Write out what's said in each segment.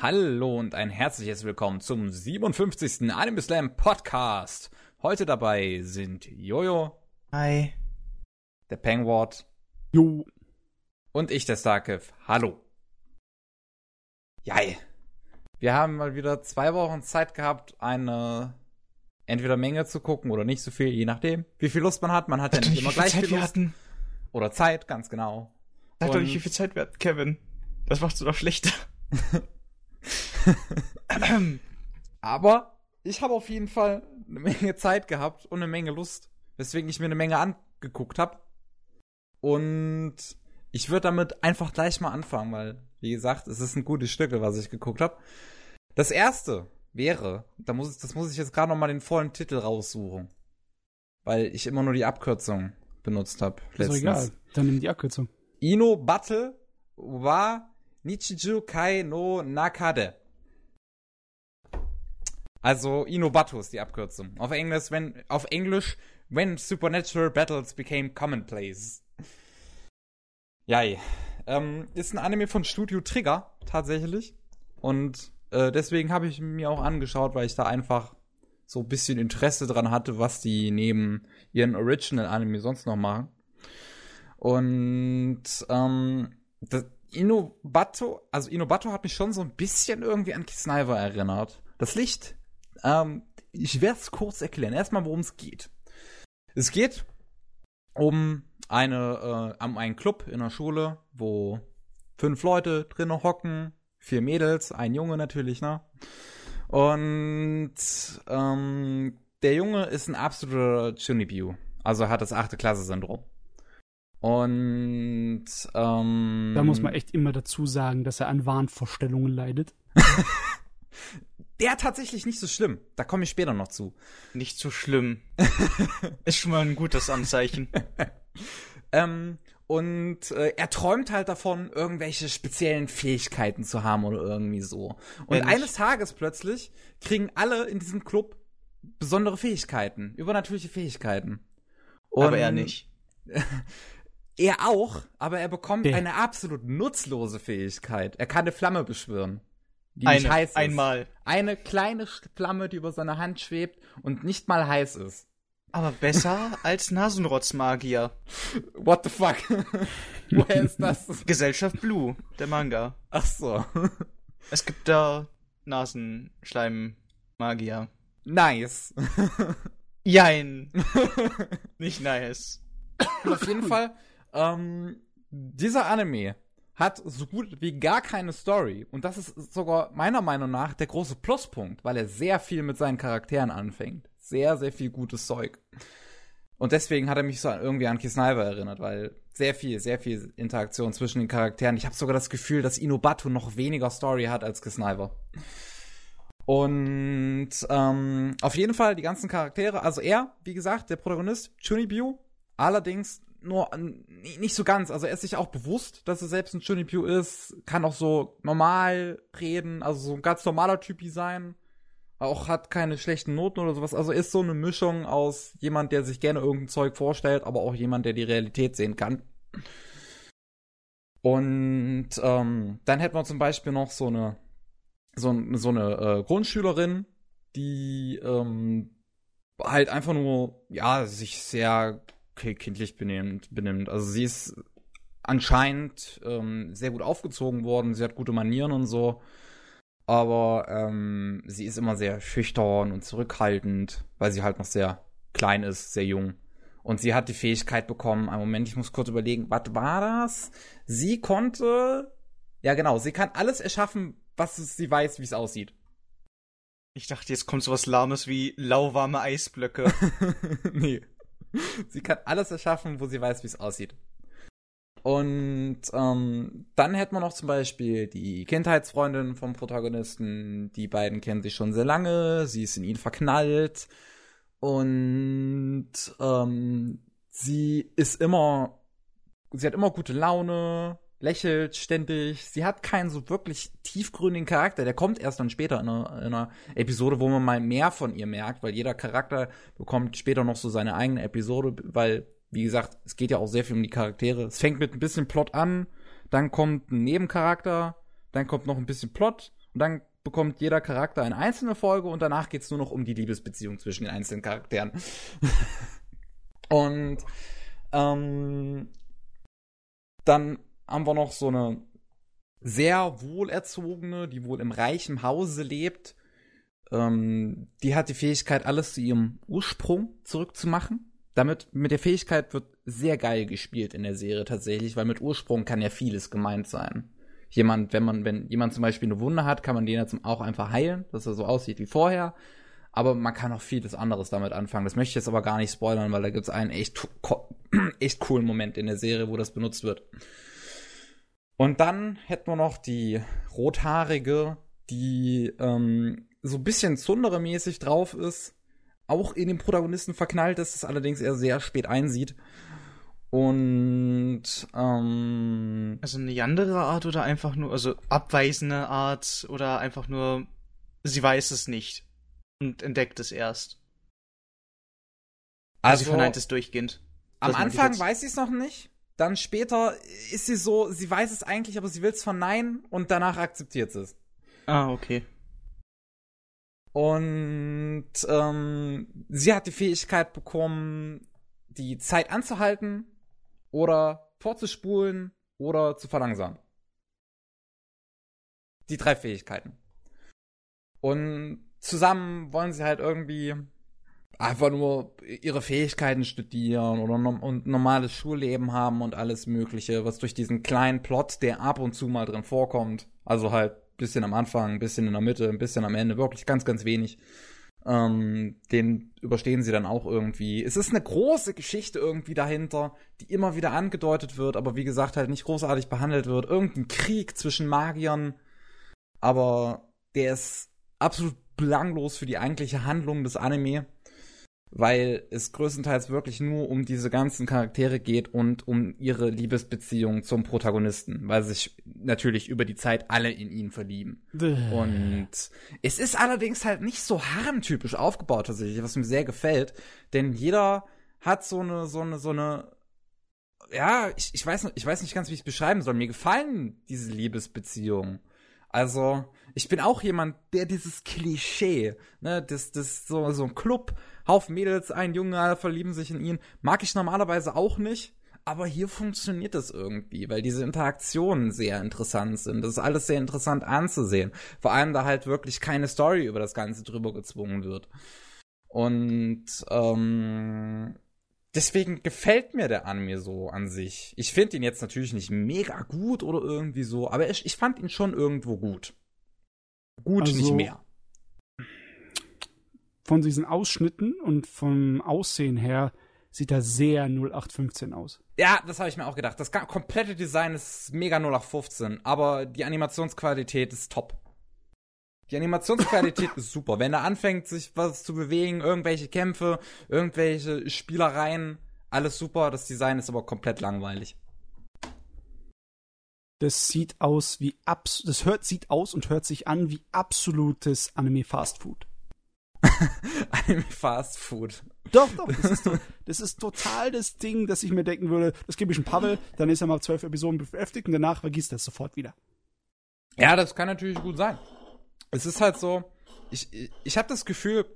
Hallo und ein herzliches Willkommen zum 57. Anime Slam Podcast. Heute dabei sind Jojo, Hi. der Pengwort Jo. und ich, der Starkev. Hallo. Jai. Wir haben mal wieder zwei Wochen Zeit gehabt, eine entweder Menge zu gucken oder nicht so viel, je nachdem, wie viel Lust man hat. Man hat ja nicht nicht, immer gleich Zeit viel wir Lust. hatten? Oder Zeit, ganz genau. Sag doch nicht, wie viel Zeit wir hatten, Kevin. Das machst du doch schlechter. Aber ich habe auf jeden Fall eine Menge Zeit gehabt und eine Menge Lust, weswegen ich mir eine Menge angeguckt habe. Und ich würde damit einfach gleich mal anfangen, weil, wie gesagt, es ist ein gutes Stück, was ich geguckt habe. Das erste wäre, da muss ich, das muss ich jetzt gerade noch mal den vollen Titel raussuchen, weil ich immer nur die Abkürzung benutzt habe. Ist doch egal. Dann nimm die Abkürzung. Ino Battle wa Nichiju Kai no Nakade. Also Inobato ist die Abkürzung. Auf Englisch, wenn auf Englisch, when supernatural battles became commonplace. Jai. Ähm, ist ein Anime von Studio Trigger tatsächlich und äh, deswegen habe ich mir auch angeschaut, weil ich da einfach so ein bisschen Interesse dran hatte, was die neben ihren Original Anime sonst noch machen. Und ähm, das Inobato, also Inobato hat mich schon so ein bisschen irgendwie an Kisniver erinnert. Das Licht, ähm, ich werde es kurz erklären. Erstmal, worum es geht. Es geht um eine, äh, um einen Club in der Schule, wo fünf Leute drinnen hocken, vier Mädels, ein Junge natürlich, ne? Und ähm, der Junge ist ein absoluter Chunibiu. Also hat das achte Klasse-Syndrom. Und ähm, Da muss man echt immer dazu sagen, dass er an Wahnvorstellungen leidet. Der tatsächlich nicht so schlimm. Da komme ich später noch zu. Nicht so schlimm. Ist schon mal ein gutes Anzeichen. Ähm, und äh, er träumt halt davon, irgendwelche speziellen Fähigkeiten zu haben oder irgendwie so. Und Mensch. eines Tages plötzlich kriegen alle in diesem Club besondere Fähigkeiten, übernatürliche Fähigkeiten. Und Aber er nicht. Er auch, aber er bekommt Der. eine absolut nutzlose Fähigkeit. Er kann eine Flamme beschwören. Die nicht Eine, heiß ist. einmal. Eine kleine Flamme, die über seiner Hand schwebt und nicht mal heiß ist. Aber besser als Nasenrotzmagier. What the fuck? Woher ist das? Gesellschaft Blue, der Manga. Ach so. Es gibt da Nasenschleimmagier. nice. Jein. Nicht nice. Auf jeden Fall, ähm, dieser Anime hat so gut wie gar keine Story. Und das ist sogar meiner Meinung nach der große Pluspunkt, weil er sehr viel mit seinen Charakteren anfängt. Sehr, sehr viel gutes Zeug. Und deswegen hat er mich so irgendwie an Kisniver erinnert, weil sehr viel, sehr viel Interaktion zwischen den Charakteren. Ich habe sogar das Gefühl, dass Inobato noch weniger Story hat als Kisniver. Und ähm, auf jeden Fall die ganzen Charaktere, also er, wie gesagt, der Protagonist, Chunibiu, allerdings nur nicht so ganz. Also er ist sich auch bewusst, dass er selbst ein Chunibiu ist, kann auch so normal reden, also so ein ganz normaler Typi sein. Auch hat keine schlechten Noten oder sowas. Also ist so eine Mischung aus jemand, der sich gerne irgendein Zeug vorstellt, aber auch jemand, der die Realität sehen kann. Und ähm, dann hätten wir zum Beispiel noch so eine so, so eine äh, Grundschülerin, die ähm, halt einfach nur, ja, sich sehr kindlich benimmt, benimmt. Also sie ist anscheinend ähm, sehr gut aufgezogen worden, sie hat gute Manieren und so. Aber ähm, sie ist immer sehr schüchtern und zurückhaltend, weil sie halt noch sehr klein ist, sehr jung. Und sie hat die Fähigkeit bekommen, einen Moment, ich muss kurz überlegen, was war das? Sie konnte, ja genau, sie kann alles erschaffen, was sie weiß, wie es aussieht. Ich dachte, jetzt kommt sowas Lahmes wie lauwarme Eisblöcke. nee. Sie kann alles erschaffen, wo sie weiß, wie es aussieht. Und ähm, dann hätten wir noch zum Beispiel die Kindheitsfreundin vom Protagonisten. Die beiden kennen sich schon sehr lange. Sie ist in ihn verknallt. Und ähm, sie ist immer, sie hat immer gute Laune, lächelt ständig. Sie hat keinen so wirklich tiefgründigen Charakter. Der kommt erst dann später in einer, in einer Episode, wo man mal mehr von ihr merkt, weil jeder Charakter bekommt später noch so seine eigene Episode, weil, wie gesagt, es geht ja auch sehr viel um die Charaktere. Es fängt mit ein bisschen Plot an, dann kommt ein Nebencharakter, dann kommt noch ein bisschen Plot und dann bekommt jeder Charakter eine einzelne Folge und danach geht's nur noch um die Liebesbeziehung zwischen den einzelnen Charakteren. und ähm, dann haben wir noch so eine sehr wohlerzogene, die wohl im reichen Hause lebt. Ähm, die hat die Fähigkeit, alles zu ihrem Ursprung zurückzumachen. Damit, mit der Fähigkeit wird sehr geil gespielt in der Serie tatsächlich, weil mit Ursprung kann ja vieles gemeint sein. Jemand, wenn man, wenn jemand zum Beispiel eine Wunde hat, kann man den jetzt auch einfach heilen, dass er so aussieht wie vorher. Aber man kann auch vieles anderes damit anfangen. Das möchte ich jetzt aber gar nicht spoilern, weil da gibt es einen echt, echt coolen Moment in der Serie, wo das benutzt wird. Und dann hätten wir noch die rothaarige, die ähm, so ein bisschen Zundere-mäßig drauf ist, auch in den Protagonisten verknallt ist, es allerdings eher sehr spät einsieht. Und ähm, also eine andere Art oder einfach nur, also abweisende Art oder einfach nur, sie weiß es nicht und entdeckt es erst. Also, also sie verneint es durchgehend. Am Anfang weiß sie es noch nicht. Dann später ist sie so, sie weiß es eigentlich, aber sie will es verneinen und danach akzeptiert sie es. Ah, okay. Und ähm, sie hat die Fähigkeit bekommen, die Zeit anzuhalten oder vorzuspulen oder zu verlangsamen. Die drei Fähigkeiten. Und zusammen wollen sie halt irgendwie einfach nur ihre Fähigkeiten studieren oder no und normales Schulleben haben und alles Mögliche, was durch diesen kleinen Plot, der ab und zu mal drin vorkommt, also halt bisschen am Anfang, ein bisschen in der Mitte, ein bisschen am Ende, wirklich ganz, ganz wenig. Ähm, den überstehen sie dann auch irgendwie. Es ist eine große Geschichte irgendwie dahinter, die immer wieder angedeutet wird, aber wie gesagt halt nicht großartig behandelt wird. Irgendein Krieg zwischen Magiern, aber der ist absolut belanglos für die eigentliche Handlung des Anime weil es größtenteils wirklich nur um diese ganzen Charaktere geht und um ihre Liebesbeziehung zum Protagonisten, weil sich natürlich über die Zeit alle in ihn verlieben. und es ist allerdings halt nicht so harmtypisch aufgebaut tatsächlich, was mir sehr gefällt, denn jeder hat so eine so eine so eine ja, ich, ich weiß ich weiß nicht ganz, wie ich es beschreiben soll. Mir gefallen diese Liebesbeziehungen. Also, ich bin auch jemand, der dieses Klischee, ne, das, das, so, so ein Club, Haufen Mädels, ein Junge, verlieben sich in ihn, mag ich normalerweise auch nicht. Aber hier funktioniert es irgendwie, weil diese Interaktionen sehr interessant sind. Das ist alles sehr interessant anzusehen. Vor allem, da halt wirklich keine Story über das Ganze drüber gezwungen wird. Und ähm, deswegen gefällt mir der Anime so an sich. Ich finde ihn jetzt natürlich nicht mega gut oder irgendwie so, aber ich, ich fand ihn schon irgendwo gut. Gut, also, nicht mehr. Von diesen Ausschnitten und vom Aussehen her sieht er sehr 0815 aus. Ja, das habe ich mir auch gedacht. Das komplette Design ist mega 0815, aber die Animationsqualität ist top. Die Animationsqualität ist super. Wenn er anfängt, sich was zu bewegen, irgendwelche Kämpfe, irgendwelche Spielereien, alles super. Das Design ist aber komplett langweilig. Das sieht aus wie abs das hört sieht aus und hört sich an wie absolutes Anime Fast Anime Fast Food. Doch, doch, das ist, das ist total das Ding, dass ich mir denken würde, das gebe ich einem Pavel, dann ist er mal zwölf Episoden beschäftigt und danach vergisst er es sofort wieder. Ja, das kann natürlich gut sein es ist halt so, ich, ich, ich habe das Gefühl,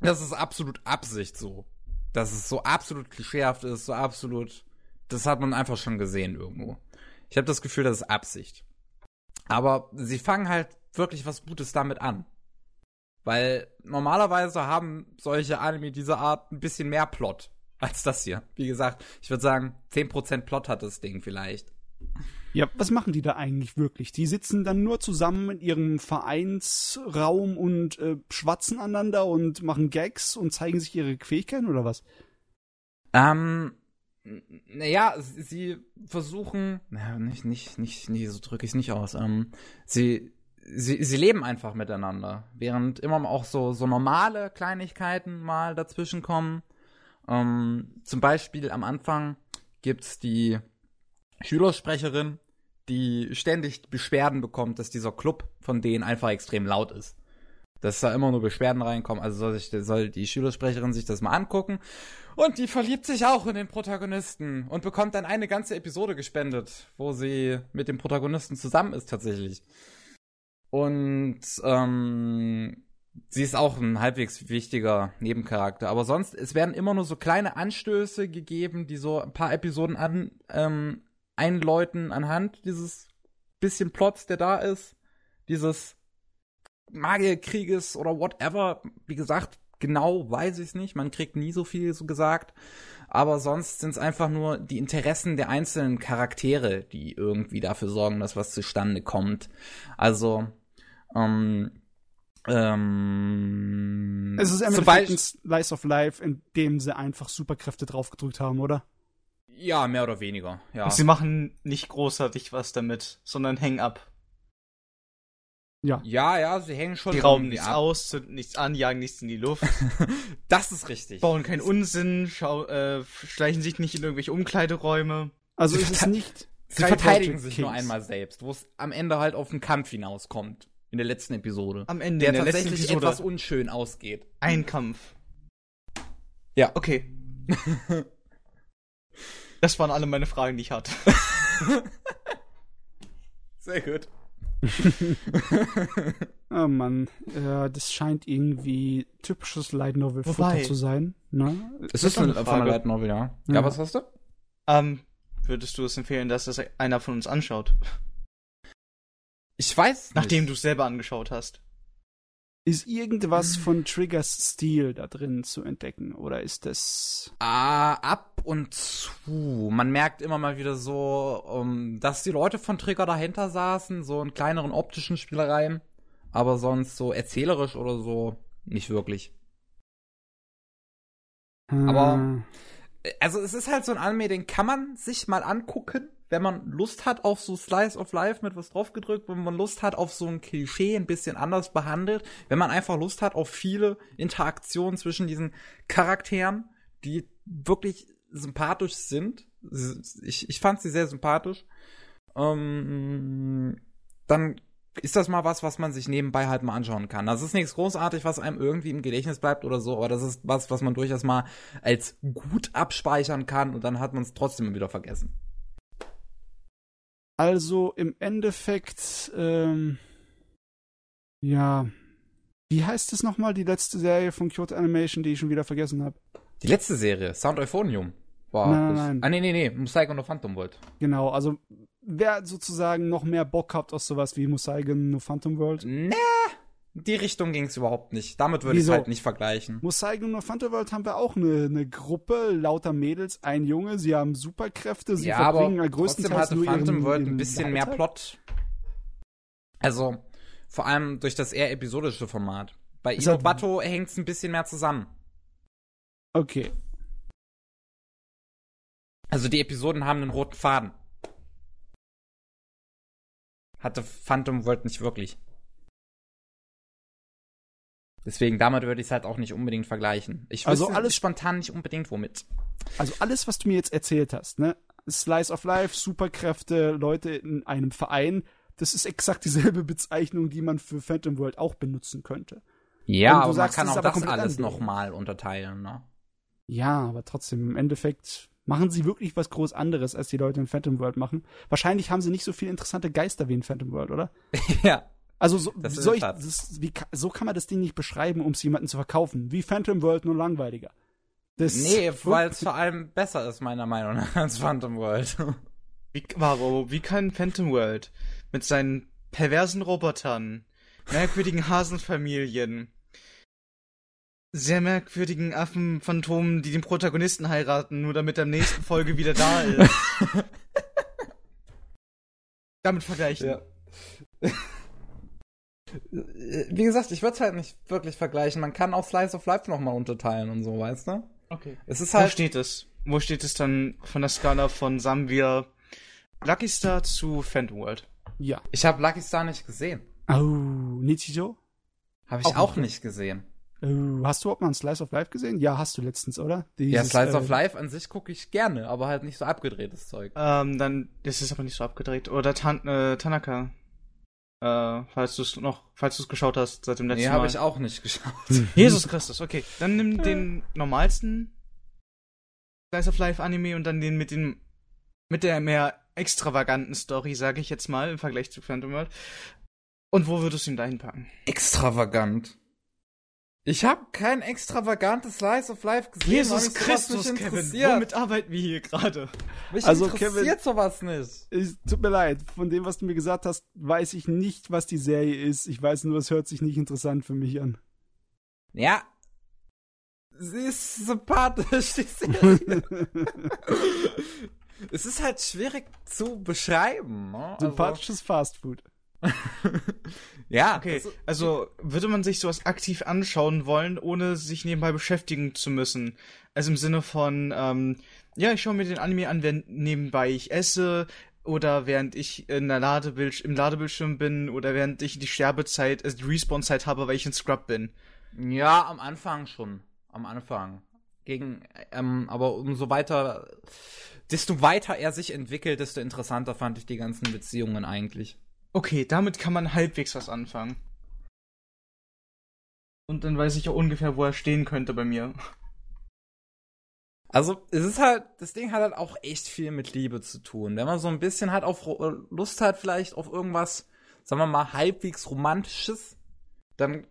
das ist absolut Absicht so. Dass es so absolut klischeehaft ist, so absolut. Das hat man einfach schon gesehen irgendwo. Ich habe das Gefühl, das ist Absicht. Aber sie fangen halt wirklich was Gutes damit an. Weil normalerweise haben solche Anime dieser Art ein bisschen mehr Plot als das hier. Wie gesagt, ich würde sagen, 10% Plot hat das Ding vielleicht. Ja, was machen die da eigentlich wirklich? Die sitzen dann nur zusammen in ihrem Vereinsraum und äh, schwatzen aneinander und machen Gags und zeigen sich ihre Fähigkeiten oder was? Ähm, naja, sie versuchen, naja, nicht, nicht, nicht, nicht, so drücke ich es nicht aus. Ähm, sie, sie, sie leben einfach miteinander, während immer auch so, so normale Kleinigkeiten mal dazwischen kommen. Ähm, zum Beispiel am Anfang gibt's die Schülersprecherin, die ständig Beschwerden bekommt, dass dieser Club von denen einfach extrem laut ist. Dass da immer nur Beschwerden reinkommen. Also soll, sich, soll die Schülersprecherin sich das mal angucken. Und die verliebt sich auch in den Protagonisten und bekommt dann eine ganze Episode gespendet, wo sie mit dem Protagonisten zusammen ist tatsächlich. Und ähm, sie ist auch ein halbwegs wichtiger Nebencharakter. Aber sonst, es werden immer nur so kleine Anstöße gegeben, die so ein paar Episoden an, ähm, einläuten anhand dieses bisschen Plots, der da ist. Dieses Magierkrieges oder whatever. Wie gesagt, genau weiß ich es nicht. Man kriegt nie so viel so gesagt. Aber sonst sind es einfach nur die Interessen der einzelnen Charaktere, die irgendwie dafür sorgen, dass was zustande kommt. Also, ähm, ähm, Es ist im ein Slice of Life, in dem sie einfach Superkräfte draufgedrückt haben, oder? Ja, mehr oder weniger, ja. Und sie machen nicht großartig was damit, sondern hängen ab. Ja. Ja, ja, sie hängen schon Die rauben nichts ab. aus, zünden nichts an, jagen nichts in die Luft, Das ist richtig. bauen keinen Unsinn, schau, äh, schleichen sich nicht in irgendwelche Umkleideräume. Also Sie es ist nicht. Sie verteidigen sich nur Kings. einmal selbst, wo es am Ende halt auf den Kampf hinauskommt. In der letzten Episode. Am Ende der der tatsächlich Episode etwas unschön ausgeht. ein Kampf. Ja. Okay. das waren alle meine Fragen, die ich hatte. Sehr gut. Oh Mann, äh, das scheint irgendwie typisches Light Novel Futter zu sein. Ne? Es ist ist eine, Frage. Light Novel, ja. ja. Ja. was hast du? Ähm, würdest du es empfehlen, dass das einer von uns anschaut? Ich weiß Nachdem du es selber angeschaut hast. Ist irgendwas Hm. von Triggers Stil da drin zu entdecken? Oder ist das. Ah, ab und zu. Man merkt immer mal wieder so, um, dass die Leute von Trigger dahinter saßen, so in kleineren optischen Spielereien. Aber sonst so erzählerisch oder so nicht wirklich. Aber- Also es ist halt so ein Anime, den kann man sich mal angucken, wenn man Lust hat auf so Slice of Life mit was draufgedrückt, wenn man Lust hat auf so ein Klischee ein bisschen anders behandelt, wenn man einfach Lust hat auf viele Interaktionen zwischen diesen Charakteren, die wirklich sympathisch sind. Ich, ich fand sie sehr sympathisch. Ähm, dann ist das mal was, was man sich nebenbei halt mal anschauen kann. Das ist nichts großartig, was einem irgendwie im Gedächtnis bleibt oder so, aber das ist was, was man durchaus mal als gut abspeichern kann und dann hat man es trotzdem wieder vergessen. Also im Endeffekt, ähm, ja. Wie heißt es nochmal, die letzte Serie von Kyoto Animation, die ich schon wieder vergessen habe? Die letzte Serie, Sound Euphonium, war. Nein, nein, nein. Ah, nee, nee, nee, Musaigo no Phantom World. Genau, also wer sozusagen noch mehr Bock habt auf sowas wie Musaigen no Phantom World. Nee, die Richtung ging es überhaupt nicht. Damit würde ich Wieso? halt nicht vergleichen. Musaigen no Phantom World haben wir auch eine, eine Gruppe lauter Mädels, ein Junge, sie haben Superkräfte, sie ja, aber verbringen ja trotzdem hatte nur Phantom ihren, World ein bisschen mehr. Plot. Also, vor allem durch das eher episodische Format. Bei halt- Inobato hängt es ein bisschen mehr zusammen. Okay. Also die Episoden haben einen roten Faden. Hatte Phantom World nicht wirklich. Deswegen, damit würde ich es halt auch nicht unbedingt vergleichen. Ich Also wüsste alles- spontan nicht unbedingt womit. Also alles, was du mir jetzt erzählt hast, ne? Slice of Life, Superkräfte, Leute in einem Verein, das ist exakt dieselbe Bezeichnung, die man für Phantom World auch benutzen könnte. Ja, aber sagst, man kann auch das alles nochmal unterteilen, ne? Ja, aber trotzdem, im Endeffekt machen sie wirklich was groß anderes, als die Leute in Phantom World machen. Wahrscheinlich haben sie nicht so viele interessante Geister wie in Phantom World, oder? ja. Also so, soll ich, das, wie, so kann man das Ding nicht beschreiben, um es jemandem zu verkaufen. Wie Phantom World, nur langweiliger. Das Nee, weil es vor allem besser ist, meiner Meinung nach, als Phantom World. Wie, Varo, wie kann Phantom World mit seinen perversen Robotern, merkwürdigen Hasenfamilien, sehr merkwürdigen Affenphantomen, die den Protagonisten heiraten, nur damit er in der nächsten Folge wieder da ist. Damit vergleichen. Wie gesagt, ich würde es halt nicht wirklich vergleichen. Man kann auch Slice of Life nochmal unterteilen und so, weißt du? Okay. Es ist Wo halt. steht es? Wo steht es dann von der Skala von, wir, Lucky Star zu Phantom World? Ja. Ich habe Lucky Star nicht gesehen. Oh, Nichijou? Habe ich Auch auch, nicht. gesehen. Oh, hast du überhaupt mal ein Slice of Life gesehen? Ja, hast du letztens, oder? Dieses, ja, Slice äh, of Life an sich gucke ich gerne, aber halt nicht so abgedrehtes Zeug. Ähm, dann, das ist aber nicht so abgedreht. Oder Tan äh, Tanaka. Äh, falls du es noch, falls du es geschaut hast seit dem letzten Nee, Mal. habe ich auch nicht geschaut. Jesus Christus, okay. Dann nimm den normalsten Slice of Life Anime und dann den mit dem, mit der mehr extravaganten Story, sage ich jetzt mal, im Vergleich zu Phantom World. Und wo würdest du ihn dahin packen? Extravagant. Ich habe kein extravagantes Slice of Life gesehen. Jesus Christus, Kevin, womit arbeiten wir hier gerade? Mich Also, interessiert Kevin- sowas nicht. Es tut mir leid, von dem, was du mir gesagt hast, weiß ich nicht, was die Serie ist. Ich weiß nur, es hört sich nicht interessant für mich an. Ja. Sie ist sympathisch, die Serie. es ist halt schwierig zu beschreiben. Ne? Also, Sympathisches Fastfood. ja, Okay, das- also würde man sich sowas aktiv anschauen wollen, ohne sich nebenbei beschäftigen zu müssen? Also im Sinne von, ähm, ja, ich schaue mir den Anime an, während nebenbei ich esse oder während ich in der Ladebildsch im Ladebildschirm bin oder während ich die Sterbezeit, also die Respawn-Zeit habe, weil ich in Scrub bin. Ja, am Anfang schon. Am Anfang. Gegen, ähm, aber umso weiter, desto weiter er sich entwickelt, desto interessanter fand ich die ganzen Beziehungen eigentlich. Okay, damit kann man halbwegs was anfangen. Und dann weiß ich auch ungefähr, wo er stehen könnte bei mir. Also, es ist halt, das Ding hat halt auch echt viel mit Liebe zu tun. Wenn man so ein bisschen halt auf Ro- Lust hat, vielleicht auf irgendwas, sagen wir mal, halbwegs Romantisches, dann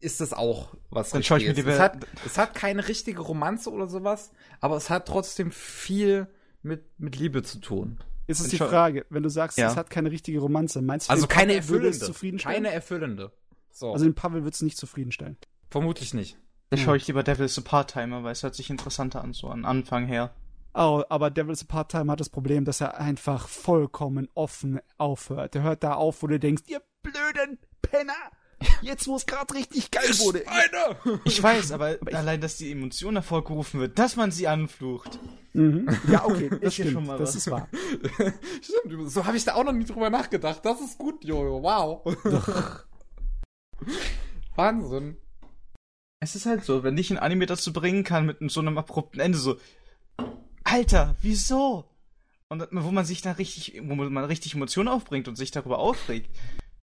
ist das auch was Dann schaue ich mir Richtiges. die es, hat, es hat keine richtige Romanze oder sowas, aber es hat trotzdem viel mit, mit Liebe zu tun. Jetzt ist die. Frage, wenn du sagst, Ja. es hat keine richtige Romanze, meinst du, Also den keine Pavel würde es erfüllende. zufriedenstellen? Keine erfüllende. So, also den Pavel wird es nicht zufriedenstellen. vermutlich nicht. Da Hm. schaue ich lieber Devil's a Part-Timer, weil es hört sich interessanter an, so an Anfang her. Oh, aber Devil's a Part-Time hat das Problem, dass er einfach vollkommen offen aufhört. Der hört da auf, wo du denkst, ihr blöden Penner! Jetzt, wo es gerade richtig geil wurde. Eine! Ich weiß, aber, allein, dass die Emotion hervorgerufen wird, dass man sie anflucht. Mhm. Ja, okay, das Ist ja stimmt. schon mal das was. ist wahr. Stimmt, so habe ich da auch noch nie drüber nachgedacht. Das ist gut, Jojo. Wow. Wahnsinn. Es ist halt so, wenn dich ein Anime dazu bringen kann mit so einem abrupten Ende, so, Alter, wieso? Und wo man sich da richtig, wo man richtig Emotionen aufbringt und sich darüber aufregt,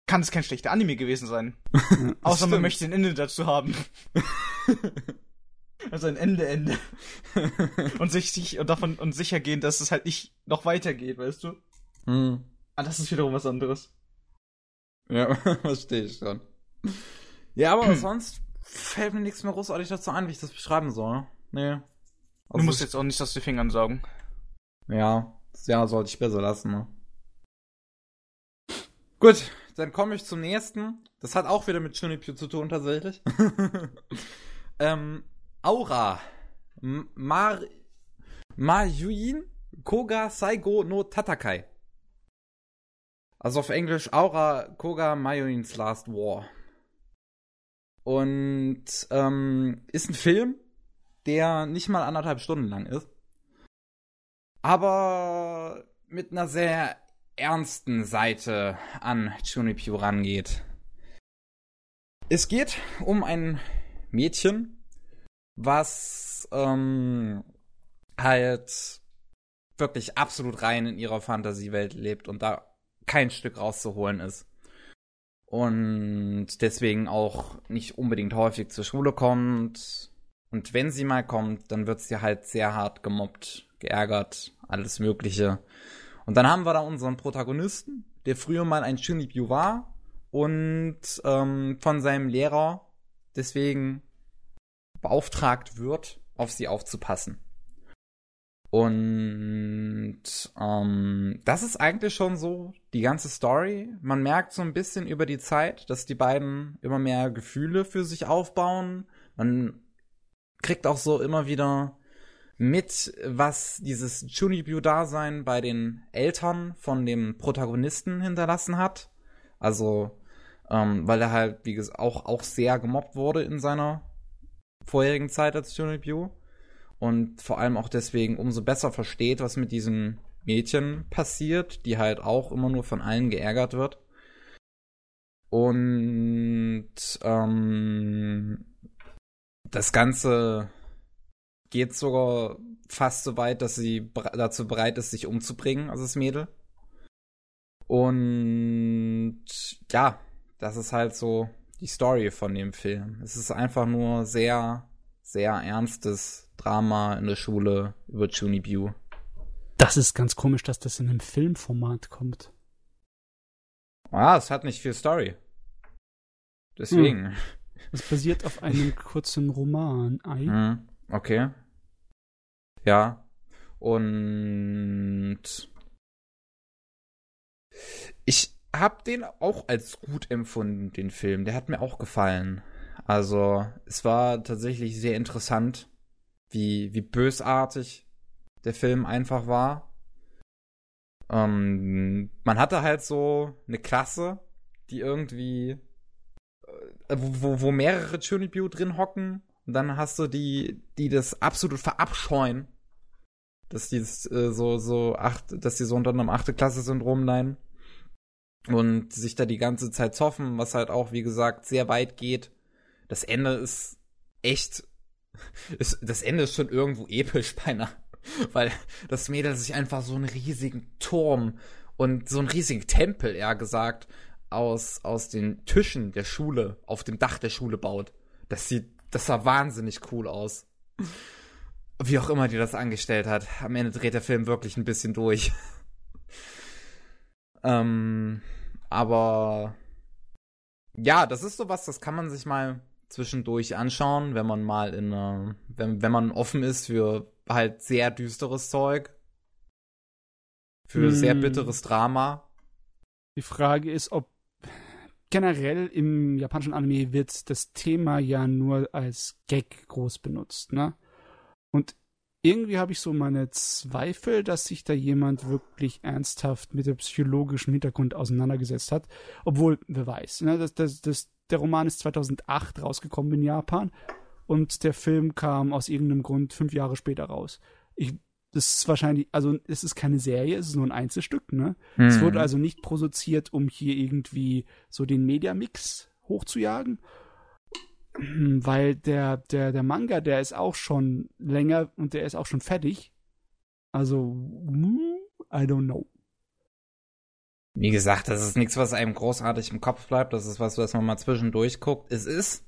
kann es kein schlechter Anime gewesen sein. Außer man stimmt. möchte ein Ende dazu haben. also ein Ende, Ende. und sich, sich und davon und sicher gehen, dass es halt nicht noch weitergeht, weißt du? Hm. Ah, das ist wiederum was anderes. Ja, verstehe ich schon. Ja, aber sonst fällt mir nichts mehr großartig dazu ein, wie ich das beschreiben soll. Nee. du musst jetzt auch nicht aus den Fingern saugen. Ja, das Jahr sollte ich besser lassen, ne? Gut, dann komme ich zum nächsten. Das hat auch wieder mit Shunipyu zu tun, tatsächlich. ähm, Aura. M- Mar Mayuin Koga Saigo no Tatakai. Also auf Englisch Aura Koga Mayuins Last War. Und ähm, ist ein Film, der nicht mal anderthalb Stunden lang ist aber mit einer sehr ernsten Seite an Chunipyu rangeht. Es geht um ein Mädchen, was ähm, halt wirklich absolut rein in ihrer Fantasiewelt lebt und da kein Stück rauszuholen ist. Und deswegen auch nicht unbedingt häufig zur Schule kommt. Und wenn sie mal kommt, dann wird sie halt sehr hart gemobbt, geärgert, alles Mögliche. Und dann haben wir da unseren Protagonisten, der früher mal ein Shunibyu war und ähm, von seinem Lehrer deswegen beauftragt wird, auf sie aufzupassen. Und ähm, das ist eigentlich schon so die ganze Story. Man merkt so ein bisschen über die Zeit, dass die beiden immer mehr Gefühle für sich aufbauen. Man kriegt auch so immer wieder mit, was dieses Chunibyu-Dasein bei den Eltern von dem Protagonisten hinterlassen hat. Also, ähm, weil er halt, wie gesagt, auch, auch sehr gemobbt wurde in seiner vorherigen Zeit als Chunibyu. Und vor allem auch deswegen umso besser versteht, was mit diesem Mädchen passiert, die halt auch immer nur von allen geärgert wird. Und ähm, das Ganze geht sogar fast so weit, dass sie dazu bereit ist, sich umzubringen, also das Mädel. Und ja, das ist halt so die Story von dem Film. Es ist einfach nur sehr, sehr ernstes Drama in der Schule über Chunibyu. Das ist ganz komisch, dass das in einem Filmformat kommt. Ah, es hat nicht viel Story. Deswegen. Es basiert auf einem kurzen Roman. Ei. Hm, okay. Ja. Und ich habe den auch als gut empfunden, den Film. Der hat mir auch gefallen. Also, es war tatsächlich sehr interessant, wie, wie bösartig der Film einfach war. Ähm, man hatte halt so eine Klasse, die irgendwie, äh, wo, wo mehrere Chunibyo drin hocken. Dann hast du die, die das absolut verabscheuen. Dass die äh, so, so acht, dass die so unter einem achte Klasse-Syndrom leiden. Und sich da die ganze Zeit zoffen, was halt auch, wie gesagt, sehr weit geht. Das Ende ist echt, ist, das Ende ist schon irgendwo episch beinahe. Weil das Mädel sich einfach so einen riesigen Turm und so einen riesigen Tempel, eher gesagt, aus, aus den Tischen der Schule, auf dem Dach der Schule baut. Das sieht, das sah wahnsinnig cool aus. Wie auch immer die das angestellt hat. Am Ende dreht der Film wirklich ein bisschen durch. ähm, aber ja, das ist sowas, das kann man sich mal zwischendurch anschauen, wenn man mal in, äh, wenn, wenn man offen ist für halt sehr düsteres Zeug. Für Hm. sehr bitteres Drama. Die Frage ist, ob generell im japanischen Anime wird das Thema ja nur als Gag groß benutzt, ne? Und irgendwie habe ich so meine Zweifel, dass sich da jemand wirklich ernsthaft mit dem psychologischen Hintergrund auseinandergesetzt hat. Obwohl, wer weiß, ne? Das, das, das, der Roman ist 2008 rausgekommen in Japan und der Film kam aus irgendeinem Grund fünf Jahre später raus. Ich, das ist wahrscheinlich, also es ist keine Serie, es ist nur ein Einzelstück, ne? Es Hm. wurde also nicht produziert, um hier irgendwie so den Mediamix hochzujagen. Weil der, der, der Manga, der ist auch schon länger und der ist auch schon fertig. Also, hm, I don't know. Wie gesagt, das ist nichts, was einem großartig im Kopf bleibt. Das ist was, was man mal zwischendurch guckt. Es ist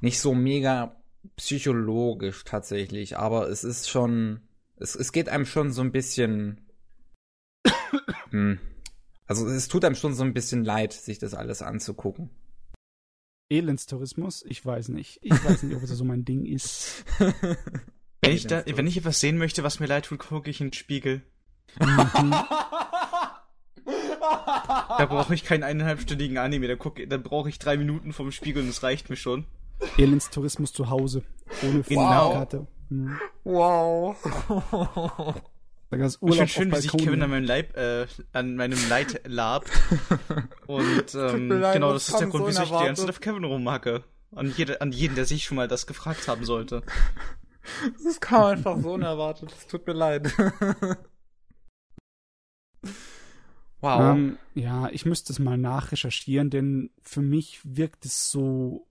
nicht so mega psychologisch tatsächlich, aber es ist schon, es, es geht einem schon so ein bisschen, hm. also es tut einem schon so ein bisschen leid, sich das alles anzugucken. Elendstourismus, ich weiß nicht. Ich weiß nicht, ob das so mein Ding ist. Wenn ich, da, wenn ich etwas sehen möchte, was mir leid tut, gucke ich in den Spiegel. Da brauche ich keinen eineinhalbstündigen Anime. Da, guck, da brauche ich drei Minuten vom Spiegel und das reicht mir schon. Elendstourismus zu Hause. Ohne Genau. Karte. Hm. wow. Da Und Urlaub schön, wie sich. Kevin an meinem Leib, äh, an meinem Leid labt. Und ähm, leid, genau, das ist der Grund, so wieso ich die ganze unerwartet. Zeit auf Kevin rummacke. An, jede, an jeden, der sich schon mal das gefragt haben sollte. Das kam einfach so unerwartet. Es tut mir leid. wow. Ähm, ja, ich müsste es mal nachrecherchieren, denn für mich wirkt es so,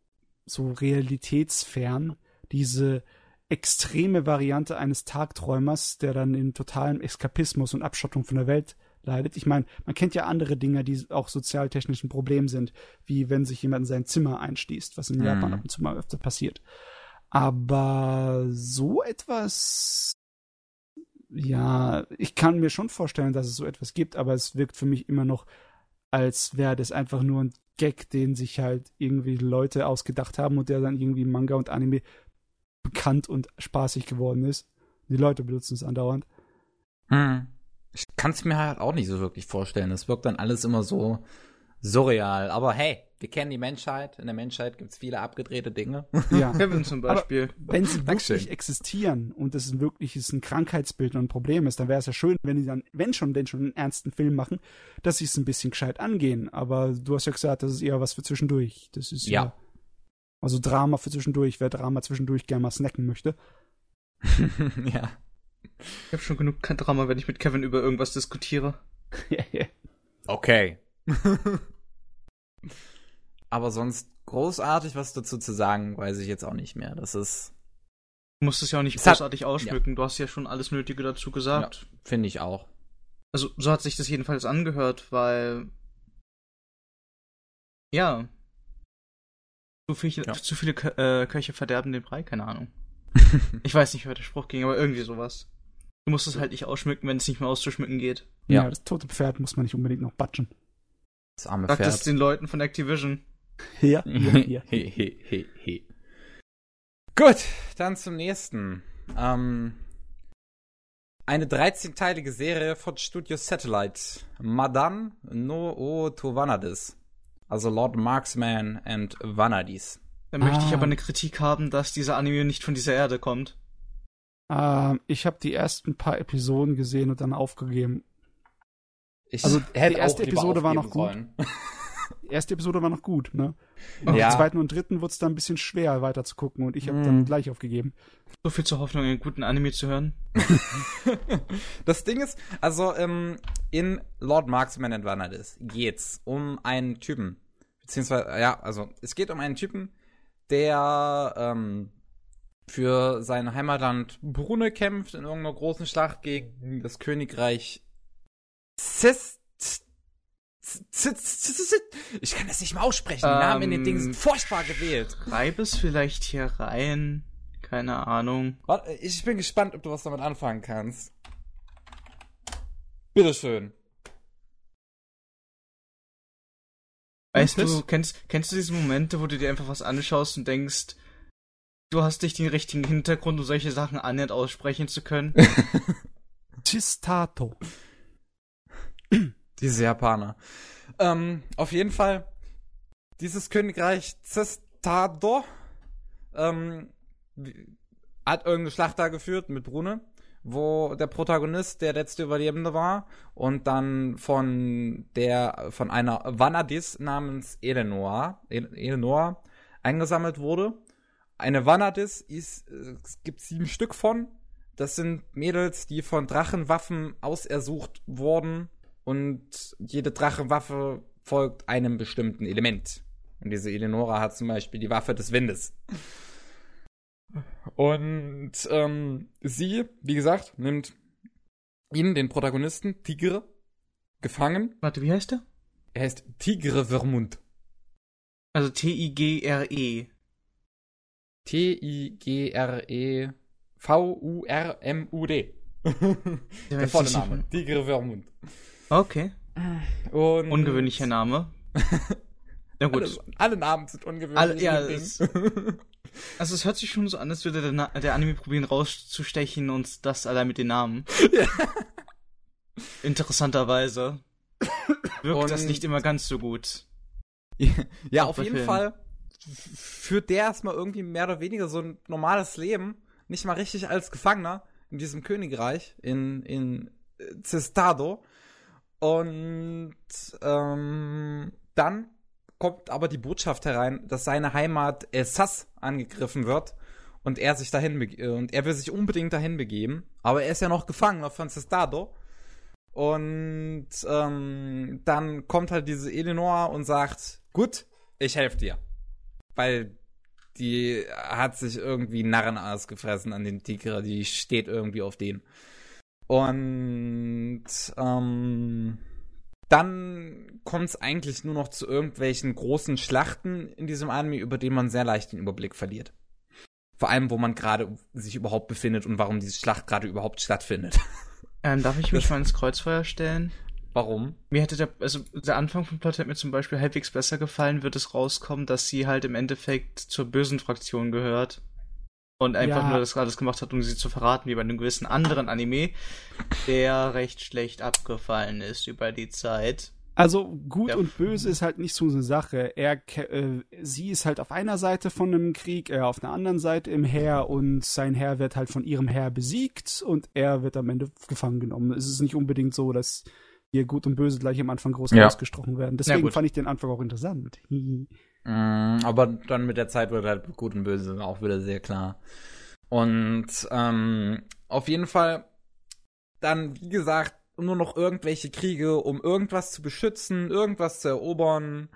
so realitätsfern, diese extreme Variante eines Tagträumers, der dann in totalem Eskapismus und Abschottung von der Welt leidet. Ich meine, man kennt ja andere Dinge, die auch sozialtechnisch ein Problem sind, wie wenn sich jemand in sein Zimmer einschließt, was in Mhm. Japan ab und zu mal öfter passiert. Aber so etwas ja, ich kann mir schon vorstellen, dass es so etwas gibt, aber es wirkt für mich immer noch, als wäre das einfach nur ein Gag, den sich halt irgendwie Leute ausgedacht haben und der dann irgendwie Manga und Anime bekannt und spaßig geworden ist. Die Leute benutzen es andauernd. Hm. Ich kann es mir halt auch nicht so wirklich vorstellen. Es wirkt dann alles immer so surreal. Aber hey, wir kennen die Menschheit. In der Menschheit gibt es viele abgedrehte Dinge. Ja. Kevin zum Beispiel. Wenn sie Dankeschön. wirklich existieren und es ein wirkliches ein Krankheitsbild und ein Problem ist, dann wäre es ja schön, wenn die dann, wenn schon, denn schon einen ernsten Film machen, dass sie es ein bisschen gescheit angehen. Aber du hast ja gesagt, das ist eher was für zwischendurch. Das ist ja. Ja. Also Drama für zwischendurch, wer Drama zwischendurch gerne mal snacken möchte. ja. Ich habe schon genug Drama, wenn ich mit Kevin über irgendwas diskutiere. Okay. Aber sonst großartig was dazu zu sagen, weiß ich jetzt auch nicht mehr. Das ist, Du musst es ja auch nicht Es hat- großartig ausschmücken. Du hast ja schon alles Nötige dazu gesagt. finde ich auch. Also, so hat sich das jedenfalls angehört, weil. Ja. Zu, viel, Ja. zu viele Kö äh, Köche verderben den Brei, keine Ahnung. Ich weiß nicht, wer der Spruch ging, aber irgendwie sowas. Du musst es halt nicht ausschmücken, wenn es nicht mehr auszuschmücken geht. Ja. Ja. das tote Pferd muss man nicht unbedingt noch batschen. Das arme Sag das Pferd. den Leuten von Activision. Ja, ja, ja. Gut, dann zum nächsten. Ähm, eine 13-teilige Serie von Studio Satellite. Madan no o Tovanadis. Also Lord Marksman and Vanadis. Da möchte ich Ah. aber eine Kritik haben, dass dieser Anime nicht von dieser Erde kommt. Ähm, ich habe die ersten paar Episoden gesehen und dann aufgegeben. Ich Also, die hätte erste Episode war noch aufgeben Die erste Episode war noch gut, ne? Auf Ja, der zweiten und dritten wurde es dann ein bisschen schwer weiter zu gucken und ich habe Hm. dann gleich aufgegeben. So viel zur Hoffnung, einen guten Anime zu hören. das Ding ist, also ähm, in Lord Marksman and Vanadis geht's um einen Typen. Beziehungsweise, ja, also es geht um einen Typen, der ähm, für sein Heimatland Brunne kämpft in irgendeiner großen Schlacht gegen das Königreich Cis. Ich kann das nicht mal aussprechen. Die Namen in den Ähm, Dingen sind furchtbar gewählt. Schreib es vielleicht hier rein. Keine Ahnung. Warte, ich bin gespannt, ob du was damit anfangen kannst. Bitteschön. Weißt du, kennst, kennst du diese Momente, wo du dir einfach was anschaust und denkst, du hast nicht den richtigen Hintergrund, um solche Sachen annähernd aussprechen zu können? Chistato. Diese Japaner. Ähm, auf jeden Fall, dieses Königreich Cestado ähm, hat irgendeine Schlacht da geführt mit Brune, wo der Protagonist der letzte Überlebende war und dann von der von einer Vanadis namens Eleanor, El- Eleanor eingesammelt wurde. Eine Vanadis ist, es gibt sieben Stück von. Das sind Mädels, die von Drachenwaffen ausersucht wurden und jede Drachenwaffe folgt einem bestimmten Element. Und diese Eleonora hat zum Beispiel die Waffe des Windes. Und ähm, sie, wie gesagt, nimmt ihn, den Protagonisten, Tigre, gefangen. Warte, wie heißt der? Er heißt Tigre Vermund. Also T-I-G-R-E. T-I-G-R-E V-U-R-M-U-D. Der volle Name. Tigre Vermund. Okay. Und Ungewöhnlicher Name. Na gut. Alle, alle Namen sind ungewöhnlich. Alle- ja, Ding. Also es hört sich schon so an, als würde der, Na der Anime probieren rauszustechen und das allein mit den Namen. Ja. Interessanterweise. Wirkt das Und- nicht immer ganz so gut. ja, Auch auf jeden Filmen. Fall führt der erstmal irgendwie mehr oder weniger so ein normales Leben, nicht mal richtig als Gefangener in diesem Königreich in, in äh, Cestado. Und ähm, dann kommt aber die Botschaft herein, dass seine Heimat Elsass angegriffen wird und er sich dahin äh, und er will sich unbedingt dahin begeben, aber er ist ja noch Gefangener von Cestado. Und ähm, dann kommt halt diese Eleanor und sagt, gut, ich helfe dir. Weil die hat sich irgendwie Narrenaas gefressen an den Tigre, die steht irgendwie auf den. Und ähm, dann kommt es eigentlich nur noch zu irgendwelchen großen Schlachten in diesem Anime, über die man sehr leicht den Überblick verliert. Vor allem, wo man gerade sich überhaupt befindet und warum diese Schlacht gerade überhaupt stattfindet. Ähm, darf ich mich mal ins Kreuzfeuer stellen? Warum? Mir hätte der, also der Anfang vom Plot hätte mir zum Beispiel halbwegs besser gefallen, wird es rauskommen, dass sie halt im Endeffekt zur bösen Fraktion gehört. Und einfach Ja. nur das alles gemacht hat, um sie zu verraten, wie bei einem gewissen anderen Anime, der recht schlecht abgefallen ist über die Zeit. Also gut Ja. und böse ist halt nicht so eine Sache. Er, äh, sie ist halt auf einer Seite von einem Krieg, er auf einer anderen Seite im Heer und sein Herr wird halt von ihrem Heer besiegt und er wird am Ende gefangen genommen. Es ist nicht unbedingt so, dass hier gut und böse gleich am Anfang groß Ja. ausgesprochen werden. Deswegen fand ich den Anfang auch interessant. Mm, aber dann mit der Zeit wird halt gut und böse auch wieder sehr klar. Und ähm, auf jeden Fall dann, wie gesagt, nur noch irgendwelche Kriege, um irgendwas zu beschützen, irgendwas zu erobern.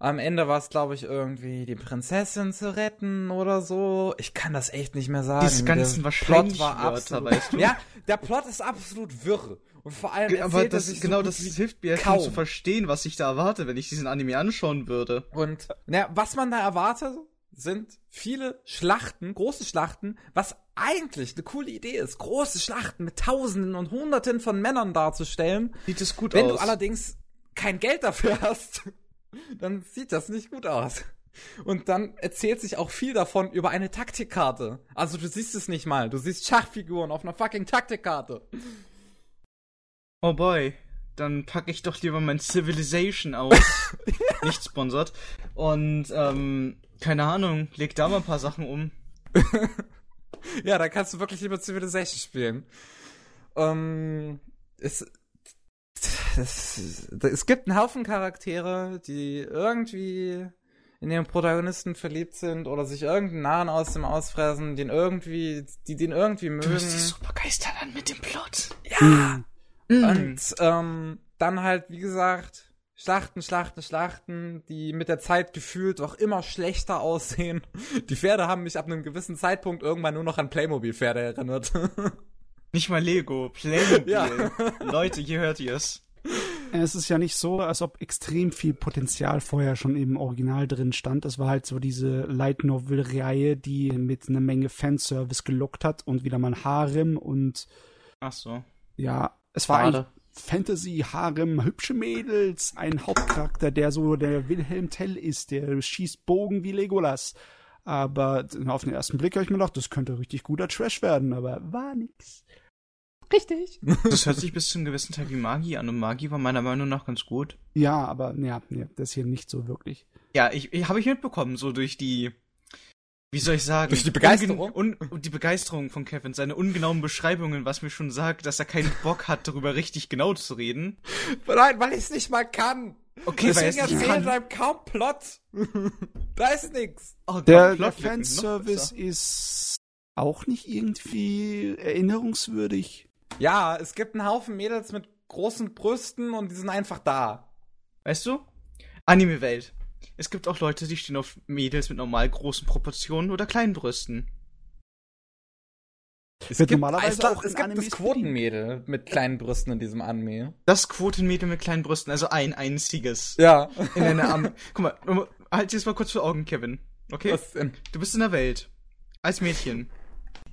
Am Ende war es, glaube ich, irgendwie die Prinzessin zu retten oder so. Ich kann das echt nicht mehr sagen. Diese ganzen Der Plot war absolut, weißt du? Ja, der Plot ist absolut wirr. Und vor allem Aber erzählt er das, sich genau so das hilft mir kaum. zu verstehen, was ich da erwarte, wenn ich diesen Anime anschauen würde. Und na, was man da erwartet, sind viele Schlachten, große Schlachten, was eigentlich eine coole Idee ist, große Schlachten mit Tausenden und Hunderten von Männern darzustellen. Sieht es gut Wenn aus. du allerdings kein Geld dafür hast, dann sieht das nicht gut aus. Und dann erzählt sich auch viel davon über eine Taktikkarte. Also du siehst es nicht mal. Du siehst Schachfiguren auf einer fucking Taktikkarte. Oh boy. Dann packe ich doch lieber mein Civilization aus. Nicht sponsert. Und, ähm, keine Ahnung, leg da mal ein paar Sachen um. ja, da kannst du wirklich lieber Civilization spielen. Ähm, es, das, es gibt einen Haufen Charaktere, die irgendwie in den Protagonisten verliebt sind oder sich irgendeinen Narren aus dem ausfressen, den irgendwie, die den irgendwie mögen. Du hörst dich super begeistert an mit dem Plot. Ja. Mhm. Und ähm, dann halt, wie gesagt, Schlachten, Schlachten, Schlachten, die mit der Zeit gefühlt auch immer schlechter aussehen. Die Pferde haben mich ab einem gewissen Zeitpunkt irgendwann nur noch an Playmobil-Pferde erinnert. Nicht mal Lego, Playmobil. Ja. Leute, hier hört ihr es. Es ist ja nicht so, als ob extrem viel Potenzial vorher schon im Original drin stand. Es war halt so diese Light Novel-Reihe, die mit einer Menge Fanservice gelockt hat und wieder mal Harem und. Ach so. Ja, es war ein Fantasy, Harem, hübsche Mädels, ein Hauptcharakter, der so der Wilhelm Tell ist, der schießt Bogen wie Legolas. Aber auf den ersten Blick habe ich mir gedacht, das könnte richtig guter Trash werden, aber war nix. Richtig. Das hört sich bis zu einem gewissen Teil wie Magi an und Magi war meiner Meinung nach ganz gut. Ja, aber ja, ja das hier nicht so wirklich. Ja, ich, ich habe ich mitbekommen, so durch die, wie soll ich sagen? Durch die Begeisterung? Un, un, die Begeisterung von Kevin, seine ungenauen Beschreibungen, was mir schon sagt, dass er keinen Bock hat, darüber richtig genau zu reden. Nein, weil ich es nicht mal kann. Okay, Deswegen weil erzählt einem kaum Plot. da ist nix. Oh, der, der Fanservice ist auch nicht irgendwie erinnerungswürdig. Ja, es gibt einen Haufen Mädels mit großen Brüsten und die sind einfach da. Weißt du? Anime-Welt. Es gibt auch Leute, die stehen auf Mädels mit normal großen Proportionen oder kleinen Brüsten. Es gibt normalerweise es, auch es gibt das Quotenmädel mit kleinen Brüsten in diesem Anime. Das Quotenmädel mit kleinen Brüsten, also ein einziges. Ja. In einer Am Guck mal, halt dir das mal kurz vor Augen, Kevin. Okay? Was denn? Du bist in der Welt. Als Mädchen.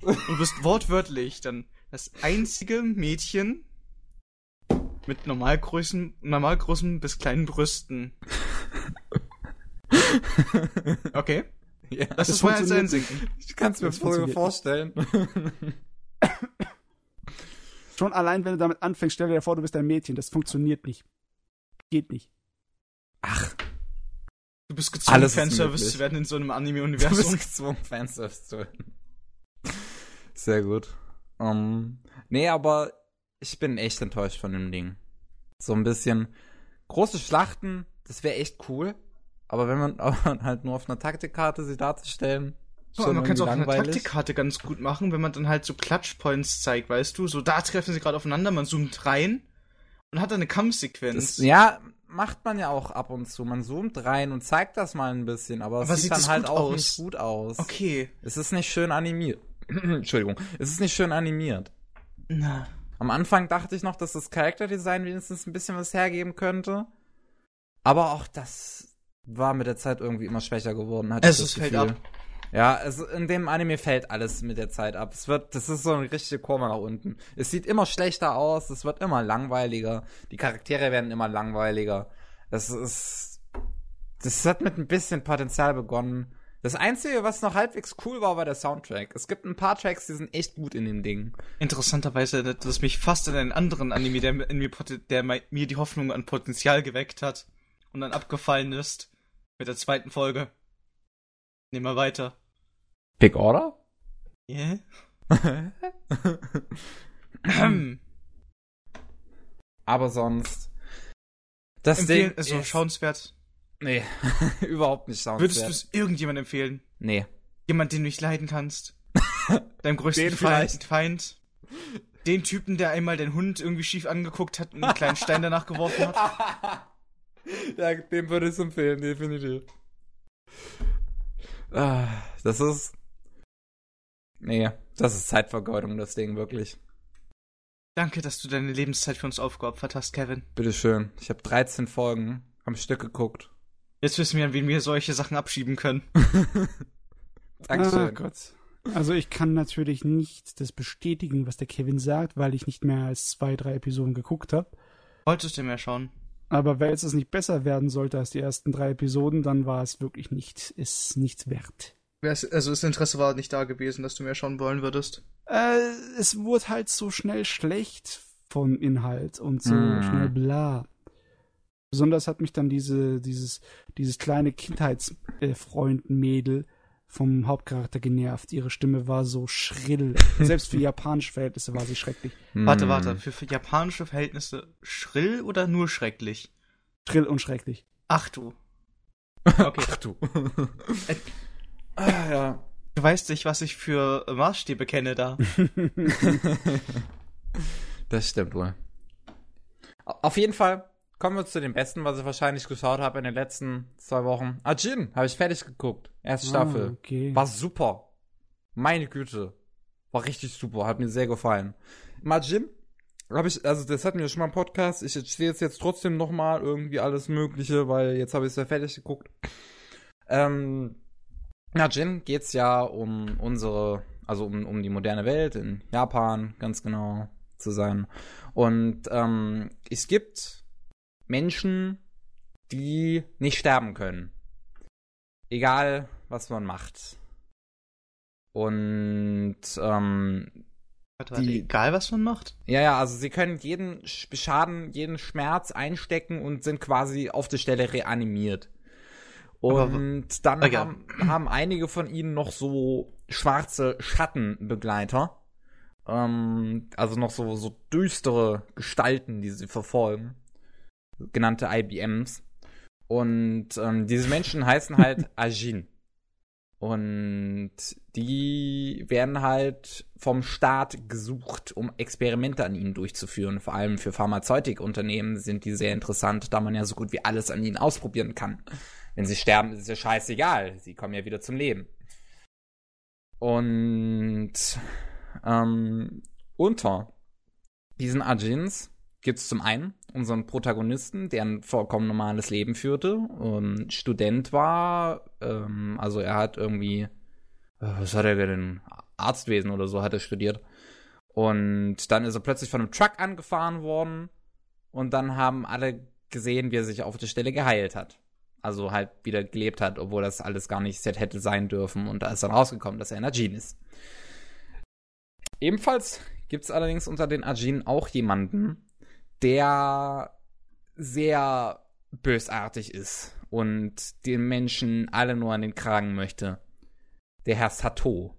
Und du bist wortwörtlich dann das einzige Mädchen mit normalgrößen, normalgroßen bis kleinen Brüsten. Okay. Ja, das, das ist mal ein Sinken. Ich kann es mir voll vorstellen. Schon allein, wenn du damit anfängst, stell dir vor, du bist ein Mädchen. Das funktioniert nicht. Geht nicht. Ach. Du bist gezwungen, Alles Fanservice zu werden in so einem Anime-Universum. Du bist gezwungen, Fanservice zu werden. Sehr gut. Um, ähm, nee, aber ich bin echt enttäuscht von dem Ding. So ein bisschen große Schlachten, das wäre echt cool. Aber wenn man halt nur auf einer Taktikkarte sie darzustellen, ja, man kann es auch auf einer Taktikkarte ganz gut machen, wenn man dann halt so Clutchpoints zeigt, weißt du? So, da treffen sie gerade aufeinander, man zoomt rein und hat dann eine Kampfsequenz. Das, ja, macht man ja auch ab und zu. Man zoomt rein und zeigt das mal ein bisschen, aber, aber es sieht, dann halt auch aus? nicht gut aus. Okay. Es ist nicht schön animiert. Entschuldigung. Es ist nicht schön animiert. Na. Am Anfang dachte ich noch, dass das Charakterdesign wenigstens ein bisschen was hergeben könnte. Aber auch das war mit der Zeit irgendwie immer schwächer geworden. Hatte es ist fällt ab. Ja, also in dem Anime fällt alles mit der Zeit ab. Es wird, das ist so eine richtige Kurve nach unten. Es sieht immer schlechter aus, es wird immer langweiliger, die Charaktere werden immer langweiliger. Das ist, das hat mit ein bisschen Potenzial begonnen. Das Einzige, was noch halbwegs cool war, war der Soundtrack. Es gibt ein paar Tracks, die sind echt gut in dem Ding. Interessanterweise, das mich fast in einen anderen Anime, der, mir, der mir die Hoffnung an Potenzial geweckt hat und dann abgefallen ist mit der zweiten Folge. Nehmen wir weiter. Big Order? Yeah. Aber sonst. Das Empfehlen, Ding also ist schauenswert. Nee, überhaupt nicht Würdest du es irgendjemandem empfehlen? Nee. Jemand, den du nicht leiden kannst? Deinem größten den Feind, Feind? Den Typen, der einmal den Hund irgendwie schief angeguckt hat und einen kleinen Stein danach geworfen hat? Ja, dem würde ich es empfehlen, definitiv. Ah, das ist. Nee, das ist Zeitvergeudung, das Ding, wirklich. Danke, dass du deine Lebenszeit für uns aufgeopfert hast, Kevin. Bitteschön. Ich habe 13 Folgen am Stück geguckt. Jetzt wissen wir, an wen wir solche Sachen abschieben können. Dankeschön. Oh Gott. Also ich kann natürlich nicht das bestätigen, was der Kevin sagt, weil ich nicht mehr als zwei, drei Episoden geguckt habe. Wolltest du mehr schauen? Aber wenn es nicht besser werden sollte als die ersten drei Episoden, dann war es wirklich nicht, ist nichts wert. Also das Interesse war nicht da gewesen, dass du mehr schauen wollen würdest. Äh, es wurde halt so schnell schlecht vom Inhalt und so Mm. schnell bla. Besonders hat mich dann diese, dieses, dieses kleine Kindheitsfreund-Mädel vom Hauptcharakter genervt. Ihre Stimme war so schrill. Selbst für japanische Verhältnisse war sie schrecklich. Warte, Hm. warte, für, für japanische Verhältnisse schrill oder nur schrecklich? Schrill und schrecklich. Ach du. Okay. Ach du. ah, ja. Du weißt nicht, was ich für Maßstäbe kenne da. Das stimmt wohl. Auf jeden Fall kommen wir zu dem Besten, was ich wahrscheinlich geschaut habe in den letzten zwei Wochen. Ajin habe ich fertig geguckt. Erste Staffel. Ah, okay. War super. Meine Güte. War richtig super. Hat mir sehr gefallen. Majin habe ich, also das hatten wir schon mal im Podcast. Ich erzähle jetzt, jetzt trotzdem noch mal irgendwie alles Mögliche, weil jetzt habe ich es ja fertig geguckt. Ähm, Majin geht's ja um unsere, also um, um die moderne Welt in Japan, ganz genau zu sein. Und ähm, es gibt Menschen, die nicht sterben können. Egal, was man macht. Und ähm, Warte, warte, Die- egal, was man macht. ja, ja, also sie können jeden Sch- Schaden, jeden Schmerz einstecken und sind quasi auf der Stelle reanimiert. Und dann ja. haben, haben einige von ihnen noch so schwarze Schattenbegleiter. Ähm, also noch so, so düstere Gestalten, die sie verfolgen. Genannte IBMs. Und ähm, diese Menschen heißen halt Ajin. Und die werden halt vom Staat gesucht, um Experimente an ihnen durchzuführen. Vor allem für Pharmazeutikunternehmen sind die sehr interessant, da man ja so gut wie alles an ihnen ausprobieren kann. Wenn sie sterben, ist es ja scheißegal. Sie kommen ja wieder zum Leben. Und ähm, unter diesen Ajins gibt es zum einen unseren Protagonisten, der ein vollkommen normales Leben führte, ähm, Student war, ähm, also er hat irgendwie, äh, was hat er denn, Arztwesen oder so hat er studiert. Und dann ist er plötzlich von einem Truck angefahren worden und dann haben alle gesehen, wie er sich auf der Stelle geheilt hat. Also halt wieder gelebt hat, obwohl das alles gar nicht hätte sein dürfen. Und da ist dann rausgekommen, dass er ein Ajin ist. Ebenfalls gibt es allerdings unter den Ajin auch jemanden, der sehr bösartig ist und den Menschen alle nur an den Kragen möchte. Der Herr Sato.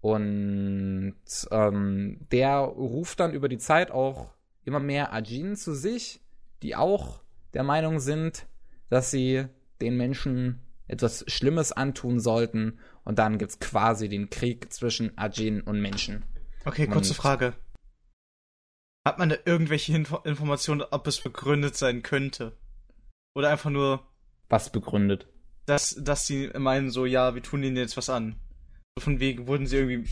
Und ähm, der ruft dann über die Zeit auch immer mehr Ajin zu sich, die auch der Meinung sind, dass sie den Menschen etwas Schlimmes antun sollten. Und dann gibt's quasi den Krieg zwischen Ajin und Menschen. Okay, kurze Und- Frage. Hat man da irgendwelche Info Informationen, ob es begründet sein könnte? Oder einfach nur, Was begründet? dass, dass sie meinen so, ja, wir tun ihnen jetzt was an. So von wegen, wurden sie irgendwie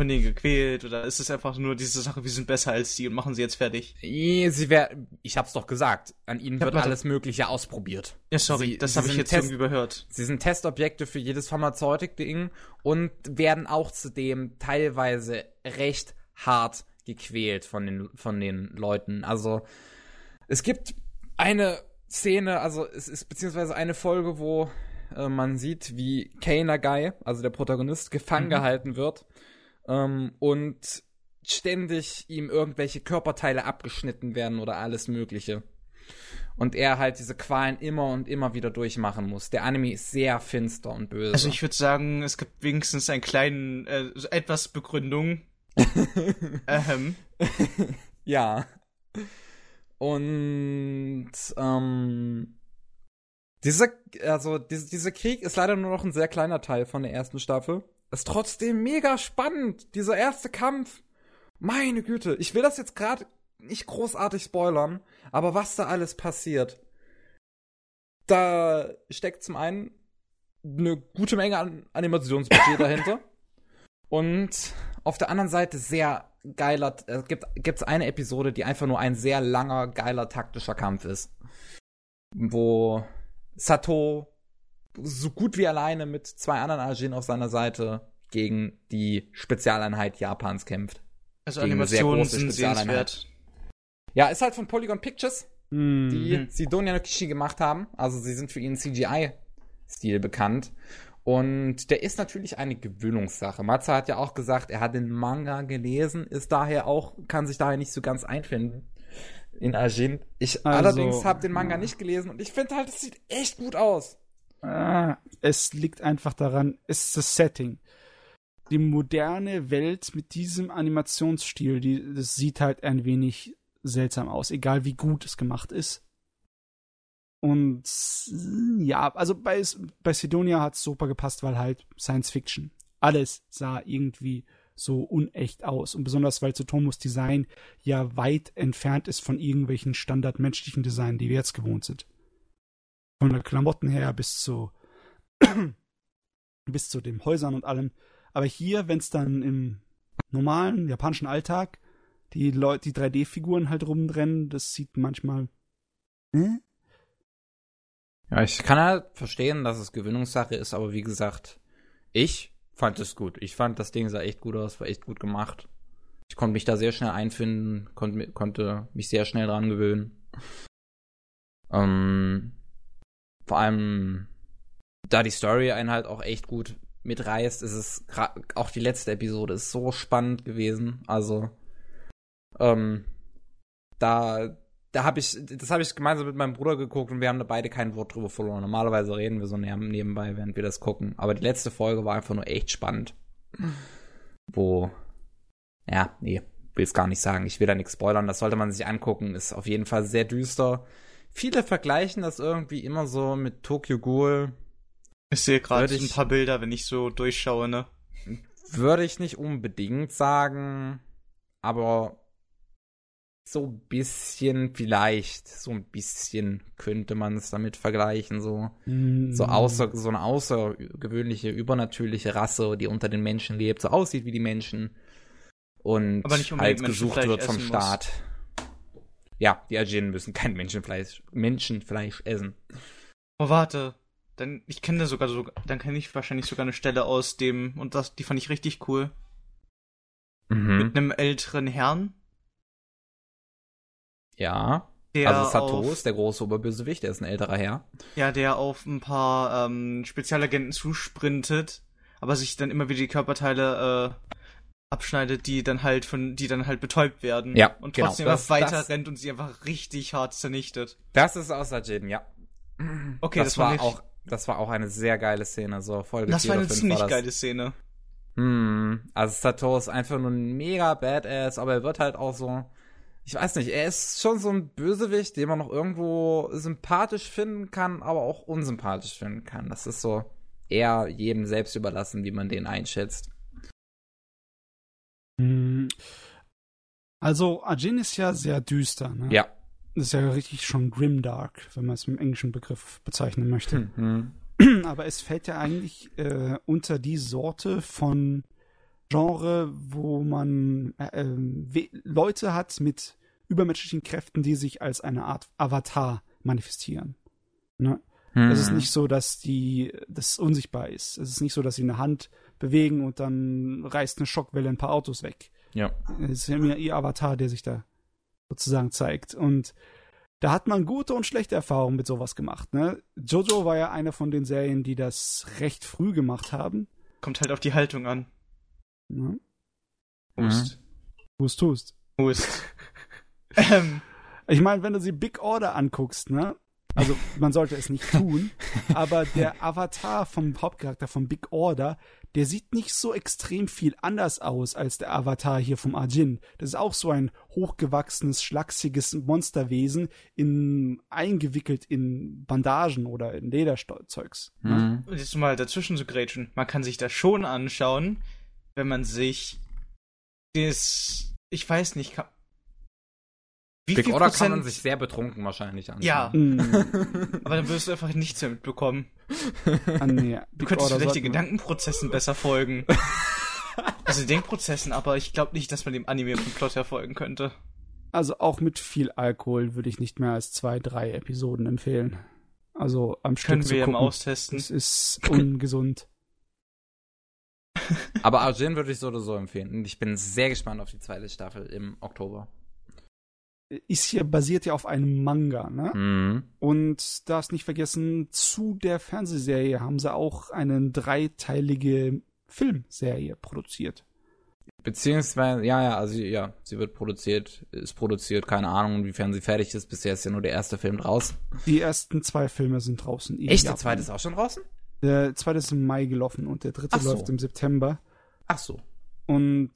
von denen gequält oder ist es einfach nur diese Sache, wir sind besser als die und machen sie jetzt fertig? Eh, Sie wär, ich hab's doch gesagt, an ihnen wird alles Mögliche ausprobiert. Ja, sorry, Sie- das sie habe ich jetzt Test- irgendwie überhört. Sie sind Testobjekte für jedes Pharmazeutik-Ding und werden auch zudem teilweise recht hart gequält von den, von den Leuten. Also, es gibt eine Szene, also es ist beziehungsweise eine Folge, wo äh, man sieht, wie Kei Nagai, also der Protagonist, gefangen Mhm. gehalten wird ähm, und ständig ihm irgendwelche Körperteile abgeschnitten werden oder alles Mögliche. Und er halt diese Qualen immer und immer wieder durchmachen muss. Der Anime ist sehr finster und böse. Also ich würde sagen, es gibt wenigstens einen kleinen, äh, etwas Begründung. Ähm, ja. Und ähm, dieser, also diese, dieser Krieg ist leider nur noch ein sehr kleiner Teil von der ersten Staffel. Ist trotzdem mega spannend, dieser erste Kampf. Meine Güte, ich will das jetzt gerade nicht großartig spoilern, aber was da alles passiert. Da steckt zum einen eine gute Menge an Animationsbudget dahinter. Und auf der anderen Seite sehr geiler, es gibt gibt's eine Episode, die einfach nur ein sehr langer, geiler taktischer Kampf ist. Wo Sato so gut wie alleine mit zwei anderen Ajin auf seiner Seite gegen die Spezialeinheit Japans kämpft. also Gegen Animationen sind sehenswert. Ja, ist halt von Polygon Pictures. Hm. die. Sidonia no Kishi gemacht haben. Also sie sind für ihren CGI-Stil bekannt. Und der ist natürlich eine Gewöhnungssache. Matze hat ja auch gesagt, er hat den Manga gelesen, ist daher auch, kann sich daher nicht so ganz einfinden in Ajin. Ich Also, allerdings habe den Manga nicht gelesen und ich finde halt, es sieht echt gut aus. Ah, es liegt einfach daran, es ist das Setting. Die moderne Welt mit diesem Animationsstil, die, das sieht halt ein wenig seltsam aus, egal wie gut es gemacht ist. Und ja, also bei, bei Sidonia hat es super gepasst, weil halt Science Fiction. Alles sah irgendwie so unecht aus. Und besonders weil Tsutomos Design ja weit entfernt ist von irgendwelchen standardmenschlichen Designen, die wir jetzt gewohnt sind. Von den Klamotten her bis zu bis zu den Häusern und allem. Aber hier, wenn es dann im normalen japanischen Alltag die Leute, die 3D-Figuren halt rumrennen, das sieht manchmal. Hm? Ja, ich kann halt verstehen, dass es Gewöhnungssache ist, aber wie gesagt, ich fand es gut. Ich fand, das Ding sah echt gut aus, war echt gut gemacht. Ich konnte mich da sehr schnell einfinden, konnte, mi- konnte mich sehr schnell dran gewöhnen. Ähm, vor allem, da die Story einen halt auch echt gut mitreißt, ist es auch die letzte Episode ist so spannend gewesen. Also, ähm, da, da habe ich, das habe ich gemeinsam mit meinem Bruder geguckt und wir haben da beide kein Wort drüber verloren. Normalerweise reden wir so nebenbei, während wir das gucken. Aber die letzte Folge war einfach nur echt spannend. Wo, ja, nee, will es gar nicht sagen. Ich will da nichts spoilern. Das sollte man sich angucken. Ist auf jeden Fall sehr düster. Viele vergleichen das irgendwie immer so mit Tokyo Ghoul. Ich sehe gerade ein paar Bilder, wenn ich so durchschaue, ne? Würde ich nicht unbedingt sagen, aber so ein bisschen vielleicht, so ein bisschen könnte man es damit vergleichen, so. Hm. So, außer, so eine außergewöhnliche, übernatürliche Rasse, die unter den Menschen lebt, so aussieht wie die Menschen und Aber nicht halt gesucht wird vom muss. Staat. Ja, die Ajin müssen kein Menschenfleisch, Menschenfleisch essen. Oh, warte. Dann, ich kenne da sogar so, dann kenne ich wahrscheinlich sogar eine Stelle aus dem, und das, die fand ich richtig cool. Mhm. Mit einem älteren Herrn, Ja. der also Sato auf, ist der große Oberbösewicht, der ist ein älterer Herr. ja, der auf ein paar ähm, Spezialagenten zusprintet, aber sich dann immer wieder die Körperteile äh, abschneidet, die dann halt von, die dann halt betäubt werden. Ja, Und genau. trotzdem Das- einfach weiter das- rennt und sie einfach richtig hart zernichtet. Das ist aus Ajin, ja. Okay, das, das, war auch, das war auch eine sehr geile Szene, so Folge das 4 war eine 5 ziemlich war das. geile Szene. Hm, also Sato ist einfach nur ein mega Badass, aber er wird halt auch so, ich weiß nicht, er ist schon so ein Bösewicht, den man noch irgendwo sympathisch finden kann, aber auch unsympathisch finden kann. Das ist so eher jedem selbst überlassen, wie man den einschätzt. Hm. Also, Ajin ist ja sehr düster, ne? Ja. Das ist ja richtig schon grimdark, wenn man es mit dem englischen Begriff bezeichnen möchte. Mhm. Aber es fällt ja eigentlich äh, unter die Sorte von Genre, wo man äh, we- Leute hat mit übermenschlichen Kräften, die sich als eine Art Avatar manifestieren. Ne? Mhm. Es ist nicht so, dass die das unsichtbar ist. Es ist nicht so, dass sie eine Hand bewegen und dann reißt eine Schockwelle ein paar Autos weg. Ja. Es ist ja immer ihr Avatar, der sich da sozusagen zeigt. Und da hat man gute und schlechte Erfahrungen mit sowas gemacht. Ne? Jojo war ja eine von den Serien, die das recht früh gemacht haben. Kommt halt auf die Haltung an. Ne? Hust. Wo es tust. Hust. Ähm, Ich meine, wenn du sie Big Order anguckst, ne? Also man sollte es nicht tun, aber der Avatar vom Hauptcharakter von Big Order, der sieht nicht so extrem viel anders aus als der Avatar hier vom Ajin. Das ist auch so ein hochgewachsenes, schlachsiges Monsterwesen, in, eingewickelt in Bandagen oder in Lederzeugs. Ne? Mhm. Und jetzt mal dazwischen zu grätschen. Man kann sich das schon anschauen, wenn man sich das, ich weiß nicht, kann, wie Big viel Order Prozent, kann man sich sehr betrunken wahrscheinlich anschauen. Ja. Mm, aber dann wirst du einfach nichts mehr mitbekommen. ah, nee, Du Big könntest Order vielleicht den Gedankenprozessen besser folgen. also den Denkprozessen, aber ich glaube nicht, dass man dem Anime vom Plot her folgen könnte. Also auch mit viel Alkohol würde ich nicht mehr als zwei, drei Episoden empfehlen. Also am Stück Können zu wir gucken. austesten. Das ist ungesund. Aber Arjun würde ich so oder so empfehlen. Und ich bin sehr gespannt auf die zweite Staffel im Oktober. Ist hier basiert ja auf einem Manga, ne? Mhm. Und darfst nicht vergessen, zu der Fernsehserie haben sie auch eine dreiteilige Filmserie produziert. Beziehungsweise, ja, ja, also ja, sie wird produziert, ist produziert, keine Ahnung, inwiefern sie fertig ist. Bisher ist ja nur der erste Film draußen. Die ersten zwei Filme sind draußen. in Echt, der zweite ist auch schon draußen? Der zweite ist im Mai gelaufen und der dritte Ach so. läuft im September. Ach so. Und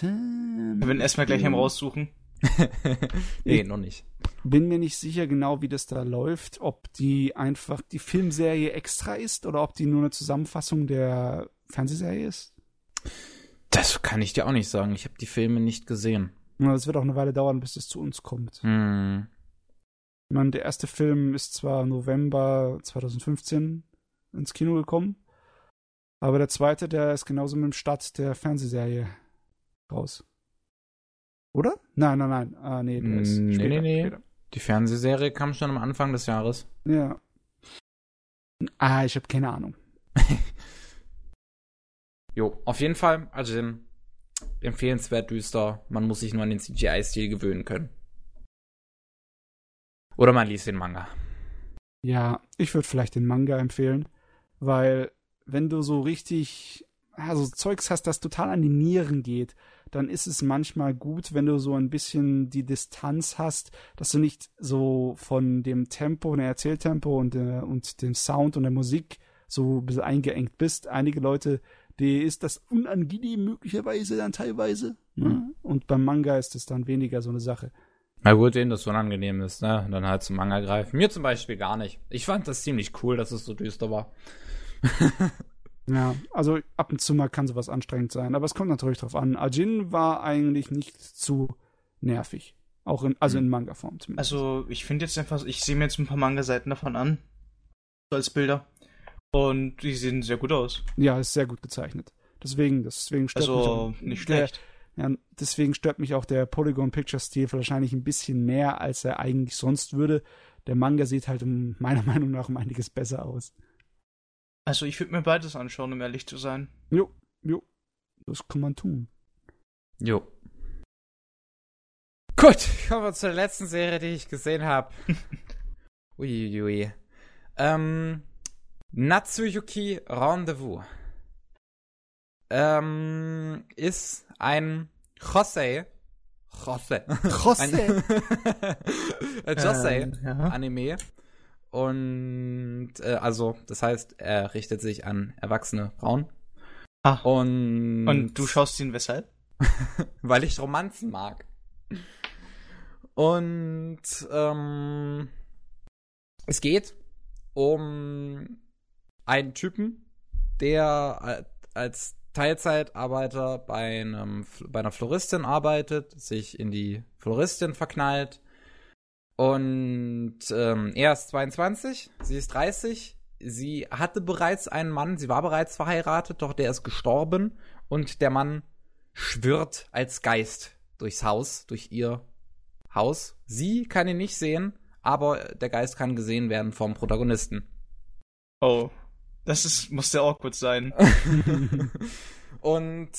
Wir werden erstmal gleich am raussuchen. Nee, noch nicht. bin mir nicht sicher genau, wie das da läuft, ob die einfach die Filmserie extra ist oder ob die nur eine Zusammenfassung der Fernsehserie ist. Das kann ich dir auch nicht sagen. Ich habe die Filme nicht gesehen. Das wird auch eine Weile dauern, bis es zu uns kommt. Hm. Ich meine, der erste Film ist zwar November 2015 ins Kino gekommen, aber der zweite, der ist genauso mit dem Start der Fernsehserie raus. Oder? Nein, nein, nein. Ah, nee, der ist Nee, später, nee, nee. später. Die Fernsehserie kam schon am Anfang des Jahres. Ja. Ah, ich habe keine Ahnung. Jo, auf jeden Fall, also empfehlenswert düster. Man muss sich nur an den CGI-Stil gewöhnen können. Oder man liest den Manga. Ja, ich würde vielleicht den Manga empfehlen, weil wenn du so richtig, also Zeugs hast, das total an die Nieren geht, dann ist es manchmal gut, wenn du so ein bisschen die Distanz hast, dass du nicht so von dem Tempo, dem Erzähltempo und, der, und dem Sound und der Musik so ein bisschen eingeengt bist. Einige Leute, die ist das unangenehm möglicherweise dann teilweise. Ne? Und beim Manga ist es dann weniger so eine Sache. Na gut, denen das unangenehm ist, ne? Dann halt zum Manga greifen. Mir zum Beispiel gar nicht. Ich fand das ziemlich cool, dass es so düster war. Ja, also ab und zu mal kann sowas anstrengend sein, aber es kommt natürlich drauf an. Ajin war eigentlich nicht zu nervig. Auch in, also in Manga-Form zumindest. Also, ich finde jetzt einfach, ich sehe mir jetzt ein paar Manga-Seiten davon an. So als Bilder. Und die sehen sehr gut aus. ja, ist sehr gut gezeichnet. Deswegen, deswegen stört mich Also, auch, nicht der, schlecht. ja, deswegen stört mich auch der Polygon Picture Stil wahrscheinlich ein bisschen mehr, als er eigentlich sonst würde. Der Manga sieht halt um, meiner Meinung nach um einiges besser aus. Also, ich würde mir beides anschauen, um ehrlich zu sein. Jo, jo, das kann man tun. Jo. Gut, kommen wir zur letzten Serie, die ich gesehen habe. Uiuiui. Ähm, Natsuyuki Rendezvous. Ähm, ist ein Josei. Josei. Josei. Ein Josei. Ähm, ja. Und äh, also, das heißt, er richtet sich an erwachsene Frauen. Ah. Und, Und du schaust ihn weshalb? weil ich Romanzen mag. Und ähm, es geht um einen Typen, der al- als Teilzeitarbeiter bei, einem, bei einer Floristin arbeitet, sich in die Floristin verknallt. Und ähm, er ist 22, sie ist 30. Sie hatte bereits einen Mann, sie war bereits verheiratet, doch der ist gestorben und der Mann schwirrt als Geist durchs Haus, durch ihr Haus. Sie kann ihn nicht sehen, aber der Geist kann gesehen werden vom Protagonisten. Oh. Das ist, muss sehr awkward sein. und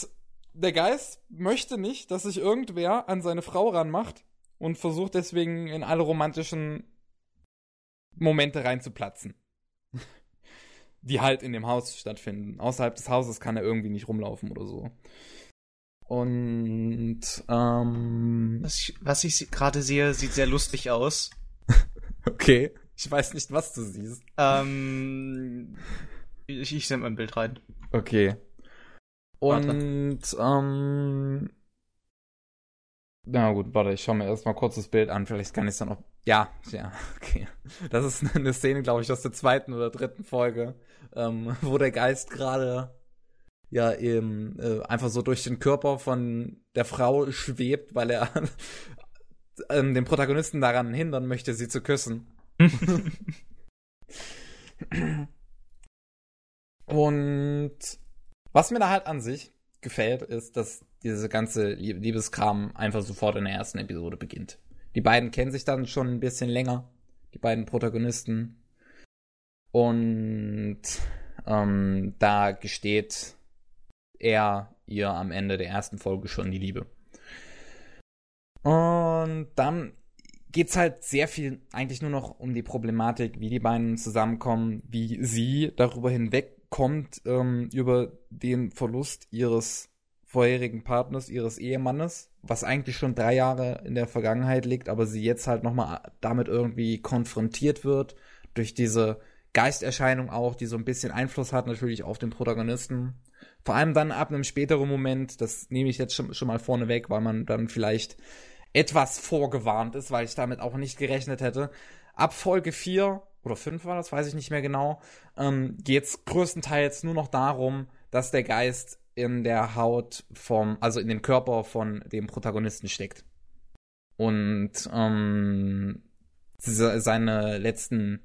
der Geist möchte nicht, dass sich irgendwer an seine Frau ranmacht und versucht deswegen in alle romantischen Momente reinzuplatzen. Die halt in dem Haus stattfinden. Außerhalb des Hauses kann er irgendwie nicht rumlaufen oder so. Und ähm, Was ich, was ich gerade sehe, sieht sehr lustig aus. okay. Ich weiß nicht, was du siehst. Ähm, ich, ich sende mal ein Bild rein. Okay. Warte. Und, ähm. Na gut, warte, ich schaue mir erstmal kurz das Bild an. Vielleicht kann ich es dann auch. Ja, ja, okay. Das ist eine Szene, glaube ich, aus der zweiten oder dritten Folge, ähm, wo der Geist gerade ja eben äh, einfach so durch den Körper von der Frau schwebt, weil er ähm, den Protagonisten daran hindern möchte, sie zu küssen. Und was mir da halt an sich gefällt, ist, dass diese ganze Lie- Liebeskram einfach sofort in der ersten Episode beginnt. Die beiden kennen sich dann schon ein bisschen länger, die beiden Protagonisten. Und ähm, da gesteht er ihr am Ende der ersten Folge schon die Liebe. Und dann geht's halt sehr viel eigentlich nur noch um die Problematik, wie die beiden zusammenkommen, wie sie darüber hinwegkommt, ähm, über den Verlust ihres vorherigen Partners, ihres Ehemannes, was eigentlich schon drei Jahre in der Vergangenheit liegt, aber sie jetzt halt nochmal damit irgendwie konfrontiert wird, durch diese Geisterscheinung auch, die so ein bisschen Einfluss hat natürlich auf den Protagonisten. Vor allem dann ab einem späteren Moment, das nehme ich jetzt schon, schon mal vorne weg, weil man dann vielleicht etwas vorgewarnt ist, weil ich damit auch nicht gerechnet hätte. Ab Folge 4 oder 5 war das, weiß ich nicht mehr genau, ähm, geht es größtenteils nur noch darum, dass der Geist in der Haut vom, also in dem Körper von dem Protagonisten steckt. Und ähm, seine letzten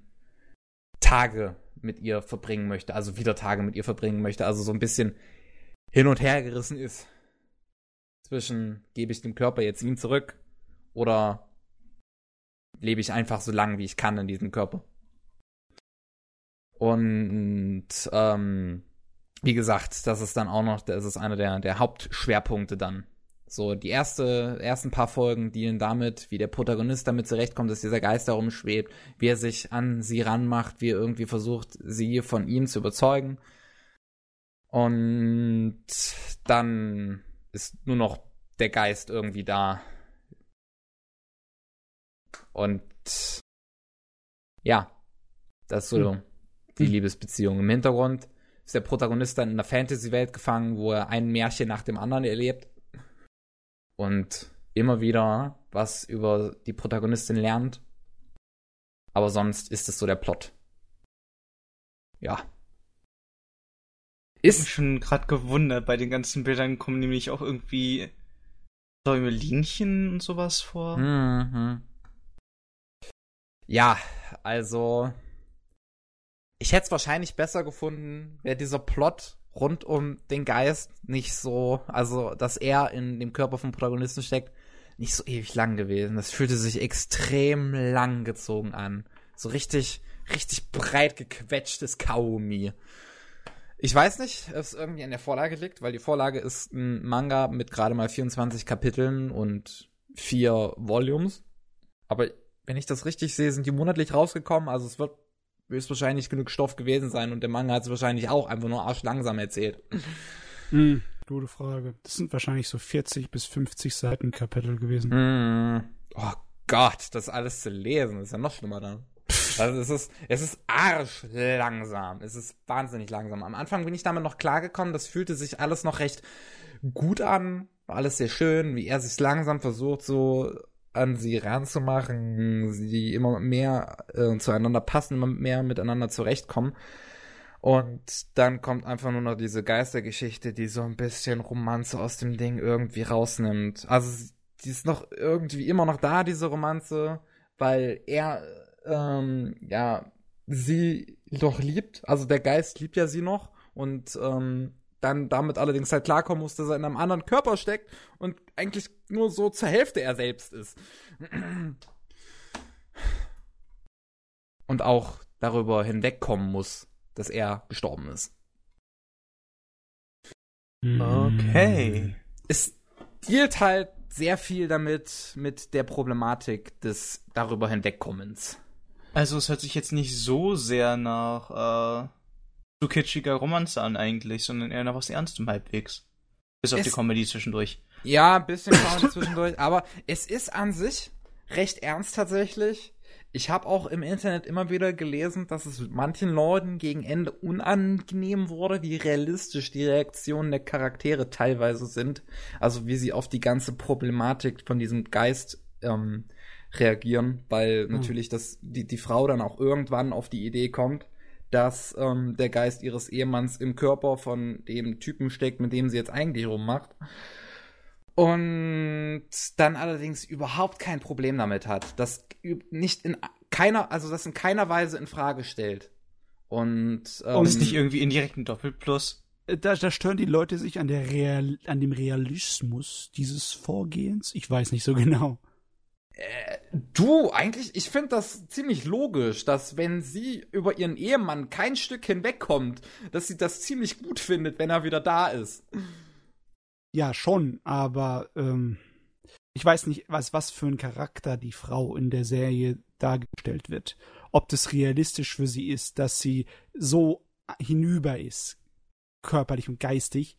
Tage mit ihr verbringen möchte, also wieder Tage mit ihr verbringen möchte, also so ein bisschen hin und her gerissen ist. Zwischen gebe ich dem Körper jetzt ihm zurück oder lebe ich einfach so lange, wie ich kann in diesem Körper. Und ähm, wie gesagt, das ist dann auch noch, das ist einer der, der Hauptschwerpunkte dann. So, die erste, ersten paar Folgen dienen damit, wie der Protagonist damit zurechtkommt, dass dieser Geist darum schwebt, wie er sich an sie ranmacht, wie er irgendwie versucht, sie von ihm zu überzeugen. Und dann ist nur noch der Geist irgendwie da. Und ja, das ist so hm. die. Liebesbeziehung. Im Hintergrund ist der Protagonist dann in einer Fantasy-Welt gefangen, wo er ein Märchen nach dem anderen erlebt und immer wieder was über die Protagonistin lernt. Aber sonst ist es so der Plot. Ja. Ist schon gerade gewundert, bei den ganzen Bildern kommen nämlich auch irgendwie Säumelinchen und sowas vor. Mhm. Ja, also ich hätte es wahrscheinlich besser gefunden, wäre dieser Plot rund um den Geist nicht so, also dass er in dem Körper vom Protagonisten steckt, nicht so ewig lang gewesen. Das fühlte sich extrem lang gezogen an. So richtig, richtig breit gequetschtes Kaugummi. Ich weiß nicht, ob es irgendwie an der Vorlage liegt, weil die Vorlage ist ein Manga mit gerade mal 24 Kapiteln und vier Volumes. Aber wenn ich das richtig sehe, sind die monatlich rausgekommen. Also es wird höchstwahrscheinlich genug Stoff gewesen sein und der Manga hat es wahrscheinlich auch einfach nur arschlangsam erzählt. Hm, gute Frage. Das sind wahrscheinlich so 40 bis 50 Seiten Kapitel gewesen. Hm. Oh Gott, das alles zu lesen, ist ja noch schlimmer dann. Also es ist, es ist arschlangsam. Es ist wahnsinnig langsam. Am Anfang bin ich damit noch klargekommen. Das fühlte sich alles noch recht gut an. War alles sehr schön, wie er sich langsam versucht, so an sie ranzumachen, sie immer mehr äh, zueinander passen, immer mehr miteinander zurechtkommen. Und dann kommt einfach nur noch diese Geistergeschichte, die so ein bisschen Romanze aus dem Ding irgendwie rausnimmt. Also die ist noch irgendwie immer noch da, diese Romanze, weil er ähm, ja sie doch liebt. Also der Geist liebt ja sie noch und ähm, dann damit allerdings halt klarkommen muss, dass er in einem anderen Körper steckt und eigentlich nur so zur Hälfte er selbst ist. Und auch darüber hinwegkommen muss, dass er gestorben ist. Okay. Es dealt halt sehr viel damit, mit der Problematik des darüber hinwegkommens. Also es hört sich jetzt nicht so sehr nach äh, so kitschiger Romanze an eigentlich, sondern eher nach was Ernstem halbwegs. Bis auf es, die Comedy zwischendurch. Ja, ein bisschen Comedy zwischendurch, aber es ist an sich recht ernst tatsächlich. Ich habe auch im Internet immer wieder gelesen, dass es manchen Leuten gegen Ende unangenehm wurde, wie realistisch die Reaktionen der Charaktere teilweise sind. Also wie sie auf die ganze Problematik von diesem Geist ähm, reagieren, weil mhm. natürlich das, die, die Frau dann auch irgendwann auf die Idee kommt, dass ähm, der Geist ihres Ehemanns im Körper von dem Typen steckt, mit dem sie jetzt eigentlich rummacht. Und dann allerdings überhaupt kein Problem damit hat. Das nicht in keiner, also das in keiner Weise in Frage stellt. Und, ähm, Und ist nicht irgendwie indirekten Doppelplus. Äh, da, da stören die Leute sich an der Real, an dem Realismus dieses Vorgehens. Ich weiß nicht so genau. Du, eigentlich, ich finde das ziemlich logisch, dass wenn sie über ihren Ehemann kein Stück hinwegkommt, dass sie das ziemlich gut findet, wenn er wieder da ist. Ja, schon, aber ähm, ich weiß nicht, was, was für ein Charakter die Frau in der Serie dargestellt wird. Ob das realistisch für sie ist, dass sie so hinüber ist, körperlich und geistig,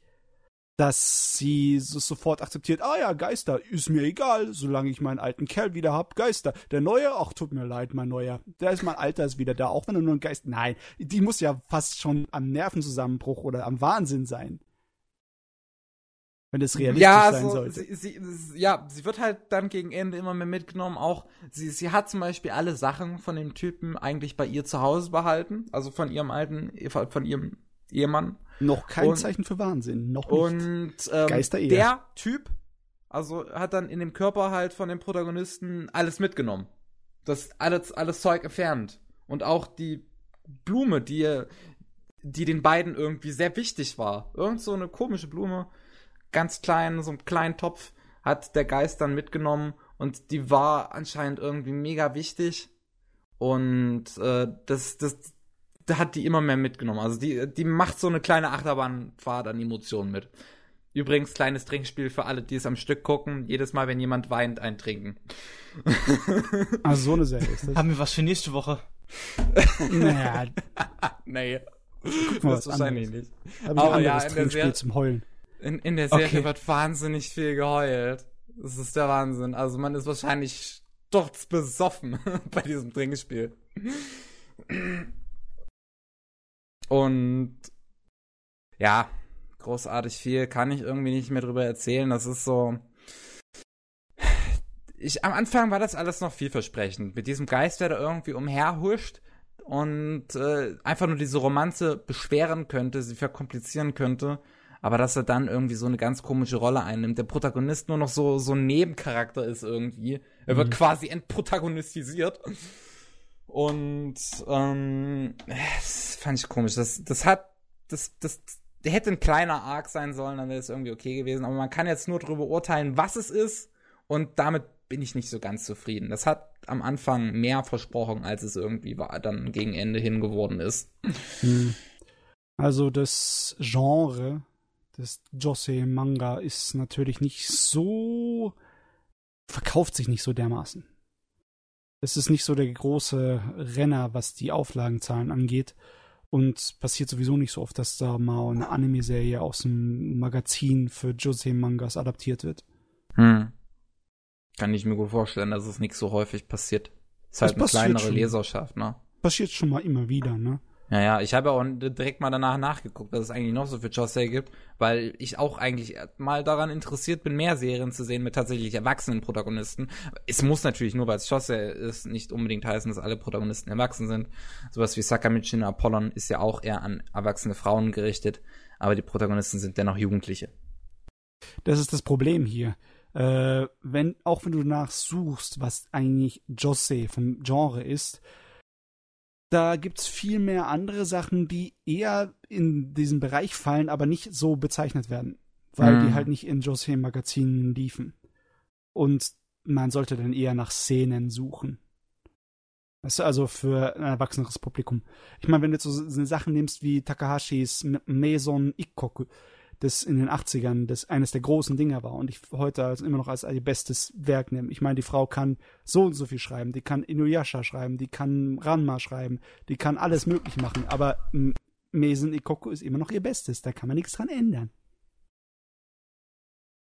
dass sie so sofort akzeptiert, ah ja, Geister, ist mir egal, solange ich meinen alten Kerl wieder hab, Geister. Der Neue, ach, tut mir leid, mein Neuer. Der ist mein Alter, ist wieder da, auch wenn er nur ein Geist, nein, die muss ja fast schon am Nervenzusammenbruch oder am Wahnsinn sein. Wenn das realistisch ja, sein so, sollte. Sie, sie, ja, sie wird halt dann gegen Ende immer mehr mitgenommen. Auch sie, sie hat zum Beispiel alle Sachen von dem Typen eigentlich bei ihr zu Hause behalten, also von ihrem alten, von ihrem Ehemann. Noch kein und- Zeichen für Wahnsinn, noch nicht. Und ähm, Geister eher. der Typ, also hat dann in dem Körper halt von dem Protagonisten alles mitgenommen. Das alles, alles Zeug entfernt. Und auch die Blume, die, die den beiden irgendwie sehr wichtig war. Irgend so eine komische Blume, ganz klein, so einen kleinen Topf, hat der Geist dann mitgenommen und die war anscheinend irgendwie mega wichtig. Und äh, das, das, da hat die immer mehr mitgenommen. Also die, die macht so eine kleine Achterbahnfahrt an Emotionen mit. Übrigens, kleines Trinkspiel für alle, die es am Stück gucken. Jedes Mal, wenn jemand weint, ein Trinken. Also so eine Serie ist das. Haben wir was für nächste Woche? naja, nee. guck mal, Das wahrscheinlich anderes. nicht. Hab ich Aber ein ja, anderes in der Trinkspiel Serie- zum Heulen. In, in der Serie Okay. wird wahnsinnig viel geheult. Das ist der Wahnsinn. Also man ist wahrscheinlich sturzbesoffen bei diesem Trinkspiel. Und ja, großartig viel kann ich irgendwie nicht mehr drüber erzählen. Das ist so. Ich, am Anfang war das alles noch vielversprechend. Mit diesem Geist, der da irgendwie umherhuscht und äh, einfach nur diese Romanze beschweren könnte, sie verkomplizieren könnte. Aber dass er dann irgendwie so eine ganz komische Rolle einnimmt. Der Protagonist nur noch so, so ein Nebencharakter ist irgendwie. Er wird Mhm. quasi entprotagonistisiert. Und ähm, das fand ich komisch. Das, das hat, das, das, hätte ein kleiner Arc sein sollen, dann wäre es irgendwie okay gewesen. Aber man kann jetzt nur darüber urteilen, was es ist. Und damit bin ich nicht so ganz zufrieden. Das hat am Anfang mehr versprochen, als es irgendwie war, dann gegen Ende hin geworden ist. Hm. Also das Genre des Josei-Manga ist natürlich nicht so, verkauft sich nicht so dermaßen. Es ist nicht so der große Renner, was die Auflagenzahlen angeht. Und passiert sowieso nicht so oft, dass da mal eine Anime-Serie aus dem Magazin für Josei-Mangas adaptiert wird. Hm. Kann ich mir gut vorstellen, dass es nicht so häufig passiert. Ist halt Das eine kleinere schon. Leserschaft, ne? Passiert schon mal immer wieder, ne? Ja, ja, ich habe auch direkt mal danach nachgeguckt, was es eigentlich noch so für Josei gibt, weil ich auch eigentlich mal daran interessiert bin, mehr Serien zu sehen mit tatsächlich erwachsenen Protagonisten. Es muss natürlich nur, weil es Josei ist, nicht unbedingt heißen, dass alle Protagonisten erwachsen sind. Sowas wie Sakamichi no Apollon ist ja auch eher an erwachsene Frauen gerichtet, aber die Protagonisten sind dennoch Jugendliche. Das ist das Problem hier. Äh, wenn, auch wenn du nachsuchst, was eigentlich Josei vom Genre ist, da gibt's viel mehr andere Sachen, die eher in diesen Bereich fallen, aber nicht so bezeichnet werden, weil Mhm. die halt nicht in Josei-Magazinen liefen. Und man sollte dann eher nach Szenen suchen. Weißt du, also für ein erwachseneres Publikum. Ich meine, wenn du jetzt so, Sachen nimmst wie Takahashis Maison Ikkoku, das in den 80ern das eines der großen Dinger war und ich heute als, immer noch als ihr bestes Werk nehme. Ich meine, die Frau kann so und so viel schreiben, die kann Inuyasha schreiben, die kann Ranma schreiben, die kann alles möglich machen, aber M- Maison Ikkoku ist immer noch ihr Bestes, da kann man nichts dran ändern.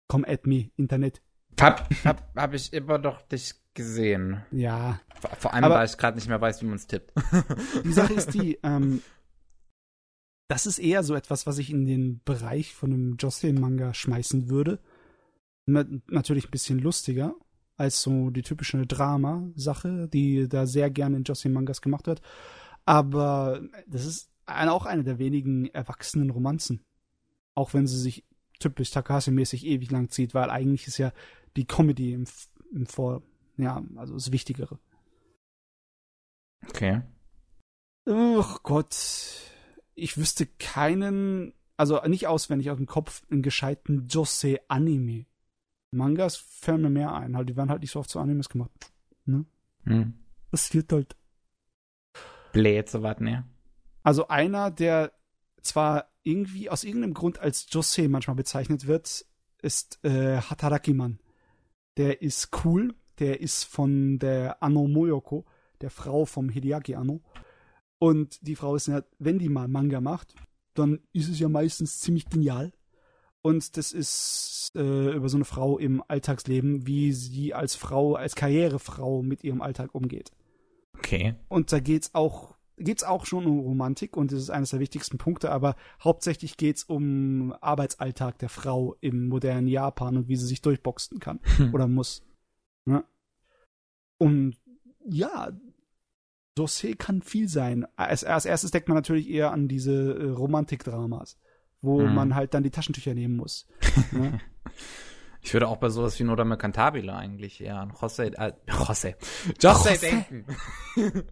Komm, add me, Internet. Hab, hab, hab ich immer noch nicht gesehen. Ja, Vor, vor allem, Aber- weil ich gerade nicht mehr weiß, wie man es tippt. Die Sache ist die, ähm, das ist eher so etwas, was ich in den Bereich von einem Jocelyn-Manga schmeißen würde. Na, natürlich ein bisschen lustiger als so die typische Drama-Sache, die da sehr gerne in Jocelyn-Mangas gemacht wird. Aber das ist auch eine der wenigen erwachsenen Romanzen. Auch wenn sie sich typisch Takahashi-mäßig ewig lang zieht, weil eigentlich ist ja die Comedy im, im Vor, ja, also das Wichtigere. Okay. Oh Gott. Ich wüsste keinen, also nicht auswendig aus dem Kopf, einen gescheiten Josei-Anime. Mangas fallen mir mehr ein. Halt, die werden halt nicht so oft zu Animes gemacht. Hm. Das wird halt. Blät, so was, ne? Also einer, der zwar irgendwie aus irgendeinem Grund als Josei manchmal bezeichnet wird, ist äh, Hatarakiman. Der ist cool. Der ist von der Anno Moyoko, der Frau vom Hideaki Anno. Und die Frau ist ja, wenn die mal Manga macht, dann ist es ja meistens ziemlich genial. Und das ist äh, über so eine Frau im Alltagsleben, wie sie als Frau, als Karrierefrau mit ihrem Alltag umgeht. Okay. Und da geht's auch, geht's auch schon um Romantik und das ist eines der wichtigsten Punkte, aber hauptsächlich geht's um Arbeitsalltag der Frau im modernen Japan und wie sie sich durchboxen kann oder muss. Ja. Und ja, Dossier kann viel sein. Als, als erstes denkt man natürlich eher an diese äh, Romantikdramas, wo Hm. man halt dann die Taschentücher nehmen muss. ne? Ich würde auch bei sowas wie Nodame Cantabile eigentlich eher an José, äh, José, José José. denken.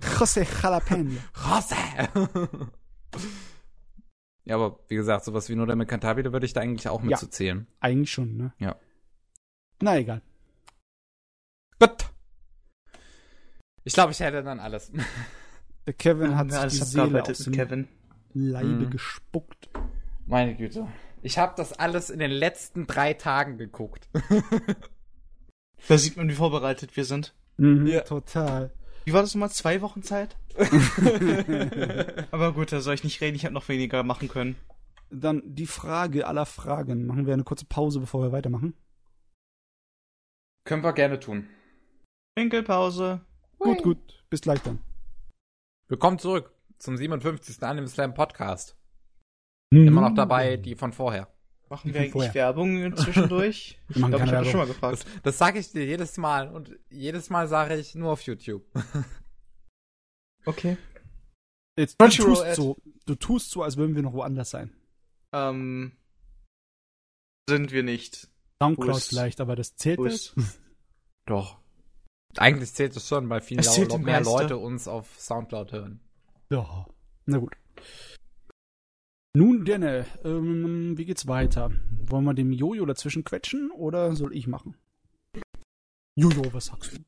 José Jalapeno. José! ja, aber wie gesagt, sowas wie Nodame Cantabile würde ich da eigentlich auch mit Ja. zu zählen. Eigentlich schon, ne? Ja. Na egal. Gut. Ich glaube, ich hätte dann alles. Der Kevin hat Ja, sich alles die Seele aus dem Kevin. Leibe Mhm. gespuckt. Meine Güte. Ich habe das alles in den letzten drei Tagen geguckt. Da sieht man, wie vorbereitet wir sind. Mhm, Ja. Total. Wie war das nochmal? Zwei Wochen Zeit? Aber gut, da soll ich nicht reden, ich habe noch weniger machen können. Dann die Frage aller Fragen. Machen wir eine kurze Pause, bevor wir weitermachen. Können wir gerne tun. Winkelpause. Gut, gut. Bis gleich dann. Willkommen zurück zum 57. Anime Slam Podcast. Mhm. Immer noch dabei, die von vorher. Machen wir eigentlich vorher. Werbung zwischendurch? Ich glaube, ich habe das schon mal Das, gefragt. das sage ich dir jedes Mal und jedes Mal sage ich nur auf YouTube. Okay. Jetzt, du, tust so, du tust so, als würden wir noch woanders sein. Ähm, sind wir nicht. Soundcloud vielleicht, aber das zählt nicht. ist- Doch. Eigentlich zählt es schon, weil viel lau- mehr Meister. Leute uns auf Soundcloud hören. Ja. Na gut. Nun, Denne, ähm, wie geht's weiter? Wollen wir dem Jojo dazwischen quetschen oder soll ich machen? Jojo, was sagst du?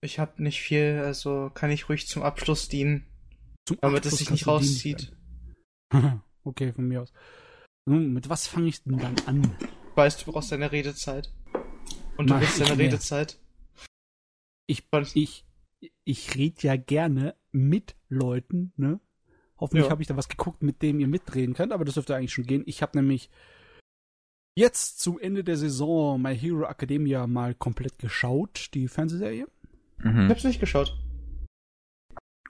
Ich habe nicht viel, also kann ich ruhig zum Abschluss dienen, Zum damit es sich nicht rauszieht. okay, von mir aus. Nun, mit was fange ich denn dann an? Weißt du, brauchst deine Redezeit. Und du willst deine mehr. Redezeit. Ich, ich, ich rede ja gerne mit Leuten, ne? Hoffentlich Ja. habe ich da was geguckt, mit dem ihr mitreden könnt, aber das dürfte eigentlich schon gehen. Ich habe nämlich jetzt zum Ende der Saison My Hero Academia mal komplett geschaut, die Fernsehserie. Ich Mhm. hab's nicht geschaut.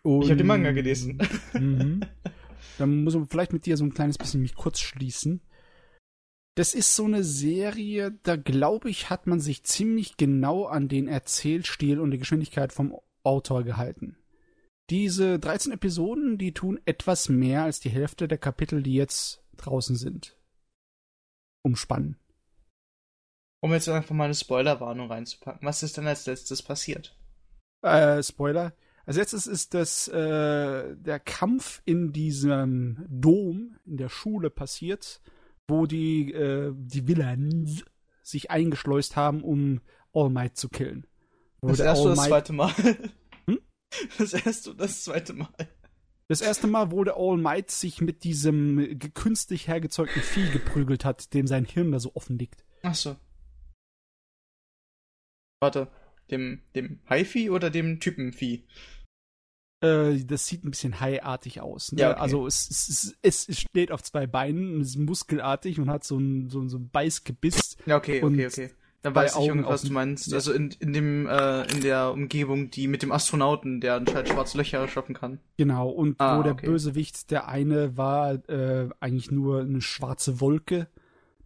Und, Ich habe den Manga gelesen. Mhm. Dann muss man vielleicht mit dir so ein kleines bisschen mich kurz schließen. Das ist so eine Serie, da glaube ich, hat man sich ziemlich genau an den Erzählstil und die Geschwindigkeit vom Autor gehalten. Diese 13 Episoden, die tun etwas mehr als die Hälfte der Kapitel, die jetzt draußen sind. Umspannen. Um jetzt einfach mal eine Spoilerwarnung reinzupacken. Was ist denn als letztes passiert? Äh, Spoiler. Als letztes ist das äh, der Kampf in diesem Dom in der Schule passiert, wo die äh, die Villains sich eingeschleust haben, um All Might zu killen. Wo Das erste oder das zweite Mal? Hm? Das erste und das zweite Mal. Das erste Mal, wo der All Might sich mit diesem künstlich hergezeugten Vieh geprügelt hat, dem sein Hirn da so offen liegt. Ach so. Warte, dem, dem Haifi oder dem Typenvieh? Äh, das sieht ein bisschen haiartig aus. Ne? Ja, okay. Also es, es, es, es steht auf zwei Beinen, und ist muskelartig und hat so ein, so, ein- so ein Beißgebiss. Ja, okay, okay, okay. Dann weiß ich Augen irgendwas, auf du meinst. Also in, in dem, äh, in der Umgebung, die mit dem Astronauten, der anscheinend schwarze Löcher schaffen kann. Genau, und Ah, wo der okay. Bösewicht, der eine war äh, eigentlich nur eine schwarze Wolke,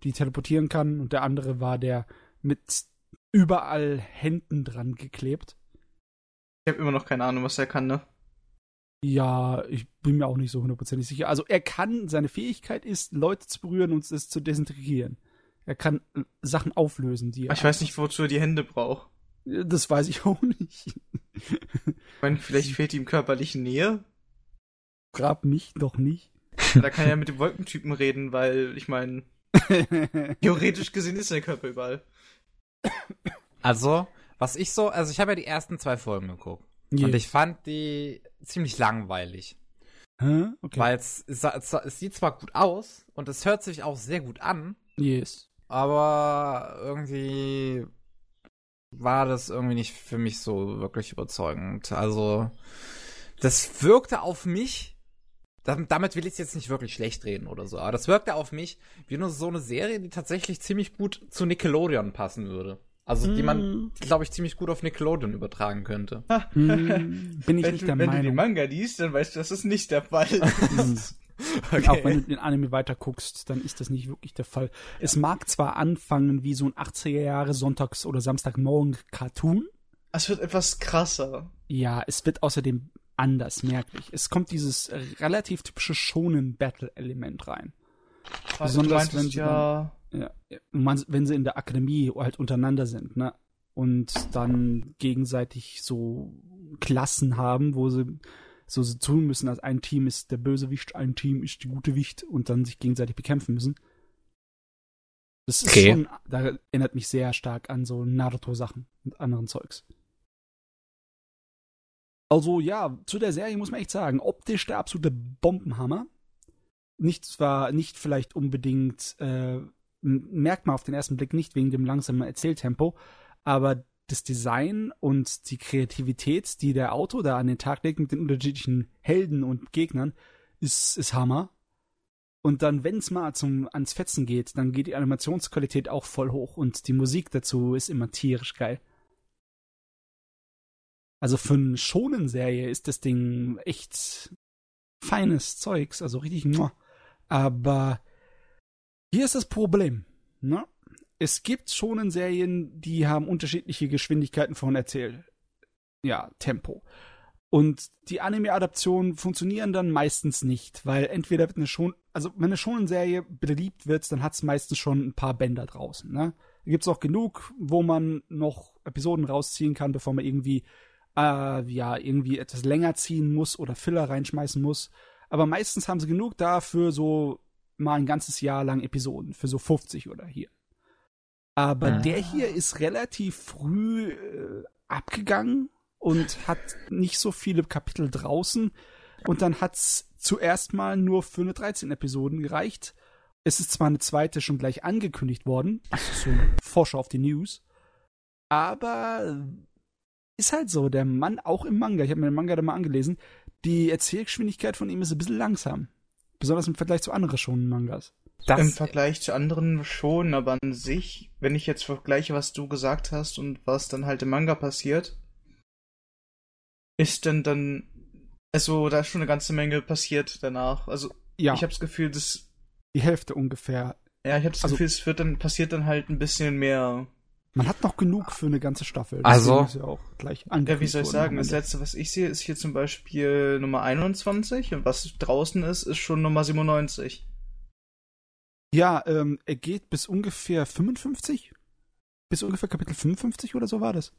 die teleportieren kann, und der andere war der mit überall Händen dran geklebt. Ich habe immer noch keine Ahnung, was er kann, ne? Ja, ich bin mir auch nicht so hundertprozentig sicher. Also er kann, seine Fähigkeit ist, Leute zu berühren und es zu desintegrieren. Er kann äh, Sachen auflösen, die er. Ich weiß nicht, wozu er die Hände braucht. Das weiß ich auch nicht. Ich meine, vielleicht fehlt ihm körperliche Nähe. Grab mich doch nicht. Da kann er ja mit dem Wolkentypen reden, weil, ich meine, theoretisch gesehen ist der Körper überall. Also, was ich so, also ich habe ja die ersten zwei Folgen geguckt. Und ich fand die ziemlich langweilig. Hä? Okay. Weil es, es, es, es sieht zwar gut aus und es hört sich auch sehr gut an, yes. aber irgendwie war das irgendwie nicht für mich so wirklich überzeugend. Also, das wirkte auf mich, damit will ich es jetzt nicht wirklich schlecht reden oder so, aber das wirkte auf mich wie nur so eine Serie, die tatsächlich ziemlich gut zu Nickelodeon passen würde. Also, die man, Mm. glaube ich, ziemlich gut auf Nickelodeon übertragen könnte. Hm, bin ich wenn nicht du, der wenn du den Meinung. Manga liest, dann weißt du, das ist nicht der Fall. Hm. Auch wenn du den Anime weiter guckst, dann ist das nicht wirklich der Fall. Es mag zwar anfangen wie so ein 80er Jahre Sonntags- oder Samstagmorgen Cartoon. es wird etwas krasser. Ja, es wird außerdem anders, merklich. Es kommt dieses relativ typische Shonen-Battle-Element rein. Besonders du wenn sie ja. Ja, man, wenn sie in der Akademie halt untereinander sind, ne? Und dann gegenseitig so Klassen haben, wo sie so sie tun müssen, als ein Team ist der Bösewicht, ein Team ist die gute Wicht und dann sich gegenseitig bekämpfen müssen. Das ist Okay. schon, da erinnert mich sehr stark an so Naruto-Sachen und anderen Zeugs. Also ja, zu der Serie muss man echt sagen, optisch der absolute Bombenhammer. Nicht zwar, nicht vielleicht unbedingt, äh, merkt man auf den ersten Blick nicht wegen dem langsamen Erzähltempo, aber das Design und die Kreativität, die der Autor da an den Tag legt mit den unterschiedlichen Helden und Gegnern, ist, ist Hammer. Und dann, wenn es mal zum, ans Fetzen geht, dann geht die Animationsqualität auch voll hoch und die Musik dazu ist immer tierisch geil. Also für eine Shonen-Serie ist das Ding echt feines Zeugs, also richtig muah. Aber hier ist das Problem, ne? Es gibt Shonen-Serien, die haben unterschiedliche Geschwindigkeiten von Erzähl, ja, Tempo. Und die Anime-Adaptionen funktionieren dann meistens nicht, weil entweder wird eine schon, also wenn eine Shonen-Serie beliebt wird, dann hat es meistens schon ein paar Bänder draußen, ne? Da gibt's auch genug, wo man noch Episoden rausziehen kann, bevor man irgendwie äh, ja, irgendwie etwas länger ziehen muss oder Filler reinschmeißen muss. Aber meistens haben sie genug dafür so mal ein ganzes Jahr lang Episoden, für so 50 oder hier. Aber Ah. der hier ist relativ früh äh, abgegangen und hat nicht so viele Kapitel draußen. Und dann hat's zuerst mal nur für eine 13 Episoden gereicht. Es ist zwar eine zweite schon gleich angekündigt worden, das ist so ein Vorschau auf die News, aber ist halt so, der Mann auch im Manga, ich habe mir den Manga da mal angelesen, die Erzählgeschwindigkeit von ihm ist ein bisschen langsam. Besonders im Vergleich zu anderen schon Mangas. Das, Im Vergleich zu anderen schon, aber an sich, wenn ich jetzt vergleiche, was du gesagt hast und was dann halt im Manga passiert, ist denn dann, also da ist schon eine ganze Menge passiert danach. Also Ja, ich habe das Gefühl, das, die Hälfte ungefähr. ja, ich habe das Also- Gefühl, es wird dann passiert dann halt ein bisschen mehr. Man hat noch genug für eine ganze Staffel. Also- ist ja auch gleich Ja, wie soll ich sagen? Das letzte, was ich sehe, ist hier zum Beispiel Nummer 21 und was draußen ist, ist schon Nummer 97. Ja, ähm, er geht bis ungefähr 55? Bis ungefähr Kapitel 55 oder so war das.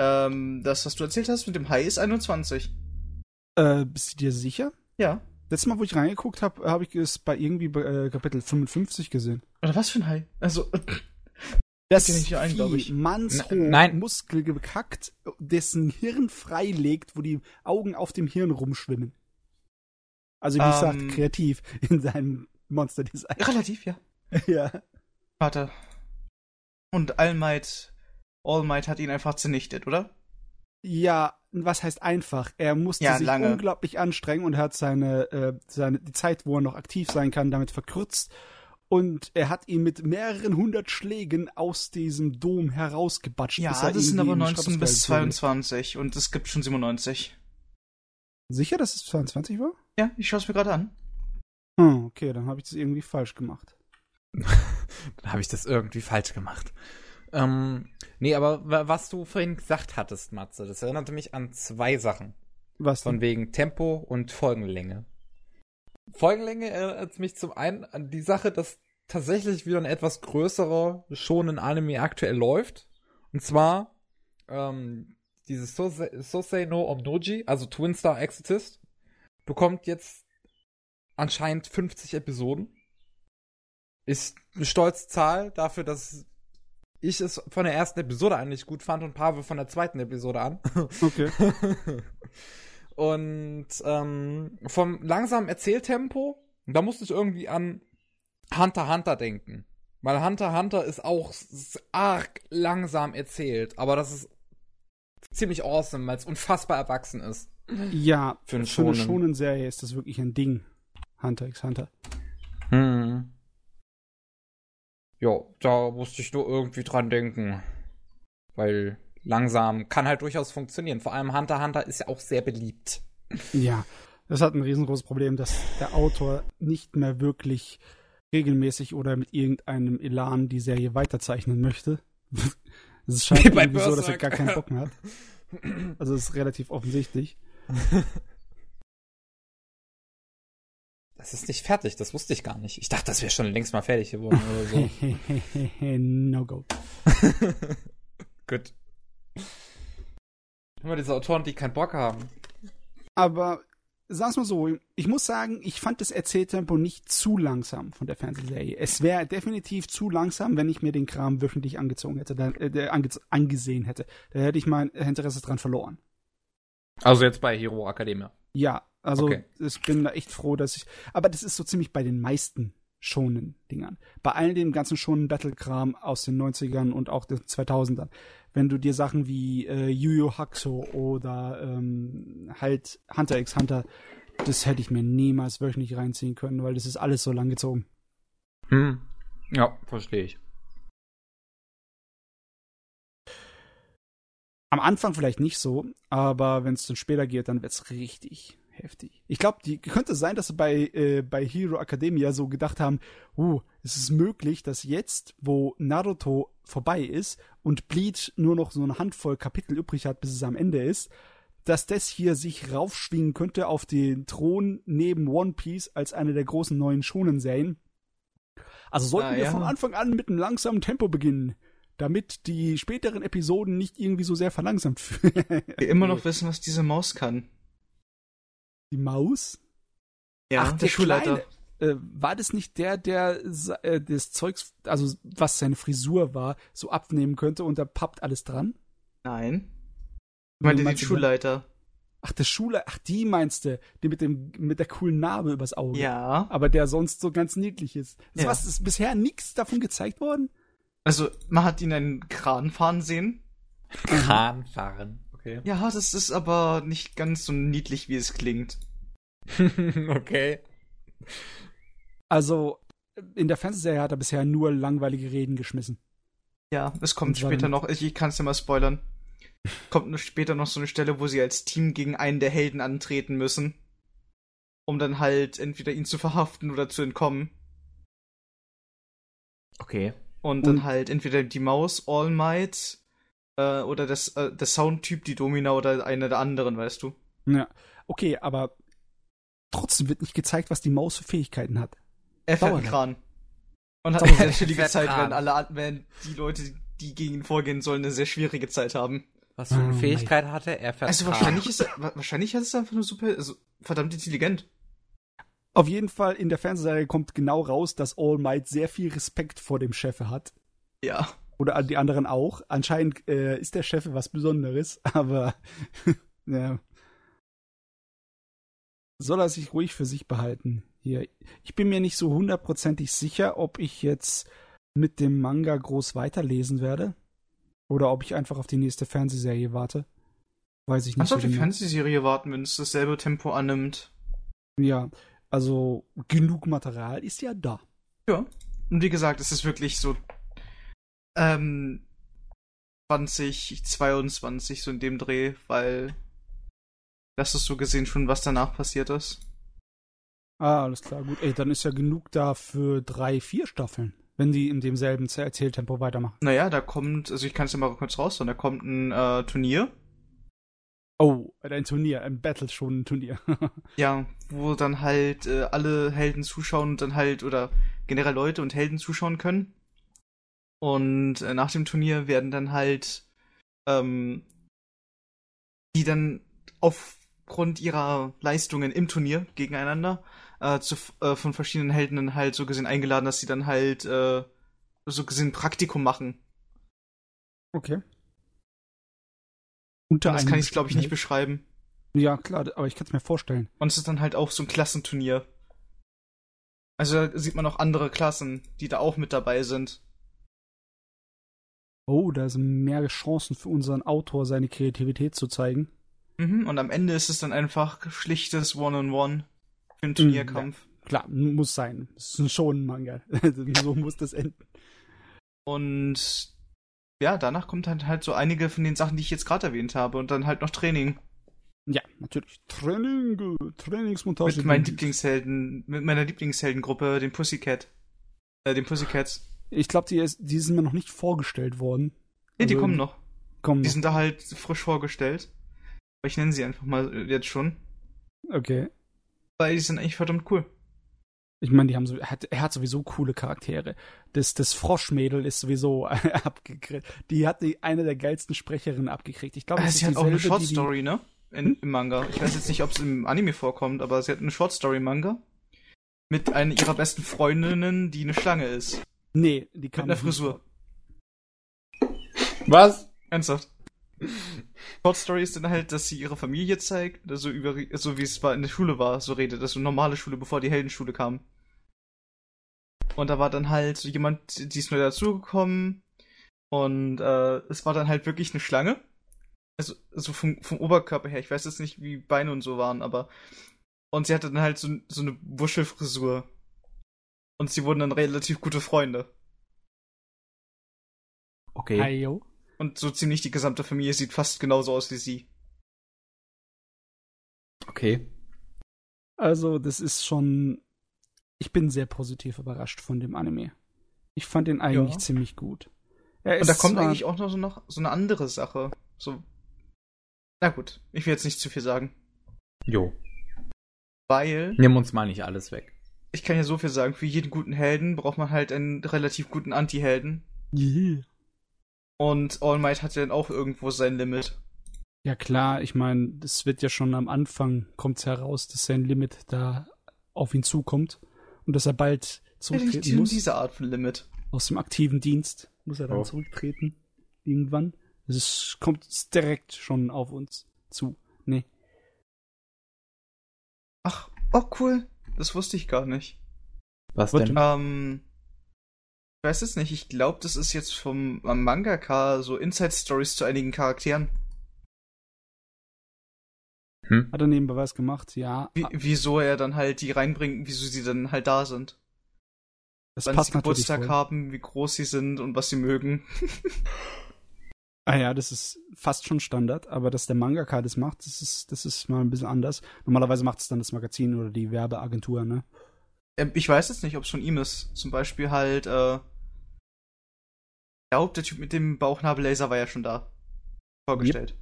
Ähm, das, was du erzählt hast mit dem Hai, ist 21. Äh, bist du dir sicher? Ja. Letztes Mal, wo ich reingeguckt habe, habe ich es bei irgendwie bei, äh, Kapitel 55 gesehen. Oder was für ein Hai? Also, Das dir nicht ein, glaub ich. mannshoch nein. Muskel bekackt, dessen Hirn freilegt, wo die Augen auf dem Hirn rumschwimmen. Also wie Ähm. gesagt, kreativ in seinem Monster-Design. relativ, ja. ja. Warte. Und All Might, All Might hat ihn einfach zernichtet, oder? Ja, was heißt einfach? Er musste Ja, sich lange. unglaublich anstrengen und hat seine, äh, seine die Zeit, wo er noch aktiv sein kann, damit verkürzt. Und er hat ihn mit mehreren hundert Schlägen aus diesem Dom herausgebatscht. Ja, bis er das sind aber in die 19 bis Stratosphäre geflogen 22 und es gibt schon 97. ist. Sicher, dass es 22 war? Ja, ich schaue es mir gerade an. Hm, okay, dann habe ich das irgendwie falsch gemacht. Dann habe ich das irgendwie falsch gemacht. Ähm, nee, aber wa- was du vorhin gesagt hattest, Matze, das erinnerte mich an zwei Sachen. Was Von denn? wegen Tempo und Folgenlänge. Folgenlänge erinnert mich zum einen an die Sache, dass tatsächlich wieder ein etwas größerer schonen Anime aktuell läuft. Und zwar ähm, dieses Sosei, no Omnoji, also Twin Star Exorcist, bekommt jetzt anscheinend 50 Episoden. Ist eine stolze Zahl dafür, dass ich es von der ersten Episode eigentlich gut fand und Pavel von der zweiten Episode an. Okay. und ähm, vom langsamen Erzähltempo, da musste ich irgendwie an Hunter Hunter denken. Weil Hunter Hunter ist auch arg langsam erzählt, aber das ist ziemlich awesome, weil es unfassbar erwachsen ist. Ja, Für einen für eine Shonen. Shonen-Serie ist das wirklich ein Ding. Hunter x Hunter. Hm. Ja, da musste ich nur irgendwie dran denken. Weil langsam kann halt durchaus funktionieren. Vor allem Hunter Hunter ist ja auch sehr beliebt. Ja, das hat ein riesengroßes Problem, dass der Autor nicht mehr wirklich regelmäßig oder mit irgendeinem Elan die Serie weiterzeichnen möchte. Es scheint Wie irgendwie so, dass er gar keinen Bock mehr hat. Also es ist relativ offensichtlich. Das ist nicht fertig, das wusste ich gar nicht. Ich dachte, das wäre schon längst mal fertig geworden oder so. no go. Gut. Immer diese Autoren, die keinen Bock haben. Aber sag's mal so, ich muss sagen, ich fand das Erzähltempo nicht zu langsam von der Fernsehserie. Es wäre definitiv zu langsam, wenn ich mir den Kram wöchentlich angezogen hätte, dann, äh, der ange angesehen hätte. Da hätte ich mein Interesse dran verloren. Also jetzt bei Hero Academia. Ja, also Okay. ich bin da echt froh, dass ich. Aber das ist so ziemlich bei den meisten schonen Dingern. Bei all dem ganzen schonen Battle-Kram aus den 90ern und auch den 2000ern. Wenn du dir Sachen wie äh, Yu Yu Hakusho oder ähm, halt Hunter x Hunter, das hätte ich mir niemals wöchentlich reinziehen können, weil das ist alles so lang gezogen. Hm. Ja, verstehe ich. Am Anfang vielleicht nicht so, aber wenn es dann später geht, dann wird's richtig heftig. Ich glaube, die könnte sein, dass sie bei äh, bei Hero Academia so gedacht haben, oh, es ist möglich, dass jetzt, wo Naruto vorbei ist und Bleach nur noch so eine Handvoll Kapitel übrig hat, bis es am Ende ist, dass das hier sich raufschwingen könnte auf den Thron neben One Piece als eine der großen neuen Shonen-Serien. Also sollten Ah, wir ja. von Anfang an mit einem langsamen Tempo beginnen, damit die späteren Episoden nicht irgendwie so sehr verlangsamt fühlen. Wir immer noch wissen, was diese Maus kann. Die Maus? Ja, Ach, der, der Schulleiter. Kleine. Äh, war das nicht der, der äh, das Zeugs, also was seine Frisur war, so abnehmen könnte und da pappt alles dran? Nein. Ich meinte den meinst du den? Schulleiter. Ach, der Schule, ach, die meinst du, die mit dem, mit der coolen Narbe übers Auge. Ja. Aber der sonst so ganz niedlich ist. Das Ja. was, ist bisher nichts davon gezeigt worden? Also, man hat ihn einen Kran fahren sehen. Kran fahren. Okay. Ja, das ist aber nicht ganz so niedlich, wie es klingt. okay. Also, in der Fernsehserie hat er bisher nur langweilige Reden geschmissen. Ja, es kommt später noch, ich, ich kann es dir mal spoilern. Kommt noch später noch so eine Stelle, wo sie als Team gegen einen der Helden antreten müssen. Um dann halt entweder ihn zu verhaften oder zu entkommen. Okay. Und, Und- dann halt entweder die Maus, All Might, äh, oder das, äh, der Soundtyp, die Domina oder einer der anderen, weißt du? Ja. Okay, aber trotzdem wird nicht gezeigt, was die Maus für Fähigkeiten hat. Er fährt einen. Kran. Und hat eine sehr schwierige Fährt Zeit, während alle, an- während die Leute, die gegen ihn vorgehen sollen, eine sehr schwierige Zeit haben. Was für eine Oh Fähigkeit hatte er? Also wahrscheinlich ist er, wa- wahrscheinlich ist er einfach nur super, also verdammt intelligent. Auf jeden Fall in der Fernsehserie kommt genau raus, dass All Might sehr viel Respekt vor dem Chef hat. Ja. Oder die anderen auch. Anscheinend äh, ist der Chef was Besonderes, aber ja. soll er sich ruhig für sich behalten. Hier. Ich bin mir nicht so hundertprozentig sicher, ob ich jetzt mit dem Manga groß weiterlesen werde. Oder ob ich einfach auf die nächste Fernsehserie warte. Weiß ich nicht. So auf die. Fernsehserie warten, wenn es dasselbe Tempo annimmt. Ja, also genug Material ist ja da. Ja. Und wie gesagt, es ist wirklich so ähm 2022 so in dem Dreh, weil das ist so gesehen schon, was danach passiert ist. Ah, alles klar, gut. Ey, dann ist ja genug da für drei, vier Staffeln, wenn die in demselben Erzähltempo weitermachen. Naja, da kommt, also ich kann es ja mal kurz raus, da kommt ein äh, Turnier. Oh, ein Turnier, ein Battle schon ein Turnier. Ja, wo dann halt äh, alle Helden zuschauen und dann halt, oder generell Leute und Helden zuschauen können. Und äh, nach dem Turnier werden dann halt ähm, die dann aufgrund ihrer Leistungen im Turnier gegeneinander äh, zu, äh, von verschiedenen Helden dann halt so gesehen eingeladen, dass sie dann halt äh, so gesehen Praktikum machen. okay. Unter das kann ich glaube ich nicht beschreiben. Ja, klar, aber ich kann es mir vorstellen. Und es ist dann halt auch so ein Klassenturnier. Also da sieht man auch andere Klassen, die da auch mit dabei sind. Oh, da sind mehr Chancen für unseren Autor, seine Kreativität zu zeigen. Mhm, und am Ende ist es dann einfach schlichtes One-on-One für einen Turnierkampf. Klar, muss sein. Das ist schon ein Manga. so muss das enden. Und ja, danach kommt halt halt so einige von den Sachen, die ich jetzt gerade erwähnt habe und dann halt noch Training. Ja, natürlich. Training, äh, Trainingsmontage. Mit meinen Lieblingshelden, mit meiner Lieblingsheldengruppe, den Pussycat. Äh, den Pussycats. Ich glaube, die, ist- die sind mir noch nicht vorgestellt worden. Nee, die Also, kommen noch. Kommen Die noch. sind da halt frisch vorgestellt. Aber ich nenne sie einfach mal äh, jetzt schon. Okay. Weil die sind eigentlich verdammt cool. Ich meine, die haben so, er hat, er hat sowieso coole Charaktere. Das, das Froschmädel ist sowieso abgekriegt. Die hat die, eine der geilsten Sprecherinnen abgekriegt. Ich glaube, das sie ist hat auch eine Short die die- Story, ne? In, Im Manga. Ich weiß jetzt nicht, ob es im Anime vorkommt, aber sie hat eine Short Story Manga. Mit einer ihrer besten Freundinnen, die eine Schlange ist. Nee, die Mit kam einer nicht Frisur. Was? Ernsthaft. Short Story ist dann halt, dass sie ihre Familie zeigt, also über, so wie es war in der Schule war, so redet, also normale Schule, bevor die Heldenschule kam. Und da war dann halt so jemand, die ist neu dazugekommen und äh, es war dann halt wirklich eine Schlange. Also, also vom, vom Oberkörper her, ich weiß jetzt nicht, wie Beine und so waren, aber und sie hatte dann halt so, so eine Wuschelfrisur. Und sie wurden dann relativ gute Freunde. Okay. Ayo. Und so ziemlich die gesamte Familie sieht fast genauso aus wie sie. Okay. Also, das ist schon. Ich bin sehr positiv überrascht von dem Anime. Ich fand den eigentlich Ja. ziemlich gut. Er Und da kommt zwar- eigentlich auch noch so, noch so eine andere Sache. So. Na gut, ich will jetzt nicht zu viel sagen. Jo. Weil, Nimm uns mal nicht alles weg. Ich kann ja so viel sagen, für jeden guten Helden braucht man halt einen relativ guten Anti-Helden. Yeah. Und All Might hat ja dann auch irgendwo sein Limit. Ja klar, ich meine, das wird ja schon am Anfang kommt's heraus, dass sein Limit da auf ihn zukommt und dass er bald Ja, zurücktreten nicht muss diese Art von Limit. aus dem aktiven Dienst. Muss er dann Oh. zurücktreten irgendwann. Ist, kommt direkt schon auf uns zu. Nee. Ach, oh cool. Das wusste ich gar nicht. Was What? denn? Ähm, ich weiß es nicht. Ich glaube, das ist jetzt vom Mangaka so Inside-Stories zu einigen Charakteren. Hm? Hat er nebenbei was gemacht? Ja. Wie, wieso er dann halt die reinbringt, wieso sie dann halt da sind. Das wann passt sie natürlich. Geburtstag Voll. haben, wie groß sie sind und was sie mögen. Ah ja, das ist fast schon Standard, aber dass der Mangaka das macht, das ist, das ist mal ein bisschen anders. Normalerweise macht es dann das Magazin oder die Werbeagentur, ne? Ähm, ich weiß jetzt nicht, ob es von ihm ist. Zum Beispiel halt, äh, ich glaube, der Typ mit dem Bauchnabel-Laser war ja schon da. Vorgestellt.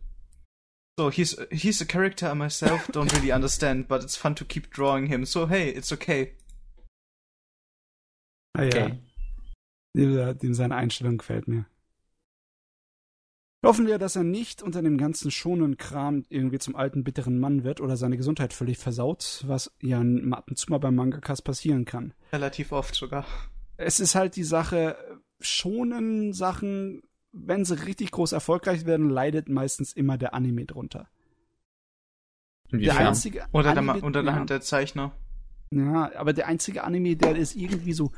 So, he's, he's a character I myself don't really understand, but it's fun to keep drawing him. So, hey, it's okay. Ah ja. Okay. Dem seine Einstellung gefällt mir. Hoffen wir, dass er nicht unter dem ganzen schonen Kram irgendwie zum alten bitteren Mann wird oder seine Gesundheit völlig versaut, was ja ab und zu mal beim Mangakas passieren kann. Relativ oft sogar. Es ist halt die Sache, schonen Sachen, wenn sie richtig groß erfolgreich werden, leidet meistens immer der Anime drunter. Der Inwiefern? einzige Oder der, Anime, Ma- oder der ja, Hand der Zeichner. Ja, aber der einzige Anime, der es irgendwie so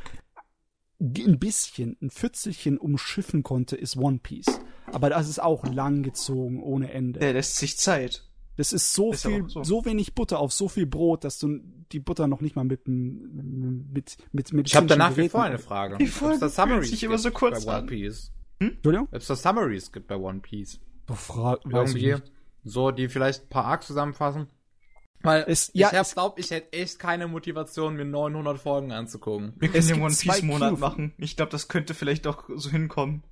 ein bisschen, ein Pfützelchen umschiffen konnte, ist One Piece. Aber das ist auch lang gezogen, ohne Ende. Der lässt sich Zeit. Das ist so Ist viel, so. so. wenig Butter auf so viel Brot, dass du die Butter noch nicht mal mit dem- mit mit mit Ich habe da medizinischen nach wie vor eine Frage. Die Folge da fühlt Summaries sich immer so kurz bei One an. Piece. Entschuldigung? Ob es da Summaries gibt bei One Piece. Oh, fra- weiß ich Irgendwie so, die vielleicht ein paar Arcs zusammenfassen. Weil Es- ich ja, hab, es- glaub, ich hätte echt keine Motivation, mir 900 Folgen anzugucken. Wir Es können den One zwei Piece Monat machen. Ich glaube, das könnte vielleicht doch so hinkommen.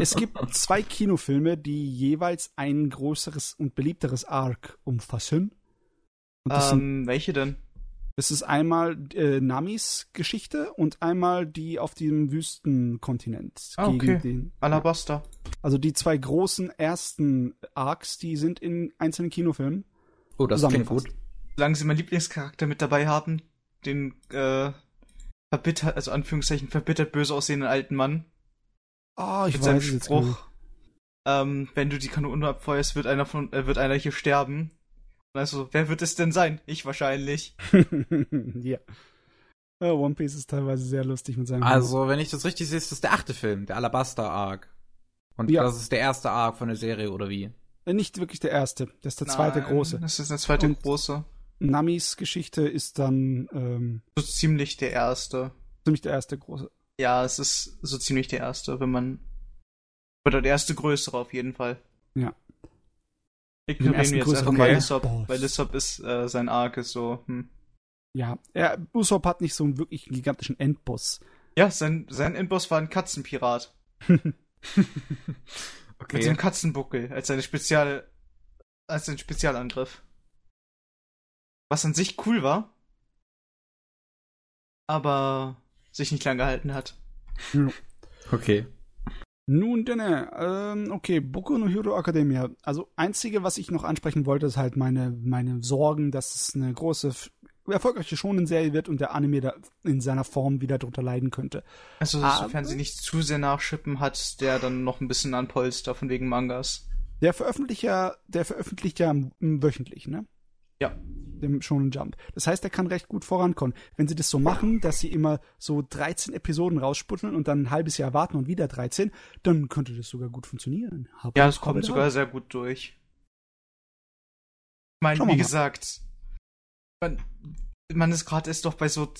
Es gibt zwei Kinofilme, die jeweils ein größeres und beliebteres Arc umfassen. Und das sind Ähm, welche denn? Das ist einmal äh, Namis Geschichte und einmal die auf dem Wüstenkontinent. Ah, gegen okay. den, Alabasta. also die zwei großen ersten Arcs, die sind in einzelnen Kinofilmen. Oh, das klingt gut. Solange sie meinen Lieblingscharakter mit dabei haben, den äh, verbittert, also Anführungszeichen verbittert böse aussehenden alten Mann Ah, ich mit seinem weiß gar Spruch, ähm, wenn du die Kanone abfeuerst, wird einer von, äh, wird einer hier sterben. Und also, wer wird es denn sein? Ich wahrscheinlich. ja. Ja, One Piece ist teilweise sehr lustig mit seinem. Also, wenn ich das richtig sehe, ist das der achte Film, der Alabaster Arc. Und Ja. das ist der erste Arc von der Serie, oder wie? Äh, Nicht wirklich der erste. Das ist der zweite Nein, große. Das ist der zweite Und- große. Namis Geschichte ist dann ähm, So ziemlich der erste. ziemlich der erste große. Ja, es ist so ziemlich der erste, wenn man. Oder der erste größere auf jeden Fall. Ja. Ignorieren wir jetzt einfach mal Okay. Lissop, Boss. weil Lissop ist, äh, sein Arc ist so, hm. Ja, er, Usopp hat nicht so einen wirklich gigantischen Endboss. Ja, sein, sein Endboss war ein Katzenpirat. Mit Okay. so einem Katzenbuckel als seine Spezial, als sein Spezialangriff. Was an sich cool war. Aber sich nicht lang gehalten hat. Okay. Nun denn, ähm, okay, Boku no Hero Academia. Also einzige, was ich noch ansprechen wollte, ist halt meine meine Sorgen, dass es eine große erfolgreiche Shonen-Serie wird und der Anime da in seiner Form wieder drunter leiden könnte. Also, sofern sie nicht zu sehr nachschippen, hat der dann noch ein bisschen an Polster von wegen Mangas. Der Veröffentlicher, der veröffentlicht ja wöchentlich, ne? Ja. Dem Shonen Jump. Das heißt, er kann recht gut vorankommen. Wenn sie das so machen, dass sie immer so 13 Episoden raussputteln und dann ein halbes Jahr warten und wieder 13, dann könnte das sogar gut funktionieren. Hab- Ja, es kommt sogar dran. sehr gut durch. Ich meine, wie gesagt, man, man ist gerade erst doch bei so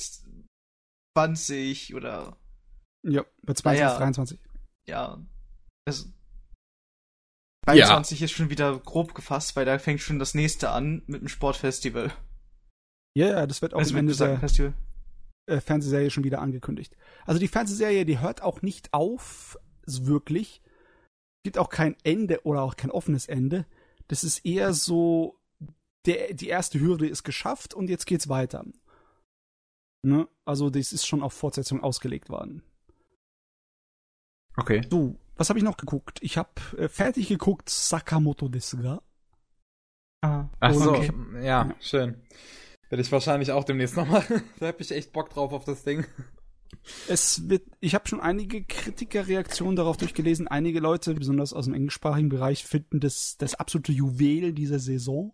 20 oder Ja, bei 22, Naja. 23. ja. Das 23 ist schon wieder grob gefasst, weil da fängt schon das nächste an mit dem Sportfestival. Ja, ja, das wird auch Also am Ende der Festival. äh, Fernsehserie schon wieder angekündigt. Also die Fernsehserie, die hört auch nicht auf, wirklich. Gibt auch kein Ende oder auch kein offenes Ende. Das ist eher so, der, die erste Hürde ist geschafft und jetzt geht's weiter. Ne? Also das ist schon auf Fortsetzung ausgelegt worden. Okay. So, was habe ich noch geguckt? Ich habe äh, fertig geguckt Sakamoto desu ga. Ah, Ach so, Okay. ja, Ja. schön. Werde ich wahrscheinlich auch demnächst noch machen. da hab ich echt Bock drauf auf das Ding. Es wird, ich habe schon einige Kritikerreaktionen darauf durchgelesen. Einige Leute, besonders aus dem englischsprachigen Bereich, finden das das absolute Juwel dieser Saison.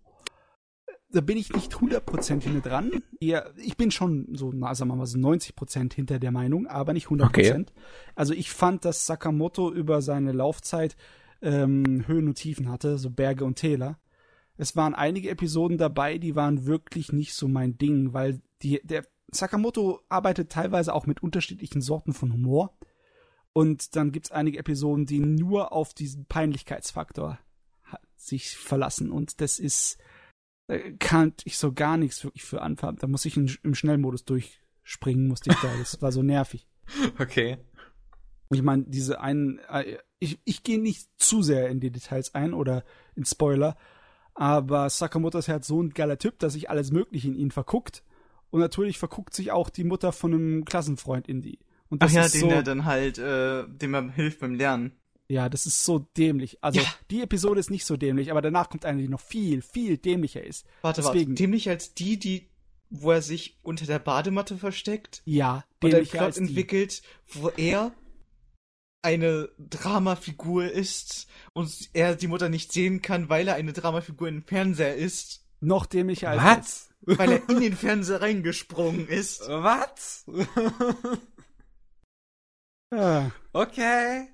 Da bin ich nicht 100% hinter dran. Eher, ich bin schon so, na, sagen wir mal so 90% hinter der Meinung, aber nicht 100%. Okay. Also ich fand, dass Sakamoto über seine Laufzeit ähm, Höhen und Tiefen hatte, so Berge und Täler. Es waren einige Episoden dabei, die waren wirklich nicht so mein Ding, weil die, der Sakamoto arbeitet teilweise auch mit unterschiedlichen Sorten von Humor. Und dann gibt's einige Episoden, die nur auf diesen Peinlichkeitsfaktor sich verlassen. Und das ist, kann ich so gar nichts wirklich für anfangen. Da muss ich in, im Schnellmodus durchspringen, musste ich da. Das war so nervig. Okay. Ich meine, diese einen, äh, ich, ich gehe nicht zu sehr in die Details ein oder in Spoiler, aber Sakamoto ist halt so ein geiler Typ, dass sich alles Mögliche in ihn verguckt. Und natürlich verguckt sich auch die Mutter von einem Klassenfreund in die. Und Ach das ja, ist den so, er dann halt, äh, dem er hilft beim Lernen. Ja, das ist so dämlich. Also Ja. die Episode ist nicht so dämlich, aber danach kommt eine, die noch viel, viel dämlicher ist. Warte, Deswegen. warte. Dämlich als die, die, wo er sich unter der Badematte versteckt Ja, und dämlicher Plot als die. entwickelt, wo er eine Dramafigur ist und er die Mutter nicht sehen kann, weil er eine Dramafigur im Fernseher ist, Noch dämlicher als Was? weil er in den Fernseher reingesprungen ist. Was? Ja. okay.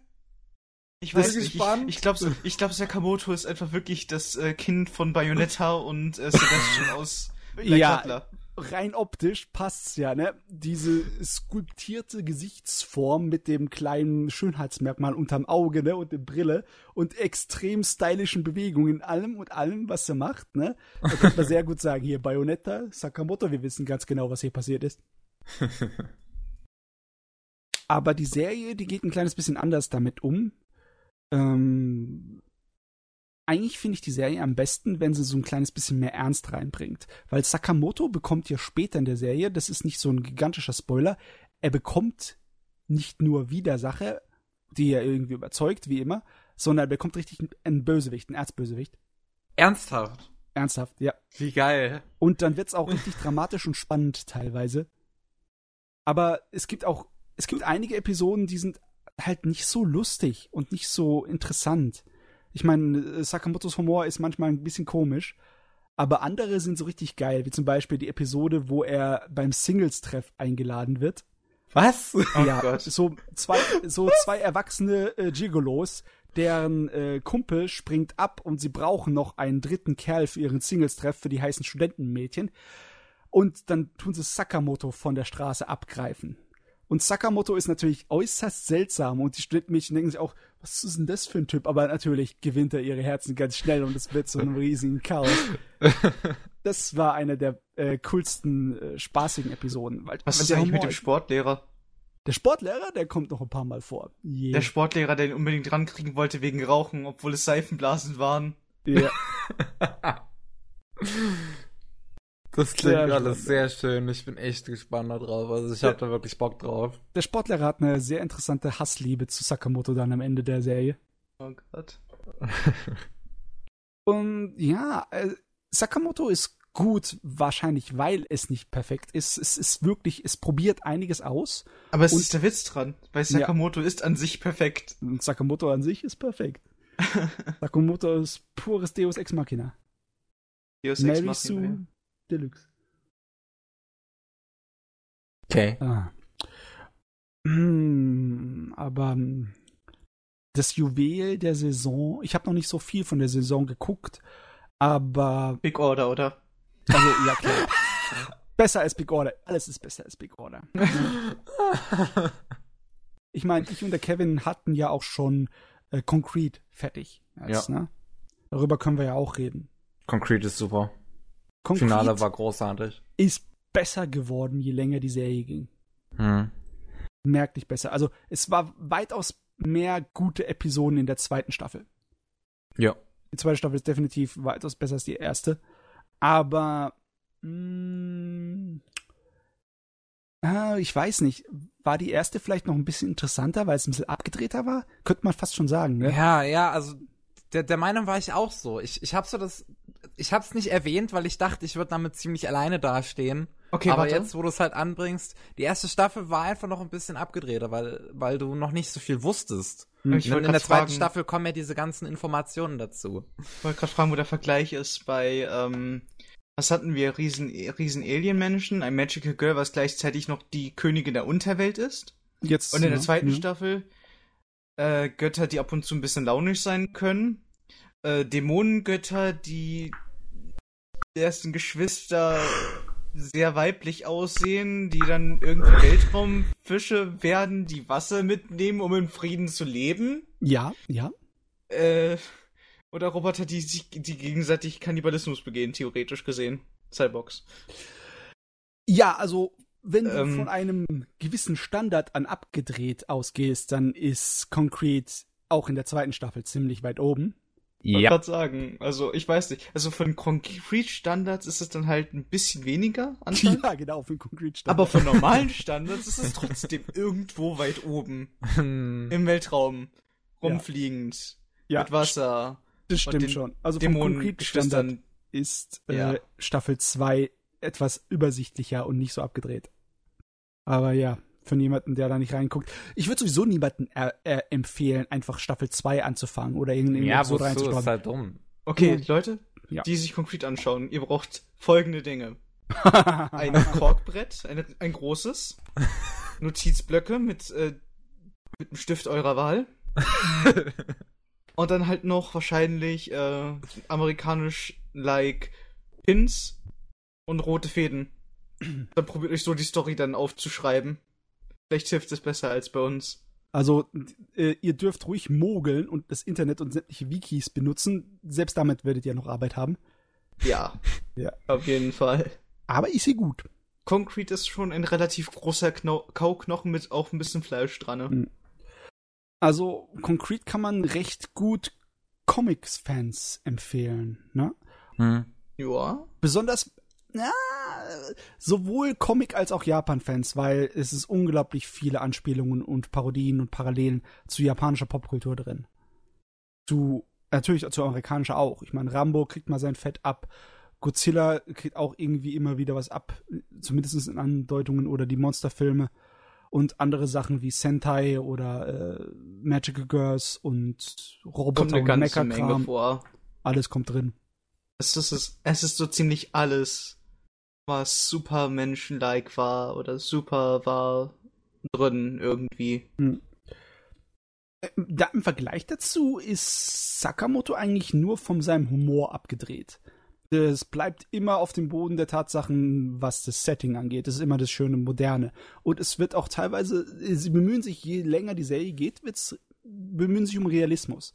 Ich Das weiß ist nicht, ich, spannend. ich glaube, ich glaub, Sakamoto ist einfach wirklich das äh, Kind von Bayonetta und äh, Sebastian aus Black Ja, Butler. rein optisch passt's ja, ne? Diese skulptierte Gesichtsform mit dem kleinen Schönheitsmerkmal unterm Auge, ne? Und der Brille und extrem stylischen Bewegungen in allem und allem, was er macht, ne? Da könnte man sehr gut sagen, hier Bayonetta, Sakamoto, wir wissen ganz genau, was hier passiert ist. Aber die Serie, die geht ein kleines bisschen anders damit um. Ähm, eigentlich finde ich die Serie am besten, wenn sie so ein kleines bisschen mehr Ernst reinbringt. Weil Sakamoto bekommt ja später in der Serie, das ist nicht so ein gigantischer Spoiler, er bekommt nicht nur Widersacher, die er irgendwie überzeugt, wie immer, sondern er bekommt richtig einen Bösewicht, einen Erzbösewicht. Ernsthaft? Ernsthaft, ja. Wie geil. Und dann wird's auch richtig dramatisch und spannend teilweise. Aber es gibt auch, es gibt einige Episoden, die sind halt nicht so lustig und nicht so interessant. Ich meine, äh, Sakamotos Humor ist manchmal ein bisschen komisch, Aber andere sind so richtig geil, wie zum Beispiel die Episode, wo er beim Singles-Treff eingeladen wird. Was? Oh ja, Gott. so zwei, so zwei erwachsene äh, Gigolos, deren äh, Kumpel springt ab und sie brauchen noch einen dritten Kerl für ihren Singles-Treff für die heißen Studentenmädchen. Und dann tun sie Sakamoto von der Straße abgreifen. Und Sakamoto ist natürlich äußerst seltsam und die Studentenmädchen denken sich auch, was ist denn das für ein Typ? Aber natürlich gewinnt er ihre Herzen ganz schnell und es wird so ein riesigen Chaos. Das war eine der äh, coolsten, äh, spaßigen Episoden. Weil, Was ist eigentlich mit dem Sportlehrer? Der Sportlehrer, der kommt noch ein paar Mal vor. Yeah. Der Sportlehrer, der ihn unbedingt rankriegen wollte wegen Rauchen, obwohl es Seifenblasen waren. ja. Das klingt Sehr alles schön. sehr schön. Ich bin echt gespannt darauf. Also ich habe da wirklich Bock drauf. Der Sportlehrer hat eine sehr interessante Hassliebe zu Sakamoto dann am Ende der Serie. Oh Gott. Und ja, äh, Sakamoto ist gut, wahrscheinlich, weil es nicht perfekt ist. Es ist wirklich, es probiert einiges aus. Aber es Und- ist der Witz dran, weil Sakamoto ist an sich perfekt. Und Sakamoto an sich ist perfekt. Sakamoto ist pures Deus Ex Machina. Deus Ex Mary Machina, Sue Deluxe. Okay. Ah. Hm, aber hm, das Juwel der Saison, ich habe noch nicht so viel von der Saison geguckt, aber Big Order, oder? also ja klar. besser als Big Order. Alles ist besser als Big Order. Ich meine, ich und der Kevin hatten ja auch schon äh, Concrete fertig. Jetzt, ne? Darüber können wir ja auch reden. Concrete ist super. Concrete Finale war großartig. ist besser geworden, je länger die Serie ging. Hm. Merklich besser. Also es war weitaus mehr gute Episoden in der zweiten Staffel. Ja. Die zweite Staffel ist definitiv weitaus besser als die erste. Aber mh, ah, ich weiß nicht. War die erste vielleicht noch ein bisschen interessanter, weil es ein bisschen abgedrehter war? Könnte man fast schon sagen, ne? Ja, ja, also der, der Meinung war ich auch so. Ich, ich habe so das, ich habe es nicht erwähnt, weil ich dachte, ich würde damit ziemlich alleine dastehen. Okay, Aber warte. jetzt, wo du es halt anbringst, die erste Staffel war einfach noch ein bisschen abgedrehter, weil, weil du noch nicht so viel wusstest. Hm. Ich in, in der zweiten fragen- Staffel kommen ja diese ganzen Informationen dazu. Ich wollte gerade fragen, wo der Vergleich ist bei, ähm, was hatten wir? Riesen, riesen Alien-Menschen, ein Magical Girl, was gleichzeitig noch die Königin der Unterwelt ist. Jetzt, Und in der ja, zweiten ja. Staffel äh, Götter, die ab und zu ein bisschen launisch sein können. Äh, Dämonengötter, die ersten Geschwister sehr weiblich aussehen, die dann irgendwie Weltraumfische werden, die Wasser mitnehmen, um in Frieden zu leben. Ja, ja. Äh, oder Roboter, die sich die gegenseitig Kannibalismus begehen, theoretisch gesehen. Cyborgs. Ja, also wenn du Ähm. von einem gewissen Standard an abgedreht ausgehst, dann ist Concrete auch in der zweiten Staffel ziemlich weit oben. Ich wollte gerade sagen, also ich weiß nicht. Also von Concrete-Standards ist es dann halt ein bisschen weniger anscheinend. Ja, genau, für Concrete Aber von normalen Standards ist es trotzdem irgendwo weit oben. Hm. Im Weltraum. Rumfliegend. ja, Mit Wasser. das und stimmt den schon. Also vom Concrete Standard Dämonengeschwistern. ist äh, Ja. Staffel 2 etwas übersichtlicher und nicht so abgedreht. Aber ja, von jemandem, der da nicht reinguckt. Ich würde sowieso niemanden äh, äh, empfehlen, einfach Staffel 2 anzufangen oder irgendeine Ja, Episode wozu ist reinzuschauen. halt dumm. Okay, Du- Leute, Ja. die sich konkret anschauen, ihr braucht folgende Dinge. Ein Korkbrett, eine, ein großes. Notizblöcke mit, äh, mit einem Stift eurer Wahl. Und dann halt noch wahrscheinlich äh, amerikanisch-like Pins und rote Fäden. Dann probiert euch so die Story dann aufzuschreiben. Vielleicht hilft es besser als bei uns. Also, äh, ihr dürft ruhig mogeln und das Internet und sämtliche Wikis benutzen. Selbst damit werdet ihr noch Arbeit haben. Ja. Ja. Auf jeden Fall. Aber ist sie gut. Concrete ist schon ein relativ großer Kno Kauknochen mit auch ein bisschen Fleisch dran. Ne? Mhm. Also, Concrete kann man recht gut Comics-Fans empfehlen, ne? Hm. Ja. Besonders, ja, sowohl Comic- als auch Japan-Fans, weil es ist unglaublich viele Anspielungen und Parodien und Parallelen zu japanischer Popkultur drin. Zu, natürlich zu amerikanischer auch. Ich meine, Rambo kriegt mal sein Fett ab. Godzilla kriegt auch irgendwie immer wieder was ab, zumindest in Andeutungen oder die Monsterfilme und andere Sachen wie Sentai oder äh, Magical Girls und Roboter Kommt eine und ganze Menge vor. Alles kommt drin. Es ist, es ist so ziemlich alles, was super menschenlike war oder super war drin irgendwie. Hm. Äh, Da, Im Vergleich dazu ist Sakamoto eigentlich nur von seinem Humor abgedreht. Es bleibt immer auf dem Boden der Tatsachen, was das Setting angeht. Es ist immer das schöne Moderne. Und es wird auch teilweise, sie bemühen sich, je länger die Serie geht, wird's, bemühen sich um Realismus.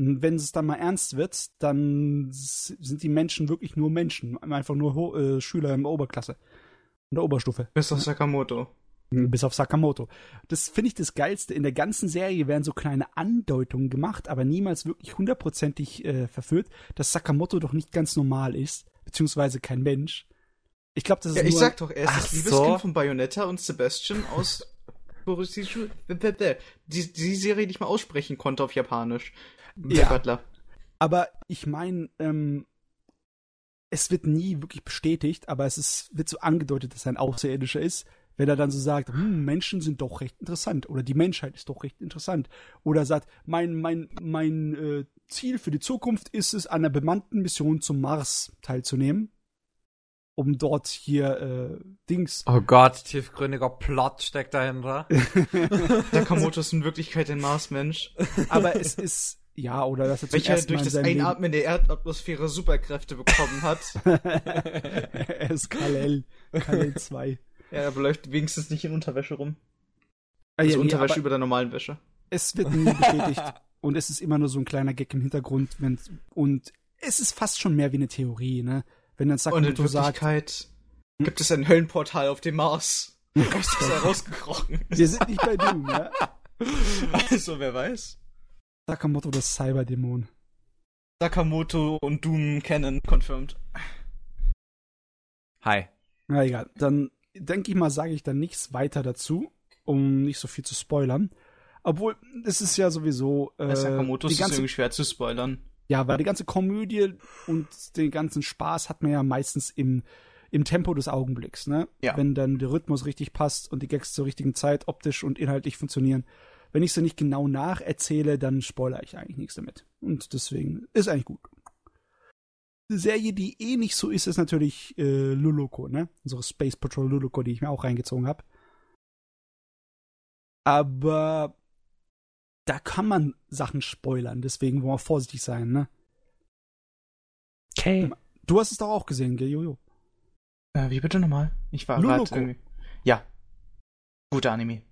Wenn es dann mal ernst wird, dann sind die Menschen wirklich nur Menschen. Einfach nur Ho äh, Schüler in der Oberklasse. In der Oberstufe. Bis auf Sakamoto. Bis auf Sakamoto. Das finde ich das Geilste. In der ganzen Serie werden so kleine Andeutungen gemacht, aber niemals wirklich hundertprozentig äh, verführt, dass Sakamoto doch nicht ganz normal ist, beziehungsweise kein Mensch. Ich glaube, das ist Ja, ich nur, sag doch, er ist Ach das so. Liebeskind von Bayonetta und Sebastian aus die, die Serie nicht mal aussprechen konnte auf Japanisch. Der Ja. Butler. Aber ich meine, ähm, es wird nie wirklich bestätigt, aber es ist, wird so angedeutet, dass er ein Außerirdischer ist, wenn er dann so sagt, hm, Menschen sind doch recht interessant oder die Menschheit ist doch recht interessant. Oder sagt, mein, mein, mein äh, Ziel für die Zukunft ist es, an einer bemannten Mission zum Mars teilzunehmen, um dort hier äh, Dings. Oh Gott, tiefgründiger Plot steckt dahinter. Sakamoto ist in Wirklichkeit ein Marsmensch, aber es ist, ja, oder dass er welcher durch das Einatmen der Erdatmosphäre Superkräfte bekommen hat. er ist Kalel, Kalel 2. ja, aber läuft wenigstens nicht in Unterwäsche rum. Ah, Also ja, nee, Unterwäsche über der normalen Wäsche. es wird nie bestätigt und es ist immer nur so ein kleiner Gag im Hintergrund wenn, und es ist fast schon mehr wie eine Theorie, ne? Wenn dann Und in Sakamoto sagt, Wirklichkeit gibt es ein Höllenportal auf dem Mars. Ist das herausgekrochen. wir sind nicht bei Doom, ja? Also, wer weiß. Sakamoto das Cyberdämon. Sakamoto und Doom kennen, confirmed. Hi. Na egal, dann denke ich mal, sage ich dann nichts weiter dazu, um nicht so viel zu spoilern. Obwohl, es ist ja sowieso äh, Bei Sakamoto die ist es ganze, irgendwie schwer zu spoilern. ja, weil die ganze Komödie und den ganzen Spaß hat man ja meistens im im Tempo des Augenblicks, ne? Ja. Wenn dann der Rhythmus richtig passt und die Gags zur richtigen Zeit optisch und inhaltlich funktionieren. Wenn ich sie nicht genau nacherzähle, dann spoilere ich eigentlich nichts damit. Und deswegen ist eigentlich gut. Eine Serie, die eh nicht so ist, ist natürlich äh, Luloko, ne? Unsere Space Patrol Luloko, die ich mir auch reingezogen habe. Aber da kann man Sachen spoilern, deswegen wollen wir vorsichtig sein, ne? Okay. Du hast es doch auch gesehen, gell, Jojo? Äh, wie bitte nochmal? Ich war grad irgendwie. Ja. Guter Anime.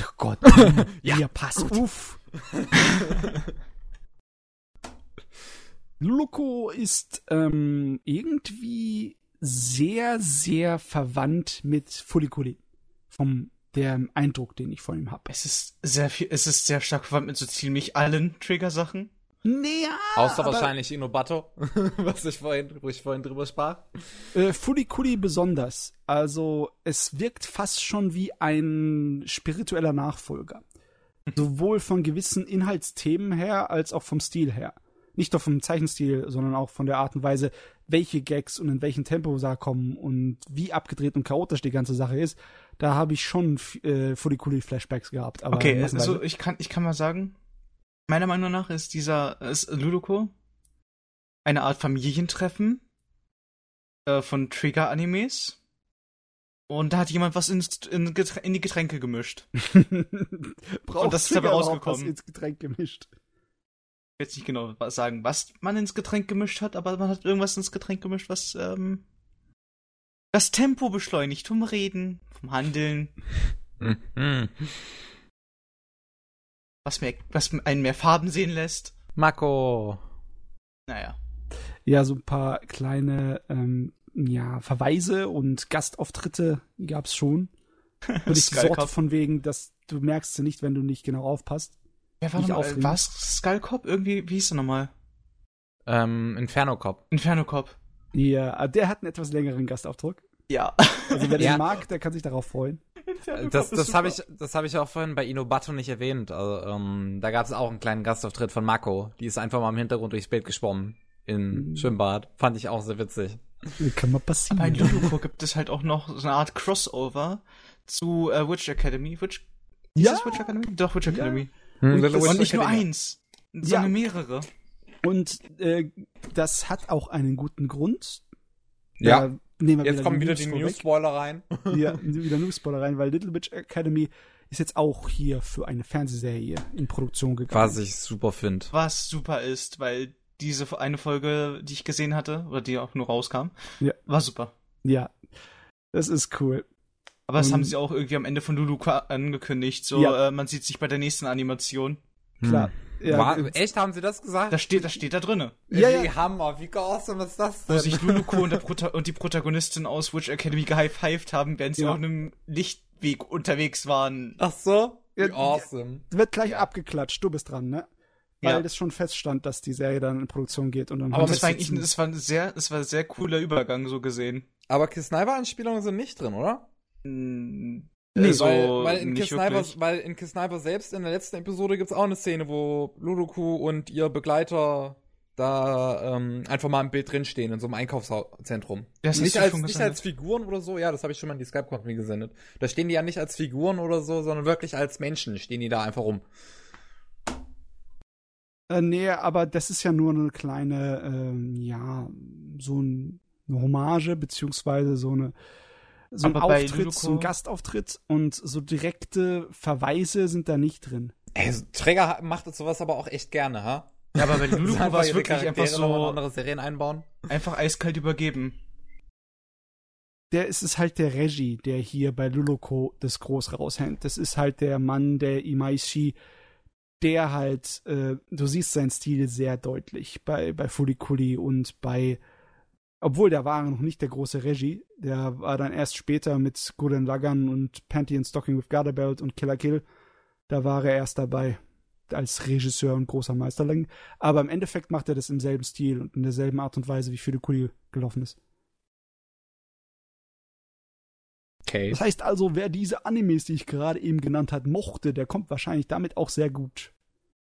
Oh Gott. Ja. ja, pass auf. Luloko ist ähm, irgendwie sehr, sehr verwandt mit Fulikuli. Vom dem Eindruck, den ich von ihm habe. Es ist sehr viel, es ist sehr stark verwandt mit so ziemlich allen Trigger-Sachen. Naja, Außer aber, wahrscheinlich Inobato, was ich vorhin, wo ich vorhin drüber sprach. Äh, Fulikuli besonders. Also es wirkt fast schon wie ein spiritueller Nachfolger. Sowohl von gewissen Inhaltsthemen her als auch vom Stil her. Nicht nur vom Zeichenstil, sondern auch von der Art und Weise, welche Gags und in welchem Tempo da kommen und wie abgedreht und chaotisch die ganze Sache ist. Da habe ich schon äh, Fulikuli-Flashbacks gehabt. Aber Okay, also ich kann, ich kann mal sagen, meiner Meinung nach ist dieser, ist Ludoko eine Art Familientreffen äh, von Trigger-Animes. Und da hat jemand was ins, in, Geträ- in die Getränke gemischt. Braucht und das ist dabei rausgekommen. was ins Getränk gemischt. Ich will jetzt nicht genau sagen, was man ins Getränk gemischt hat, aber man hat irgendwas ins Getränk gemischt, was ähm, das Tempo beschleunigt vom Reden, vom Handeln, Mhm. Was, mehr, was einen mehr Farben sehen lässt. Mako. Naja. Ja, so ein paar kleine ähm, ja, Verweise und Gastauftritte gab's schon. Und ich Skull Sorte von wegen, dass du merkst sie nicht, wenn du nicht genau aufpasst. Wer war Nicht nochmal? aufregen. War es Skullcop? Irgendwie, wie hieß er nochmal? Ähm, Inferno Cop. Inferno Cop. Ja, der hat einen etwas längeren Gastaufdruck. Ja. Also wer Ja. den mag, der kann sich darauf freuen. Das, das habe ich, das habe ich auch vorhin bei Inobato nicht erwähnt. Also, ähm, da gab es auch einen kleinen Gastauftritt von Mako. Die ist einfach mal im Hintergrund durchs Bild geschwommen. Im Mhm. Schwimmbad. Fand ich auch sehr witzig. Kann mal passieren. Bei Ludoko gibt es halt auch noch so eine Art Crossover zu äh, Witch Academy. Witch, ist Ja. das Witch Academy? Doch, Witch Ja. Academy. Hm, das- Und nicht nur eins, sondern Ja. mehrere. Und äh, das hat auch einen guten Grund. Ja. Da nehmen wir Jetzt kommen wieder die. News-Spoiler rein. Ja, wieder News-Spoiler rein, weil Little Witch Academy ist jetzt auch hier für eine Fernsehserie in Produktion gegangen. Was ich super finde. Was super ist, weil diese eine Folge, die ich gesehen hatte, oder die auch nur rauskam, Ja. war super. Ja, das ist cool. Aber das Und- haben sie auch irgendwie am Ende von Lulu angekündigt. So, Ja. äh, man sieht sich bei der nächsten Animation. Klar. Hm. Ja, War, echt, haben sie das gesagt? Da steht, das steht da drinne. Ja, wie ja. Hammer, wie awesome ist das Wo denn? sich Luluko und, und die Protagonistin aus Witch Academy gehighfived haben, während sie Ja. auf einem Lichtweg unterwegs waren. Ach so? Wie Ja, awesome. wird gleich abgeklatscht, du bist dran, ne? Weil Ja. das schon feststand, dass die Serie dann in Produktion geht und dann Aber das war eigentlich, das war ein sehr, das war ein sehr cooler Übergang, so gesehen. Aber Kiss Sniper-Anspielungen sind nicht drin, oder? Nee, äh, so weil, weil, in nicht Kiss Sniper, wirklich. weil in Kiss Sniper selbst in der letzten Episode gibt's auch eine Szene, wo Ludoku und ihr Begleiter da ähm, einfach mal im Bild drinstehen, in so einem Einkaufszentrum. Das nicht als, nicht als Figuren oder so, ja, das habe ich schon mal in die Skype-Company gesendet. Da stehen die ja nicht als Figuren oder so, sondern wirklich als Menschen stehen die da einfach rum. Äh, nee, aber das ist ja nur eine kleine, ähm, ja, so ein, eine Hommage, beziehungsweise so eine so ein Aber Auftritt, so ein Luluko- Gastauftritt und so direkte Verweise sind da nicht drin. Ey, so- Träger macht sowas aber auch echt gerne, ha? Ja, aber bei Luluko war es wirklich einfach Charaktere so, andere Serien einbauen. einfach eiskalt übergeben. Der ist es halt der Regie, der hier bei Luloko das groß raushängt. Das ist halt der Mann, der Imaishi, der halt, äh, du siehst seinen Stil sehr deutlich bei, bei Furikuri und bei, obwohl der war noch nicht der große Regie, der war dann erst später mit Gurren Lagann und Panty and Stocking with Garterbelt und Killer Kill, da war er erst dabei als Regisseur und großer Meisterling. Aber im Endeffekt macht er das im selben Stil und in derselben Art und Weise, wie Furikuri gelaufen ist. Okay. Das heißt also, wer diese Animes, die ich gerade eben genannt hat, mochte, der kommt wahrscheinlich damit auch sehr gut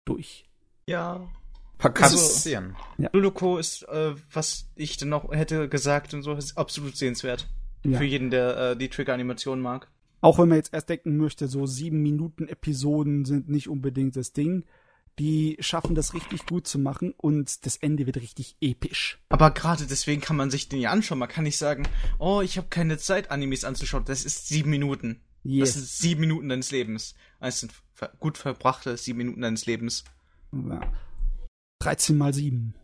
durch. Ja. Kann Also- passieren. Luluko ist, äh, was ich dann noch hätte gesagt und so, ist absolut sehenswert. Ja. Für jeden, der äh, die Trigger-Animation mag. Auch wenn man jetzt erst denken möchte, so sieben Minuten Episoden sind nicht unbedingt das Ding. Die schaffen das richtig gut zu machen und das Ende wird richtig episch. Aber gerade deswegen kann man sich den ja anschauen. Man kann nicht sagen, oh, ich habe keine Zeit, Animes anzuschauen. Das ist sieben Minuten. Das sind Yes. sieben Minuten deines Lebens. Es sind gut verbrachte sieben Minuten deines Lebens. Ja. 13 mal 7.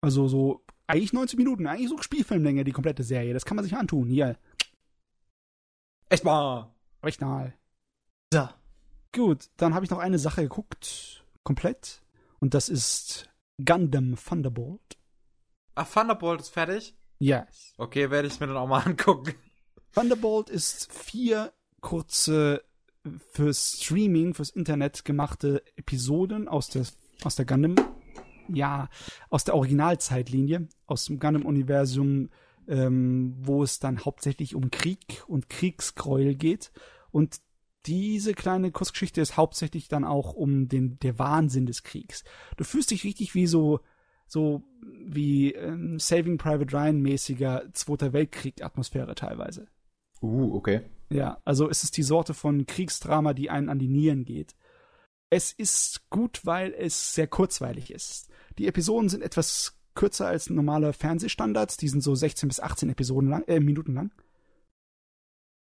Also so, eigentlich 90 Minuten, eigentlich so Spielfilmlänge, die komplette Serie. Das kann man sich antun. Hier, Echt mal. Original. So. Gut, dann habe ich noch eine Sache geguckt, komplett. Und das ist Gundam Thunderbolt. Ach, Thunderbolt ist fertig? Yes. Okay, werde ich mir dann auch mal angucken. Thunderbolt ist vier kurze fürs Streaming, fürs Internet gemachte Episoden aus der, aus der Gundam, ja, aus der Originalzeitlinie, aus dem Gundam-Universum, ähm, wo es dann hauptsächlich um Krieg und Kriegsgräuel geht. Und diese kleine Kurzgeschichte ist hauptsächlich dann auch um den, der Wahnsinn des Kriegs. Du fühlst dich richtig wie so, so wie ähm, Saving Private Ryan mäßiger Zweiter Weltkrieg Atmosphäre teilweise. Uh, okay. Ja, also es ist die Sorte von Kriegsdrama, die einen an die Nieren geht. Es ist gut, weil es sehr kurzweilig ist. Die Episoden sind etwas kürzer als normale Fernsehstandards. Die sind so 16 bis 18 Episoden lang, äh, Minuten lang.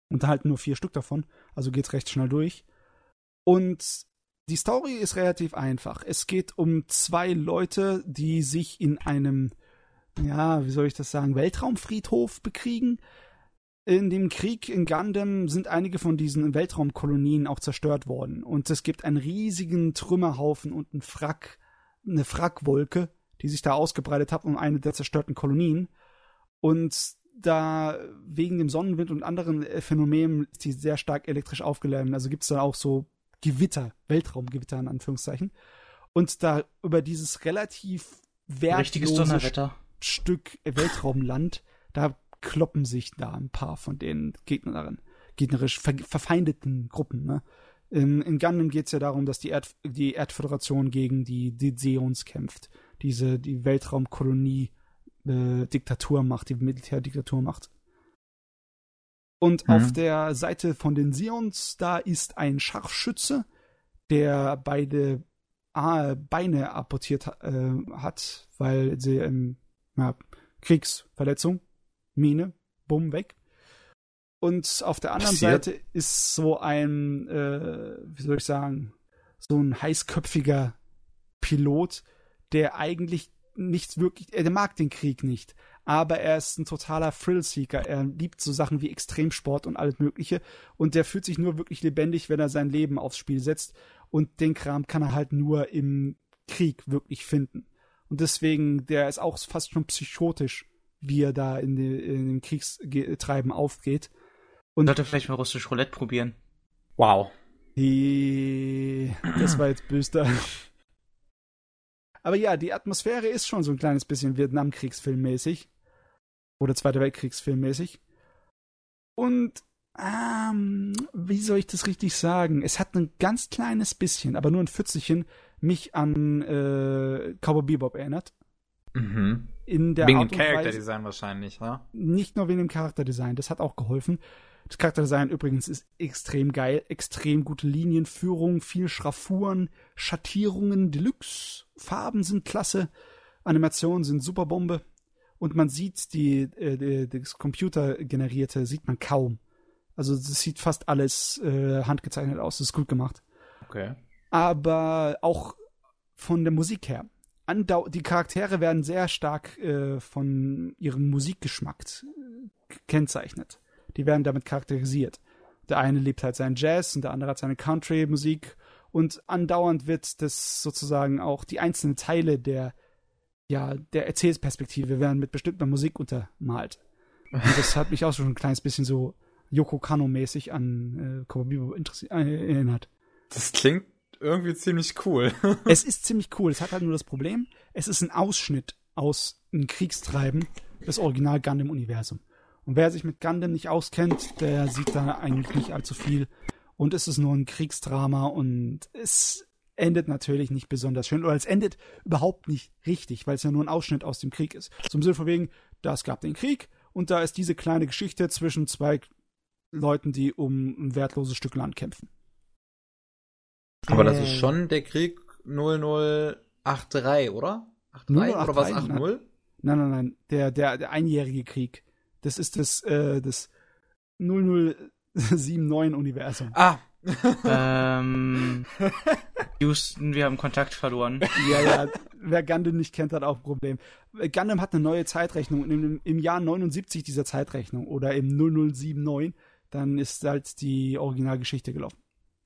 Und halt nur vier Stück davon. Also geht's recht schnell durch. Und die Story ist relativ einfach. Es geht um zwei Leute, die sich in einem, ja, wie soll ich das sagen, Weltraumfriedhof bekriegen. In dem Krieg in Gundam sind einige von diesen Weltraumkolonien auch zerstört worden. Und es gibt einen riesigen Trümmerhaufen und einen Frack, eine Frackwolke, die sich da ausgebreitet hat um eine der zerstörten Kolonien. Und da wegen dem Sonnenwind und anderen Phänomenen ist die sehr stark elektrisch aufgeladen. Also gibt es da auch so Gewitter, Weltraumgewitter in Anführungszeichen. Und da über dieses relativ wertlose. Stück Weltraumland, da kloppen sich da ein paar von den Gegnern, gegnerisch ver verfeindeten Gruppen. Ne? In, in Gundam geht es ja darum, dass die, Erd die Erdföderation gegen die, die Seons kämpft. Diese, die Weltraumkolonie äh, Diktatur macht, die Militärdiktatur macht. Und Mhm. auf der Seite von den Seons, da ist ein Scharfschütze, der beide ah, Beine abortiert äh, hat, weil sie im ja, Kriegsverletzung, Mine, bumm, weg. Und auf der anderen Passiert. Seite ist so ein, äh, wie soll ich sagen, so ein heißköpfiger Pilot, der eigentlich nichts wirklich, er mag den Krieg nicht, aber er ist ein totaler Thrillseeker. Er liebt so Sachen wie Extremsport und alles Mögliche und der fühlt sich nur wirklich lebendig, wenn er sein Leben aufs Spiel setzt und den Kram kann er halt nur im Krieg wirklich finden. Und deswegen, der ist auch fast schon psychotisch, wie er da in, die, in dem Kriegstreiben aufgeht. Und Sollte vielleicht mal russisch Roulette probieren. Wow. Die, das war jetzt böster. Aber ja, die Atmosphäre ist schon so ein kleines bisschen Vietnamkriegsfilmmäßig. Oder Zweiter Weltkriegsfilmmäßig. Und, ähm, wie soll ich das richtig sagen? Es hat ein ganz kleines bisschen, aber nur ein Pfützelchen, mich an äh, Cowboy Bebop erinnert. Mhm. In der Wegen dem Charakterdesign wahrscheinlich, ne? nicht nur wegen dem Charakterdesign, das hat auch geholfen. Das Charakterdesign übrigens ist extrem geil, extrem gute Linienführung, viel Schraffuren, Schattierungen, Deluxe, Farben sind klasse, Animationen sind super Bombe und man sieht die, äh, das computergenerierte sieht man kaum. Also das sieht fast alles äh, handgezeichnet aus, das ist gut gemacht Okay. aber auch von der Musik her. Andau die Charaktere werden sehr stark äh, von ihrem Musikgeschmack äh, gekennzeichnet. Die werden damit charakterisiert. Der eine liebt halt seinen Jazz und der andere hat seine Country-Musik und andauernd wird das sozusagen auch die einzelnen Teile der ja der Erzählperspektive werden mit bestimmter Musik untermalt. Und das hat mich auch schon ein kleines bisschen so Yoko Kano-mäßig an äh, interessi- äh, erinnert. Das klingt irgendwie ziemlich cool. Es ist ziemlich cool. Es hat halt nur das Problem, es ist ein Ausschnitt aus einem Kriegstreiben des Original Gundam-Universum. Und wer sich mit Gundam nicht auskennt, der sieht da eigentlich nicht allzu viel. Und es ist nur ein Kriegsdrama und es endet natürlich nicht besonders schön. Oder es endet überhaupt nicht richtig, weil es ja nur ein Ausschnitt aus dem Krieg ist. Im Sinne von wegen, da es gab den Krieg und da ist diese kleine Geschichte zwischen zwei Leuten, die um ein wertloses Stück Land kämpfen. Aber das Äh. ist schon der Krieg 0083, oder? 83 oder was 0083, 80? Nein, nein, nein. Der, der, der einjährige Krieg. Das ist das, äh, das 0079-Universum. Ah. ähm, Houston, wir haben Kontakt verloren. Ja, ja. Wer Gundam nicht kennt, hat auch ein Problem. Äh, Gundam hat eine neue Zeitrechnung. Und im, im Jahr 79 dieser Zeitrechnung oder im 0079, dann ist halt die Originalgeschichte gelaufen.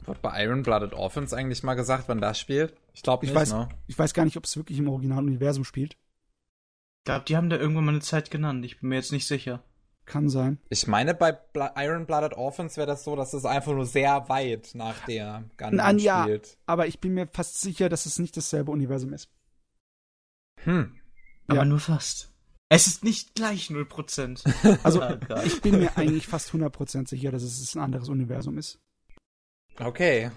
Wird bei Iron Blooded Orphans eigentlich mal gesagt, wann das spielt? Ich glaube Ich nicht, weiß- ne? Ich weiß gar nicht, ob es wirklich im Originaluniversum spielt. Ich glaube, die haben da irgendwann mal eine Zeit genannt. Ich bin mir jetzt nicht sicher. Kann sein. Ich meine, bei Bla Iron Blooded Orphans wäre das so, dass es einfach nur sehr weit nach der Gundam Nein, ja. spielt. Aber ich bin mir fast sicher, dass es nicht dasselbe Universum ist. Hm. Aber Ja. nur fast. Es ist nicht gleich 0%. Also, Oh ich bin mir eigentlich fast 100% sicher, dass es ein anderes Universum ist. Okay.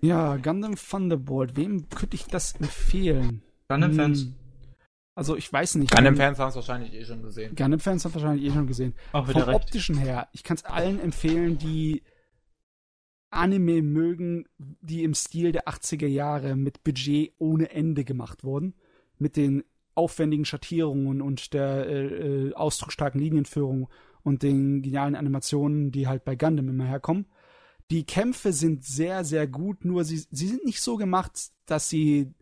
Ja, Gundam Thunderbolt. Wem könnte ich das empfehlen? Gundam-Fans. Hm, Also, ich weiß nicht. Gundam-Fans haben es wahrscheinlich eh schon gesehen. Gundam-Fans haben wahrscheinlich eh schon gesehen. Auch Vom wieder recht. optischen her, ich kann es allen empfehlen, die Anime mögen, die im Stil der 80er Jahre mit Budget ohne Ende gemacht wurden. Mit den aufwendigen Schattierungen und der äh, äh, ausdrucksstarken Linienführung und den genialen Animationen, die halt bei Gundam immer herkommen. Die Kämpfe sind sehr, sehr gut, nur sie, sie sind nicht so gemacht, dass sie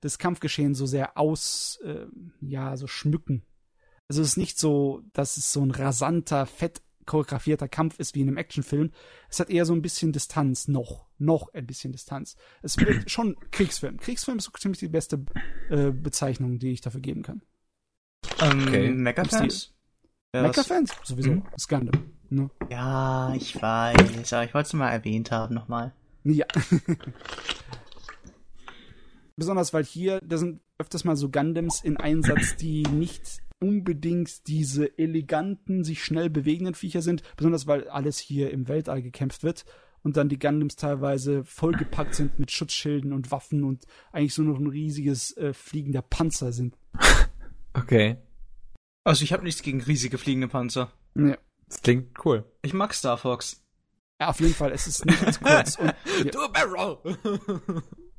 das Kampfgeschehen so sehr aus, äh, ja, so schmücken. Also es ist nicht so, dass es so ein rasanter, fett choreografierter Kampf ist wie in einem Actionfilm. Es hat eher so ein bisschen Distanz, noch, noch ein bisschen Distanz. Es wird schon Kriegsfilm. Kriegsfilm ist so ziemlich die beste äh, Bezeichnung, die ich dafür geben kann. Ähm, Okay. Mecha-Fans? Ja, Mecha-Fans? Sowieso. Mhm. Das Gundam. Ne? Ja, ich weiß. Aber ich wollte es mal erwähnt haben nochmal. Ja. Besonders weil hier, da sind öfters mal so Gundams in Einsatz, die nicht unbedingt diese eleganten, sich schnell bewegenden Viecher sind, besonders weil alles hier im Weltall gekämpft wird und dann die Gundams teilweise vollgepackt sind mit Schutzschilden und Waffen und eigentlich so noch ein riesiges äh, fliegender Panzer sind. Okay. Also ich habe nichts gegen riesige fliegende Panzer. Ja. Das klingt cool. Ich mag Star Fox. Ja, auf jeden Fall, es ist nicht zu kurz. Und Du Barrel!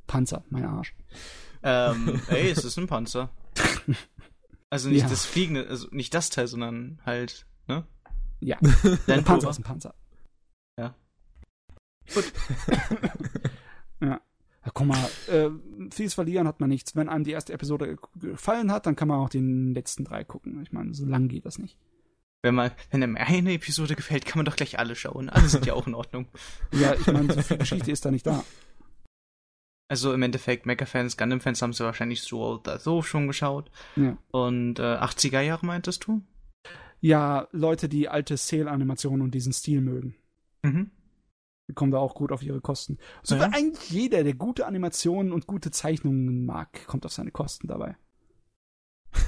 Panzer, mein Arsch. Ähm, ey, es ist ein Panzer. Also nicht Ja. das Fliegende, also nicht das Teil, sondern halt, ne? Ja, Land Panzer ist ein Panzer. Ja. Ja. Ja, guck mal, äh, vieles verlieren hat man nichts. Wenn einem die erste Episode gefallen hat, dann kann man auch den letzten drei gucken. Ich meine, so lang geht das nicht. Wenn man, wenn einem eine Episode gefällt, kann man doch gleich alle schauen. Alle sind ja auch in Ordnung. Ja, ich meine, so viel Geschichte ist da nicht da. Also im Endeffekt, Mecha-Fans, Gundam-Fans haben sie wahrscheinlich so oder so schon geschaut. Ja. Und äh, 80er Jahre meintest du? Ja, Leute, die alte Sale-Animationen und diesen Stil mögen, Mhm. Die kommen da auch gut auf ihre Kosten. So Ja. eigentlich jeder, der gute Animationen und gute Zeichnungen mag, kommt auf seine Kosten dabei.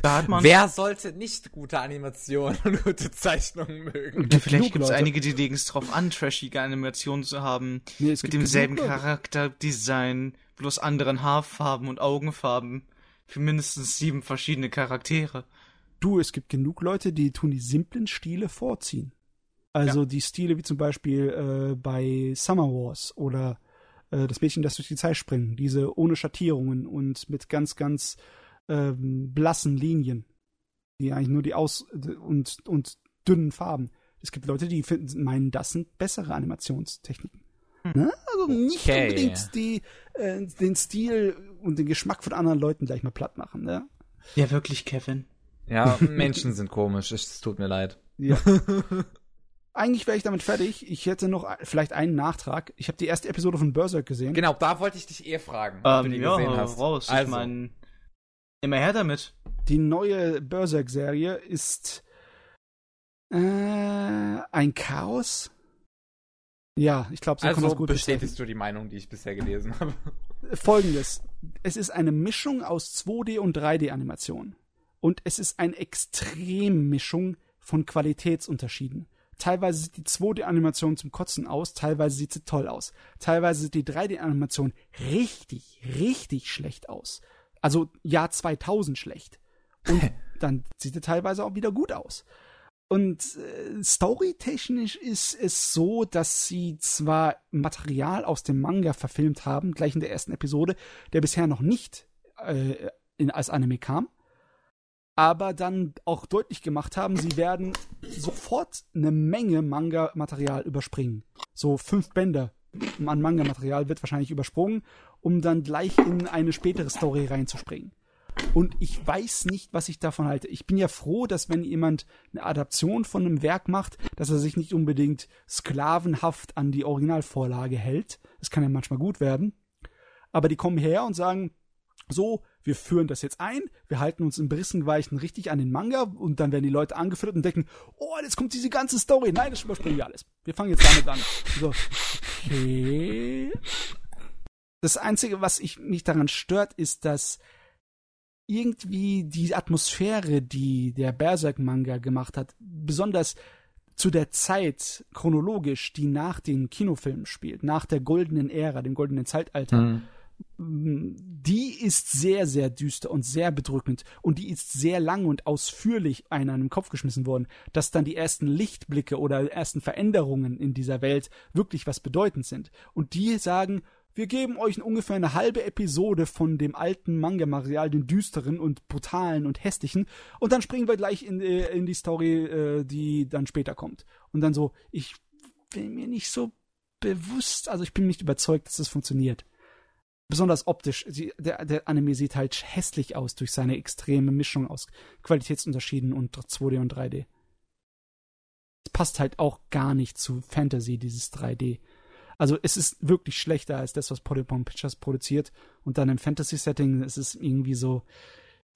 Da hat man. Wer sollte nicht gute Animationen und gute Zeichnungen mögen? Ja, vielleicht gibt es einige, die legen es drauf an, trashige Animationen zu haben. Nee, es mit demselben. Charakterdesign, bloß anderen Haarfarben und Augenfarben. Für mindestens sieben verschiedene Charaktere. Du, es gibt genug Leute, die tun die simplen Stile vorziehen. Also die Stile wie zum Beispiel äh, bei Summer Wars oder äh, das Mädchen, das durch die Zeit springt. Diese ohne Schattierungen und mit ganz, ganz ähm, blassen Linien. Die eigentlich nur die Aus- und, und dünnen Farben. Es gibt Leute, die finden, meinen, das sind bessere Animationstechniken. Hm. Ne? Also nicht Okay. unbedingt die, äh, den Stil und den Geschmack von anderen Leuten gleich mal platt machen. Ne? Ja, wirklich, Kevin. Ja, Menschen sind komisch. Es tut mir leid. Ja. Eigentlich wäre ich damit fertig. Ich hätte noch vielleicht einen Nachtrag. Ich habe die erste Episode von Berserk gesehen. Genau, da wollte ich dich eh fragen, ob du Ähm, die ja, gesehen hast. raus. Also, Ich meine, immer her damit. Die neue Berserk-Serie ist äh, ein Chaos. Ja, ich glaube, so kann man also es gut bestätigst du die Meinung, die ich bisher gelesen habe. beschreiben. Folgendes. Es ist eine Mischung aus 2D und 3D-Animation. Und es ist eine Extremmischung von Qualitätsunterschieden. Teilweise sieht die 2D-Animation zum Kotzen aus, teilweise sieht sie toll aus. Teilweise sieht die 3D-Animation richtig, richtig schlecht aus. Also Jahr 2000 schlecht. Und dann sieht sie teilweise auch wieder gut aus. Und äh, storytechnisch ist es so, dass sie zwar Material aus dem Manga verfilmt haben, gleich in der ersten Episode, der bisher noch nicht äh, in, als Anime kam, aber dann auch deutlich gemacht haben, sie werden sofort eine Menge Manga-Material überspringen. So fünf Bände an Manga-Material wird wahrscheinlich übersprungen, um dann gleich in eine spätere Story reinzuspringen. Und ich weiß nicht, was ich davon halte. Ich bin ja froh, dass wenn jemand eine Adaption von einem Werk macht, dass er sich nicht unbedingt sklavenhaft an die Originalvorlage hält. Das kann ja manchmal gut werden. Aber die kommen her und sagen, so, wir führen das jetzt ein, wir halten uns im Brissengeweichen richtig an den Manga und dann werden die Leute angeführt und denken, oh, jetzt kommt diese ganze Story. Nein, das überspringen wir alles. Wir fangen jetzt damit an. So, okay. Das Einzige, was ich, mich daran stört, ist, dass irgendwie die Atmosphäre, die der Berserk-Manga gemacht hat, besonders zu der Zeit chronologisch, die nach den Kinofilmen spielt, nach der goldenen Ära, dem goldenen Zeitalter, die ist sehr, sehr düster und sehr bedrückend und die ist sehr lang und ausführlich einem an den Kopf geschmissen worden, dass dann die ersten Lichtblicke oder ersten Veränderungen in dieser Welt wirklich was bedeutend sind. Und die sagen, wir geben euch ungefähr eine halbe Episode von dem alten Manga-Material, den düsteren und brutalen und hässlichen, und dann springen wir gleich in, äh, in die Story, äh, die dann später kommt. Und dann so, ich bin mir nicht so bewusst, also ich bin nicht überzeugt, dass das funktioniert. Besonders optisch. Sie, der, der Anime sieht halt hässlich aus durch seine extreme Mischung aus Qualitätsunterschieden und 2D und 3D. Es passt halt auch gar nicht zu Fantasy, dieses 3D. Also es ist wirklich schlechter als das, was Polypon Pictures produziert. Und dann im Fantasy-Setting ist es irgendwie so.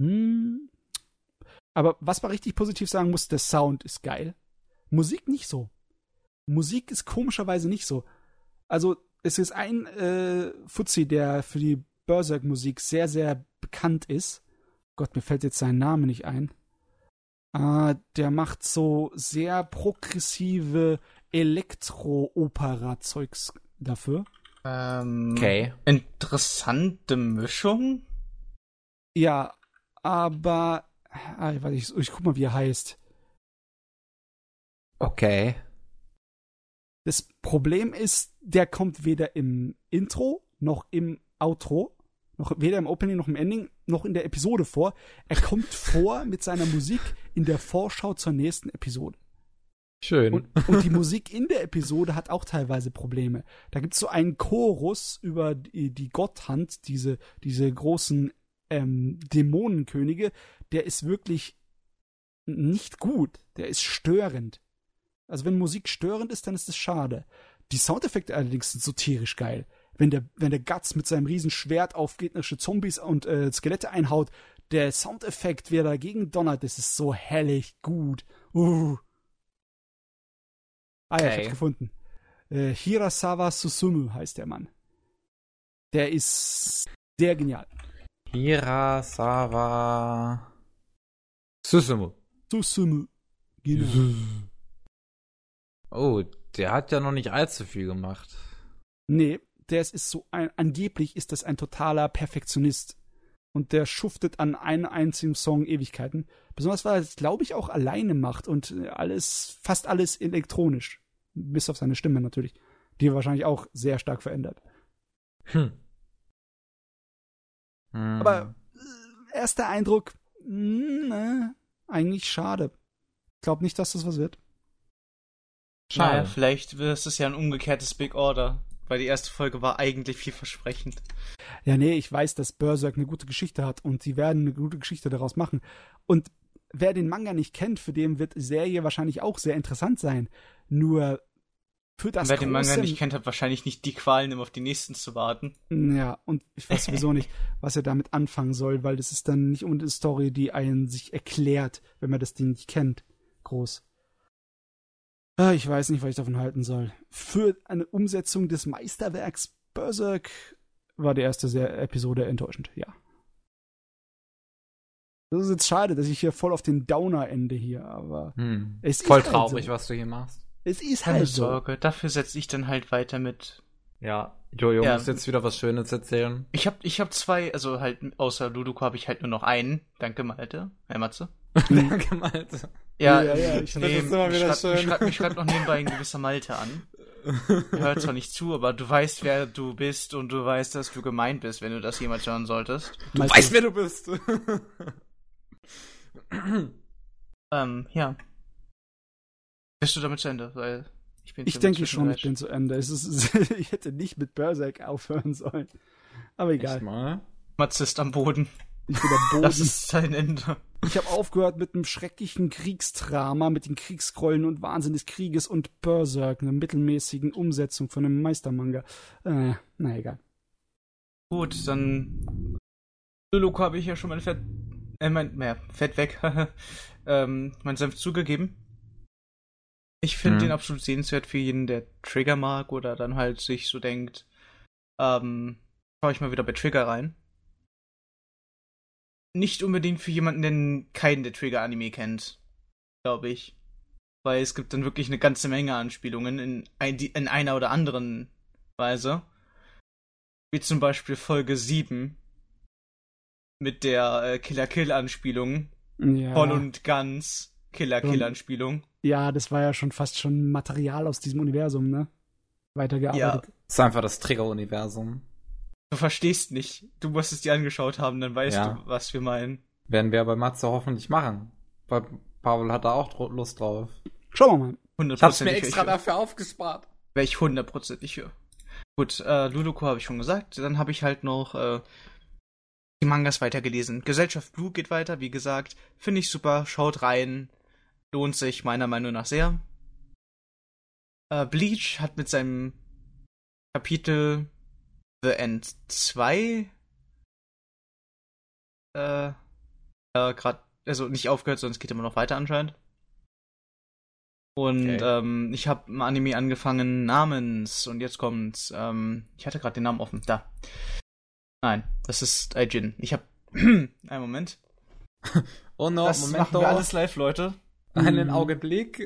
Hm. Aber was man richtig positiv sagen muss, der Sound ist geil. Musik nicht so. Musik ist komischerweise nicht so. Also es ist ein äh, Fuzzi, der für die Berserk-Musik sehr, sehr bekannt ist. Gott, mir fällt jetzt sein Name nicht ein. Äh, der macht so sehr progressive Elektro-Opera-Zeugs dafür. Ähm, Okay. Interessante Mischung. Ja, aber. Ah, warte, ich, ich guck mal, wie er heißt. Okay. Das Problem ist, der kommt weder im Intro noch im Outro, noch weder im Opening noch im Ending noch in der Episode vor. Er kommt vor mit seiner Musik in der Vorschau zur nächsten Episode. Schön. Und, und die Musik in der Episode hat auch teilweise Probleme. Da gibt's so einen Chorus über die, die Gotthand, diese, diese großen ähm, Dämonenkönige, der ist wirklich nicht gut. Der ist störend. Also wenn Musik störend ist, dann ist es schade. Die Soundeffekte allerdings sind so tierisch geil. Wenn der, wenn der Guts mit seinem riesen Schwert auf gegnerische Zombies und äh, Skelette einhaut, der Soundeffekt, wie er dagegen donnert, das ist so hellig gut. Uh. Ah ja, ich hab's gefunden. Äh, Hirasawa Susumu heißt der Mann. Der ist sehr genial. Hirasawa Susumu. Susumu. Genau. Oh, der hat ja noch nicht allzu viel gemacht. Nee, der ist so ein, angeblich ist das ein totaler Perfektionist. Und der schuftet an einem einzigen Song Ewigkeiten. Besonders weil er es, glaube ich, auch alleine macht und äh, alles, fast alles elektronisch. Bis auf seine Stimme natürlich. Die wahrscheinlich auch sehr stark verändert. Hm. Hm. Aber äh, erster Eindruck, mh, äh, eigentlich schade. Ich glaube nicht, dass das was wird. Schade. Naja, vielleicht ist es ja ein umgekehrtes Big Order. Weil die erste Folge war eigentlich vielversprechend. Ja, nee, ich weiß, dass Berserk eine gute Geschichte hat und sie werden eine gute Geschichte daraus machen. Und wer den Manga nicht kennt, für den wird die Serie wahrscheinlich auch sehr interessant sein. Nur für das Wer den Manga nicht kennt, hat wahrscheinlich nicht die Qualen, immer auf die nächsten zu warten. Ja, und ich weiß sowieso nicht, was er damit anfangen soll, weil das ist dann nicht unbedingt eine Story, die einen sich erklärt, wenn man das Ding nicht kennt. Groß. Ah, Ich weiß nicht, was ich davon halten soll. Für eine Umsetzung des Meisterwerks Berserk war die erste sehr Episode enttäuschend, ja. Das ist jetzt schade, dass ich hier voll auf den Downer ende hier, aber Hm. es Voll ist halt traurig, so. was du hier machst. es ist Keine halt so. Sorge, dafür setze ich dann halt weiter mit. Ja. Jojo Ja. muss jetzt wieder was Schönes erzählen. Ich hab, ich hab zwei, also halt, außer Ludoku habe ich halt nur noch einen. Danke, Malte. Hey, Matze. Danke, Malte. Ja, ja, ich- nee, das immer mich wieder schreibt, mich, schön. schreibt, mich schreibt noch nebenbei ein gewisser Malte an. Hört zwar nicht zu, aber du weißt, wer du bist und du weißt, dass du gemeint bist, wenn du das jemals hören solltest. Meinst Weißt, du- wer du bist. Ähm, ja. Bist du damit zu Ende? Weil ich bin Ich denke schon, ich bin zu Ende. Es ist, ich hätte nicht mit Berserk aufhören sollen. Aber Echt egal. mal. Matze ist am Boden. Ich bin am Boden. Das ist sein Ende. Ich habe aufgehört mit einem schrecklichen Kriegsdrama, mit den Kriegsgrollen und Wahnsinn des Krieges und Berserk, einer mittelmäßigen Umsetzung von einem Meistermanga. Äh, na egal. Gut, dann. Luluko habe ich ja schon mein Fett. Äh, mein. Mehr, Fett weg. ähm, mein Senf zugegeben. Ich finde Mhm. den absolut sehenswert für jeden, der Trigger mag oder dann halt sich so denkt, ähm, schau ich mal wieder bei Trigger rein. Nicht unbedingt für jemanden, der keinen der Trigger-Anime kennt, glaube ich. Weil es gibt dann wirklich eine ganze Menge Anspielungen in, ein, in einer oder anderen Weise. Wie zum Beispiel Folge 7 mit der äh, Killer-Kill-Anspielung. Ja, Voll und ganz Killer-Kill-Anspielung. ja, das war ja schon fast schon Material aus diesem Universum, ne? Weitergearbeitet. Das ist einfach das Trigger-Universum. Du verstehst nicht. Du musst es dir angeschaut haben, dann weißt Ja. du, was wir meinen. Werden wir bei Matze hoffentlich machen. Weil Pavel hat da auch Lust drauf. Schauen wir mal. Ich hab's mir extra dafür aufgespart. Wäre ich hundertprozentig für. Gut, äh, Luluko habe ich schon gesagt. Dann habe ich halt noch äh, die Mangas weitergelesen. Gesellschaft Blue geht weiter, wie gesagt. Finde ich super. Schaut rein. Lohnt sich meiner Meinung nach sehr. Äh, Bleach hat mit seinem Kapitel The End 2 äh, äh gerade, also nicht aufgehört, sondern es geht immer noch weiter anscheinend. Und Okay. ähm, ich habe ein Anime angefangen namens, und jetzt kommt's, ähm, ich hatte gerade den Namen offen, da. Nein, das ist Aijin. Ich habe, einen Moment. Oh no, das Moment machen wir alles live, Leute. Einen Mhm. Augenblick.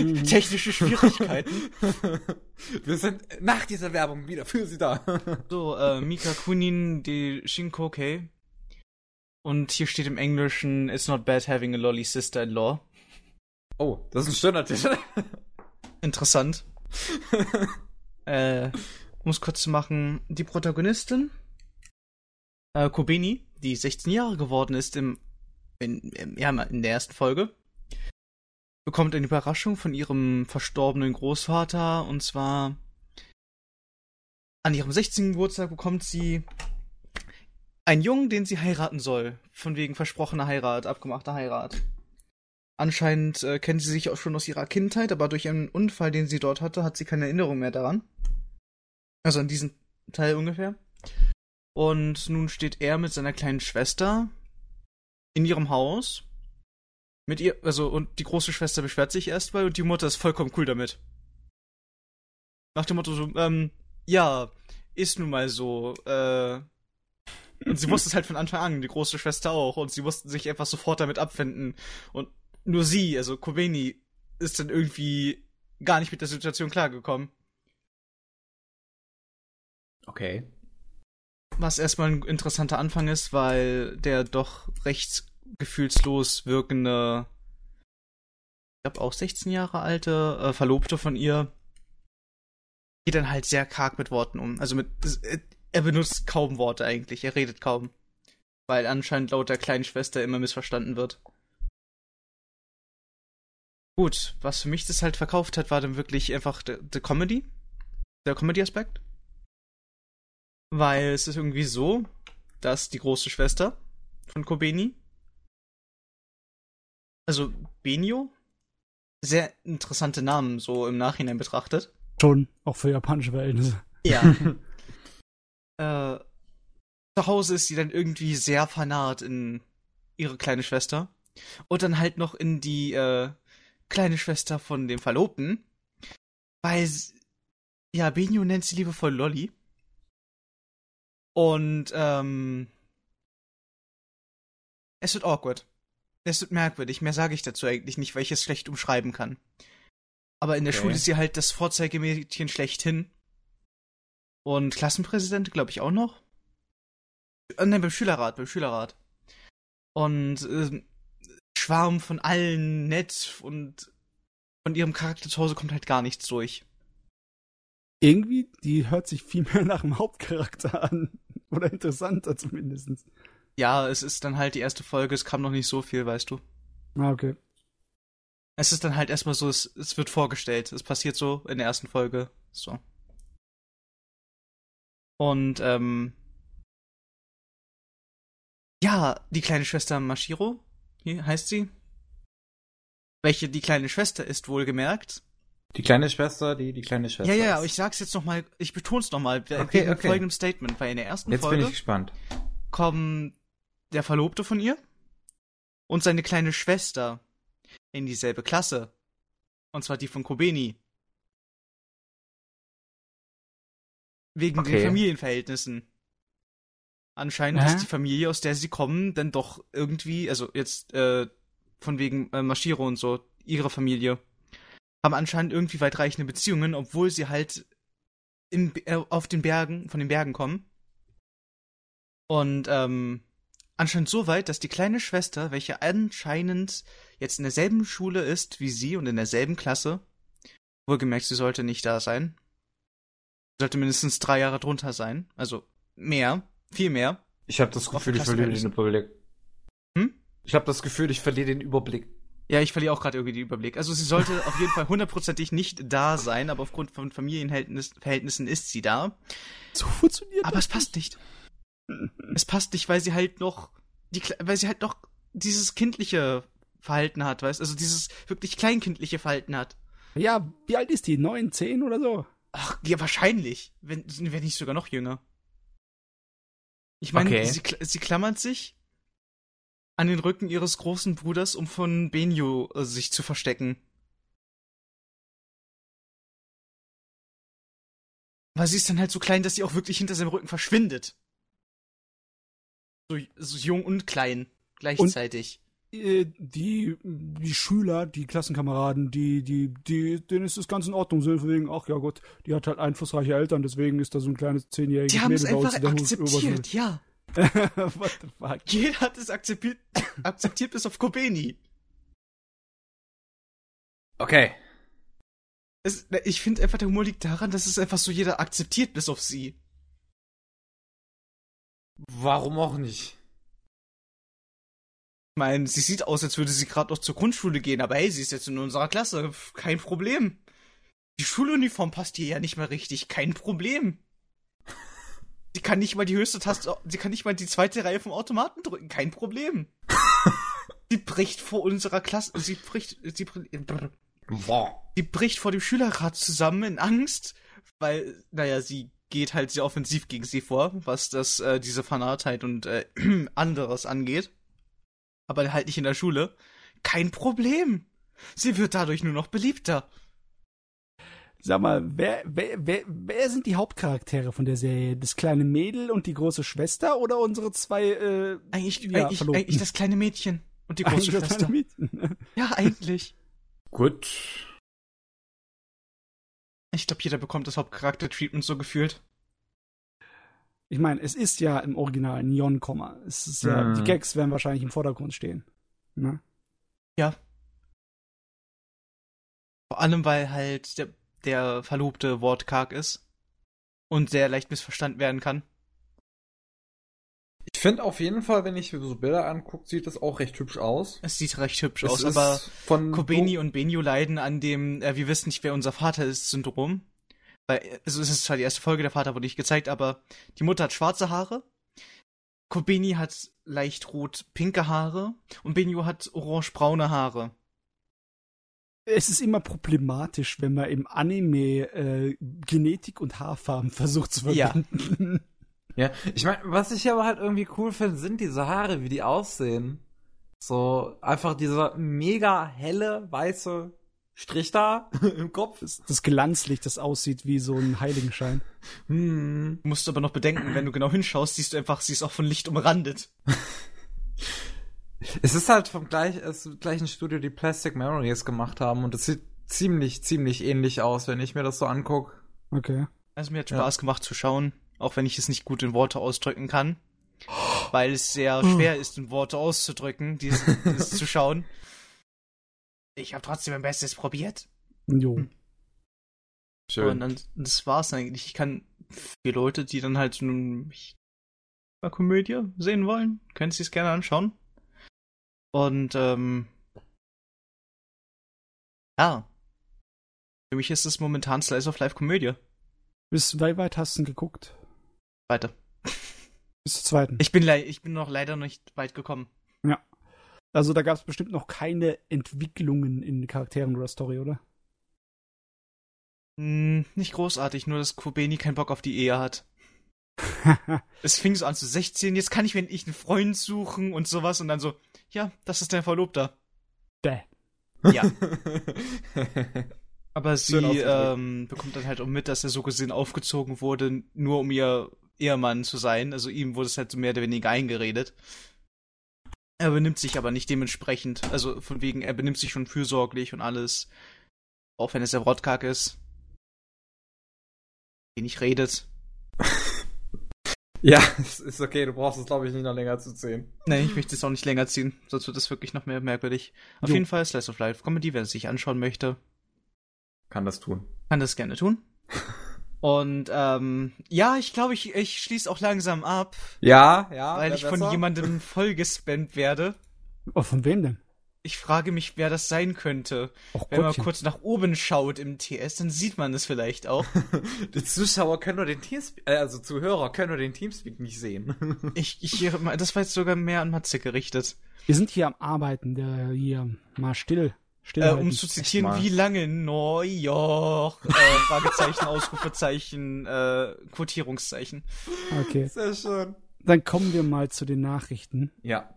Mhm. Technische Schwierigkeiten. Wir sind nach dieser Werbung wieder für Sie da. so, äh, Mika Kunin de Shinkokei. Und hier steht im Englischen, it's not bad having a lolly sister-in-law. Oh, das ist ein schöner Titel. Interessant. äh, um es kurz zu machen, die Protagonistin, äh, Kobeni, die 16 Jahre geworden ist im, in, im, ja, in der ersten Folge, bekommt eine Überraschung von ihrem verstorbenen Großvater und zwar an ihrem 16. Geburtstag bekommt sie einen Jungen, den sie heiraten soll. Von wegen versprochener Heirat, abgemachter Heirat. Anscheinend äh, kennt sie sich auch schon aus ihrer Kindheit, aber durch einen Unfall, den sie dort hatte, hat sie keine Erinnerung mehr daran. Also an diesen Teil ungefähr. Und nun steht er mit seiner kleinen Schwester in ihrem Haus. Mit ihr, also, und die große Schwester beschwert sich erstmal und die Mutter ist vollkommen cool damit. Nach dem Motto so, ähm, ja, ist nun mal so, äh, und sie wusste es halt von Anfang an, die große Schwester auch, und sie mussten sich einfach sofort damit abfinden. Und nur sie, also Kobeni, ist dann irgendwie gar nicht mit der Situation klargekommen. Okay. Was erstmal ein interessanter Anfang ist, weil der doch recht gefühlslos wirkende, ich glaube auch 16 Jahre alte äh, Verlobte von ihr, geht dann halt sehr karg mit Worten um. Also mit, er benutzt kaum Worte eigentlich, er redet kaum. Weil anscheinend laut der kleinen Schwester immer missverstanden wird. Gut, was für mich das halt verkauft hat, war dann wirklich einfach der Comedy. Der Comedy-Aspekt. Weil es ist irgendwie so, dass die große Schwester von Kobeni, also Benio, sehr interessante Namen so im Nachhinein betrachtet. Schon, auch für japanische Verhältnisse. Ja. äh, zu Hause ist sie dann irgendwie sehr vernarrt in ihre kleine Schwester. Und dann halt noch in die äh, kleine Schwester von dem Verlobten. Weil, ja, Benio nennt sie liebevoll Lolly. Und, ähm, es wird awkward. Es wird merkwürdig. Mehr sage ich dazu eigentlich nicht, weil ich es schlecht umschreiben kann. Aber in der okay. Schule ist sie halt das Vorzeigemädchen schlechthin. Und Klassenpräsident, glaube ich, auch noch. Äh, nein, beim Schülerrat, beim Schülerrat. Und äh, Schwarm von allen nett und von ihrem Charakter zu Hause kommt halt gar nichts durch. Irgendwie, die hört sich viel mehr nach dem Hauptcharakter an. Oder interessanter zumindest. Ja, es ist dann halt die erste Folge, es kam noch nicht so viel, weißt du. Ah, okay. Es ist dann halt erstmal so, es, es wird vorgestellt. Es passiert so in der ersten Folge. So. Und, ähm. Ja, die kleine Schwester Mashiro, hier heißt sie. Welche die kleine Schwester ist, wohlgemerkt. Die kleine Schwester, die die kleine Schwester. Ja, ja, aber ich sag's jetzt nochmal, ich beton's nochmal, okay, wegen okay. folgendem Statement, weil in der ersten jetzt Folge bin ich gespannt. kommen der Verlobte von ihr und seine kleine Schwester in dieselbe Klasse. Und zwar die von Kobeni. Wegen Okay. den Familienverhältnissen. Anscheinend Hä? ist die Familie, aus der sie kommen, dann doch irgendwie, also jetzt äh, von wegen äh, Mashiro und so, ihre Familie, haben anscheinend irgendwie weitreichende Beziehungen, obwohl sie halt in, äh, auf den Bergen, von den Bergen kommen. Und ähm, anscheinend so weit, dass die kleine Schwester, welche anscheinend jetzt in derselben Schule ist wie sie und in derselben Klasse, wohlgemerkt, sie sollte nicht da sein, sollte mindestens drei Jahre drunter sein, also mehr, viel mehr. Ich habe das Gefühl, ich verliere den Überblick. Hm? Ich habe das Gefühl, ich verliere den Überblick. Ja, ich verliere auch gerade irgendwie den Überblick. Also sie sollte auf jeden Fall hundertprozentig nicht da sein, aber aufgrund von Familienverhältnissen ist sie da. So funktioniert Aber es passt nicht. Es passt nicht, weil sie halt noch die, weil sie halt noch dieses kindliche Verhalten hat, weißt? Also dieses wirklich kleinkindliche Verhalten hat. Ja, wie alt ist die? Neun, zehn oder so? Ach, ja, wahrscheinlich. Wenn, wenn nicht sogar noch jünger. Ich meine, Okay. sie, sie klammert sich an den Rücken ihres großen Bruders, um von Benio äh, sich zu verstecken. Weil sie ist dann halt so klein, dass sie auch wirklich hinter seinem Rücken verschwindet. So, so jung und klein gleichzeitig. Äh, Die, die Schüler, die Klassenkameraden, die, die, die, denen ist das ganz in Ordnung. So von wegen, ach ja Gott, die hat halt einflussreiche Eltern, deswegen ist da so ein kleines zehnjähriges die haben es Mädel bei uns einfach in der Hu- akzeptiert, ja. What the fuck? Jeder hat es akzeptiert, akzeptiert bis auf Kobeni. Okay. Es, ich finde einfach, der Humor liegt daran, dass es einfach so jeder akzeptiert, bis auf sie. Warum auch nicht? Ich meine, sie sieht aus, als würde sie gerade noch zur Grundschule gehen, aber hey, sie ist jetzt in unserer Klasse. Kein Problem. Die Schuluniform passt ihr ja nicht mehr richtig. Kein Problem. Sie kann nicht mal die höchste Taste, sie kann nicht mal die zweite Reihe vom Automaten drücken. Kein Problem. sie bricht vor unserer Klasse, sie bricht, sie, Boah. sie bricht vor dem Schülerrat zusammen in Angst, weil, naja, sie geht halt sehr offensiv gegen sie vor, was das, äh, diese Fanatheit und äh, anderes angeht. Aber halt nicht in der Schule. Kein Problem. Sie wird dadurch nur noch beliebter. Sag mal, wer, wer, wer, wer sind die Hauptcharaktere von der Serie? Das kleine Mädel und die große Schwester oder unsere zwei, äh, Eigentlich, Ja, eigentlich, Verlobten. eigentlich das kleine Mädchen und die große eigentlich Schwester. Ja, eigentlich. Gut. Ich glaube, jeder bekommt das Hauptcharakter-Treatment so gefühlt. Ich meine, es ist ja im Original Neon-Komma. Es ist ja, Mhm. die Gags werden wahrscheinlich im Vordergrund stehen. Ne? Ja. Vor allem, weil halt der, der Verlobte wortkarg ist. Und sehr leicht missverstanden werden kann. Ich finde auf jeden Fall, wenn ich mir so Bilder angucke, sieht das auch recht hübsch aus. Es sieht recht hübsch Es aus, aber von Kobeni und Benio leiden an dem, äh, wir wissen nicht, wer unser Vater ist, Syndrom. Weil, äh, also es ist zwar die erste Folge, der Vater wurde nicht gezeigt, aber die Mutter hat schwarze Haare. Kobeni hat leicht rot-pinke Haare und Benio hat orange-braune Haare. Es ist immer problematisch, wenn man im Anime äh, Genetik und Haarfarben versucht zu verbinden. Ja, ich meine, was ich aber halt irgendwie cool finde, sind diese Haare, wie die aussehen. So, einfach dieser mega helle, weiße Strich da im Kopf. Das, das Glanzlicht, das aussieht wie so ein Heiligenschein. Hm. Du musst aber noch bedenken, wenn du genau hinschaust, siehst du einfach, sie ist auch von Licht umrandet. Es ist halt vom gleich, es gleichen Studio, die Plastic Memories gemacht haben und es sieht ziemlich, ziemlich ähnlich aus, wenn ich mir das so angucke. Okay. Also mir hat Ja. Spaß gemacht zu schauen, auch wenn ich es nicht gut in Worte ausdrücken kann. Weil es sehr schwer ist, in Worte auszudrücken, dieses, dieses zu schauen. Ich habe trotzdem mein Bestes probiert. Jo. Und dann, das war's eigentlich. Ich kann für Leute, die dann halt so eine Komödie sehen wollen, können sie es gerne anschauen. Und ähm, ja, für mich ist es momentan Slice of Life Komödie. Bis wie weit hast du ihn geguckt? Weiter. Bis zur zweiten. Ich bin, ich bin noch leider nicht weit gekommen. Also da gab es bestimmt noch keine Entwicklungen in Charakteren oder Story, oder? Hm, nicht großartig, nur dass Kobeni keinen Bock auf die Ehe hat. Es fing so an zu 16, jetzt kann ich mir endlich einen Freund suchen und sowas und dann so, ja, das ist dein Verlobter. Bäh. Ja. Aber sie ähm, bekommt dann halt auch mit, dass er so gesehen aufgezogen wurde, nur um ihr Ehemann zu sein. Also ihm wurde es halt so mehr oder weniger eingeredet. Er benimmt sich aber nicht dementsprechend. Also von wegen, er benimmt sich schon fürsorglich und alles. Auch wenn er sehr wortkarg ist. Wenig redet. ja, es ist okay, du brauchst es, glaube ich, nicht noch länger zu sehen. Nee, ich möchte es auch nicht länger ziehen, sonst wird es wirklich noch mehr merkwürdig. Auf Jo. jeden Fall Slice of Life Comedy, wer es sich anschauen möchte, Kann das tun. kann das gerne tun. Und ähm, ja, ich glaube, ich, ich schließe auch langsam ab, Ja, ja. weil ich von besser. jemandem vollgespammt werde. Oh, von wem denn? Ich frage mich, wer das sein könnte. Oh Wenn man Gottchen. kurz nach oben schaut im TS, dann sieht man es vielleicht auch. Die Zuschauer können nur den Teamspeak, äh, also Zuhörer können nur den Teamspeak nicht sehen. Ich, ich, das war jetzt sogar mehr an Matze gerichtet. Wir sind hier am Arbeiten, der hier mal still. Äh, halten. um zu zitieren, mal. wie lange Neujoch, äh, Fragezeichen, Ausrufezeichen, äh, Quotierungszeichen. Okay. Sehr schön. Dann kommen wir mal zu den Nachrichten. Ja.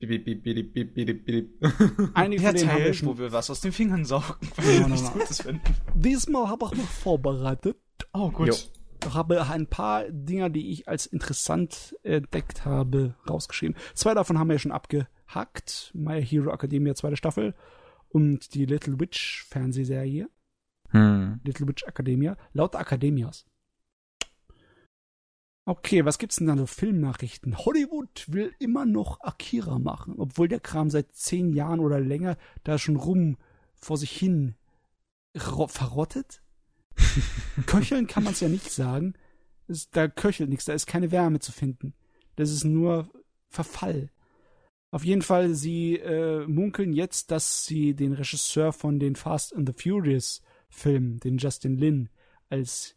Bip, bip, bip, bip, bip, bip. Einige Der von denen haben wir Teil, schon. wo wir was aus den Fingern saugen, weil Ja, wir na, nichts na. Gutes finden. Diesmal habe ich mich vorbereitet. Oh, gut. Jo. Ich habe ein paar Dinger, die ich als interessant entdeckt habe, rausgeschrieben. Zwei davon haben wir ja schon abgehackt. My Hero Academia, zweite Staffel. Und die Little Witch Fernsehserie. Hm. Little Witch Academia. Laut Academias. Okay, was gibt's denn da so Filmnachrichten? Hollywood will immer noch Akira machen, obwohl der Kram seit zehn Jahren oder länger da schon rum vor sich hin verrottet. Köcheln kann man es ja nicht sagen. Es, da köchelt nichts, da ist keine Wärme zu finden. Das ist nur Verfall. Auf jeden Fall, sie äh, munkeln jetzt, dass sie den Regisseur von den Fast and the Furious Filmen, den Justin Lin, als,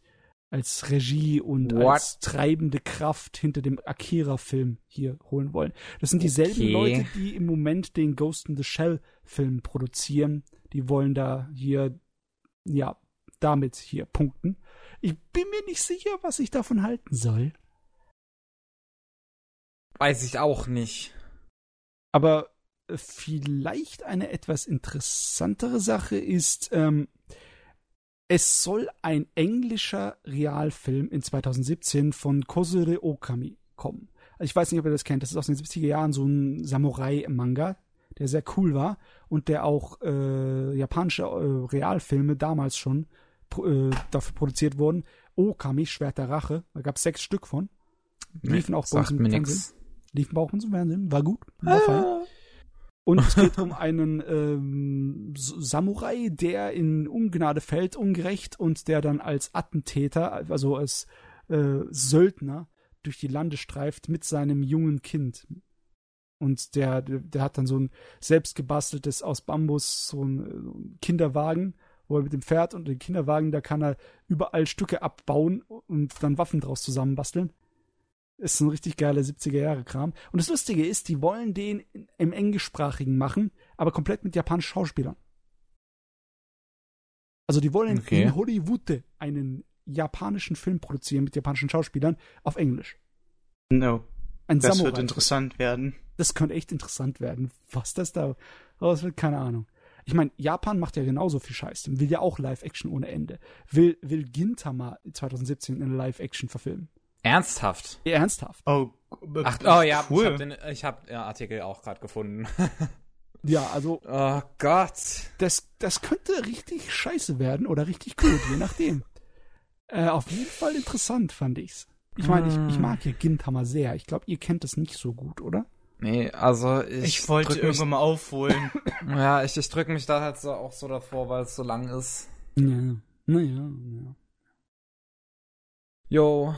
als Regie und What? als treibende Kraft hinter dem Akira-Film hier holen wollen. Das sind dieselben Okay. Leute, die im Moment den Ghost in the Shell Film produzieren. Die wollen da hier, ja, damit hier punkten. Ich bin mir nicht sicher, was ich davon halten soll. Weiß ich auch nicht. Aber äh, vielleicht eine etwas interessantere Sache ist, ähm, es soll ein englischer Realfilm in 2017 von Kozure Okami kommen. Also ich weiß nicht, ob ihr das kennt. Das ist aus den 70er Jahren so ein Samurai-Manga, der sehr cool war und der auch äh, japanische äh, Realfilme damals schon äh, dafür produziert wurden. Okami, Schwert der Rache, da gab es sechs Stück von. Liefen auch bei uns im. Liefen bei uns im Fernsehen, war gut. War fein. Ah. Und es geht um einen ähm, Samurai, der in Ungnade fällt, ungerecht, und der dann als Attentäter, also als äh, Söldner, durch die Lande streift mit seinem jungen Kind. Und der, der, hat dann so ein selbstgebasteltes aus Bambus, so ein, äh, so ein Kinderwagen, wo er mit dem Pferd und dem Kinderwagen, da kann er überall Stücke abbauen und dann Waffen draus zusammenbasteln. Ist ein richtig geiler 70er-Jahre-Kram. Und das Lustige ist, die wollen den im Englischsprachigen machen, aber komplett mit japanischen Schauspielern. Also die wollen Okay. in Hollywood einen japanischen Film produzieren mit japanischen Schauspielern auf Englisch. No. Ein Das Samurai. wird interessant werden. Das könnte echt interessant werden. Was das da raus wird, keine Ahnung. Ich meine, Japan macht ja genauso viel Scheiß. Will ja auch Live-Action ohne Ende. Will, will Gintama 2017 in Live-Action verfilmen. Ernsthaft? Ernsthaft. Oh, äh, Ach, oh ja, cool. ich habe den, ich hab den Artikel auch gerade gefunden. Ja, also oh Gott. das, das könnte richtig scheiße werden oder richtig gut, je nachdem. Äh, auf jeden Fall interessant, fand ich's. Ich meine, ich, ich mag ja Gintama sehr. Ich glaube, ihr kennt das nicht so gut, oder? Nee, also ich. Ich wollte irgendwann mal aufholen. Ja, ich, ich drücke mich da halt so auch so davor, weil es so lang ist. Ja. Naja, ja. Jo.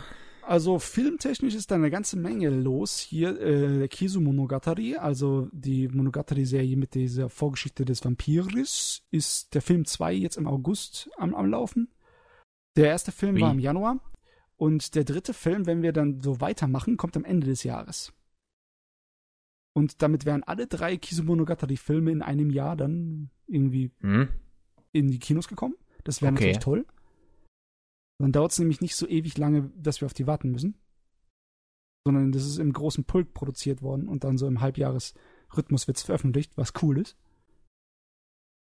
Also filmtechnisch ist da eine ganze Menge los. Hier äh, der Kisu Monogatari, also die Monogatari-Serie mit dieser Vorgeschichte des Vampiris, ist der Film 2 jetzt im August am, am Laufen. Der erste Film Wie? war im Januar. Und der dritte Film, wenn wir dann so weitermachen, kommt am Ende des Jahres. Und damit wären alle drei Kisu Monogatari-Filme in einem Jahr dann irgendwie Hm? in die Kinos gekommen. Das wäre Okay. natürlich toll. Dann dauert es nämlich nicht so ewig lange, dass wir auf die warten müssen. Sondern das ist im großen Pulk produziert worden und dann so im Halbjahresrhythmus wird es veröffentlicht, was cool ist.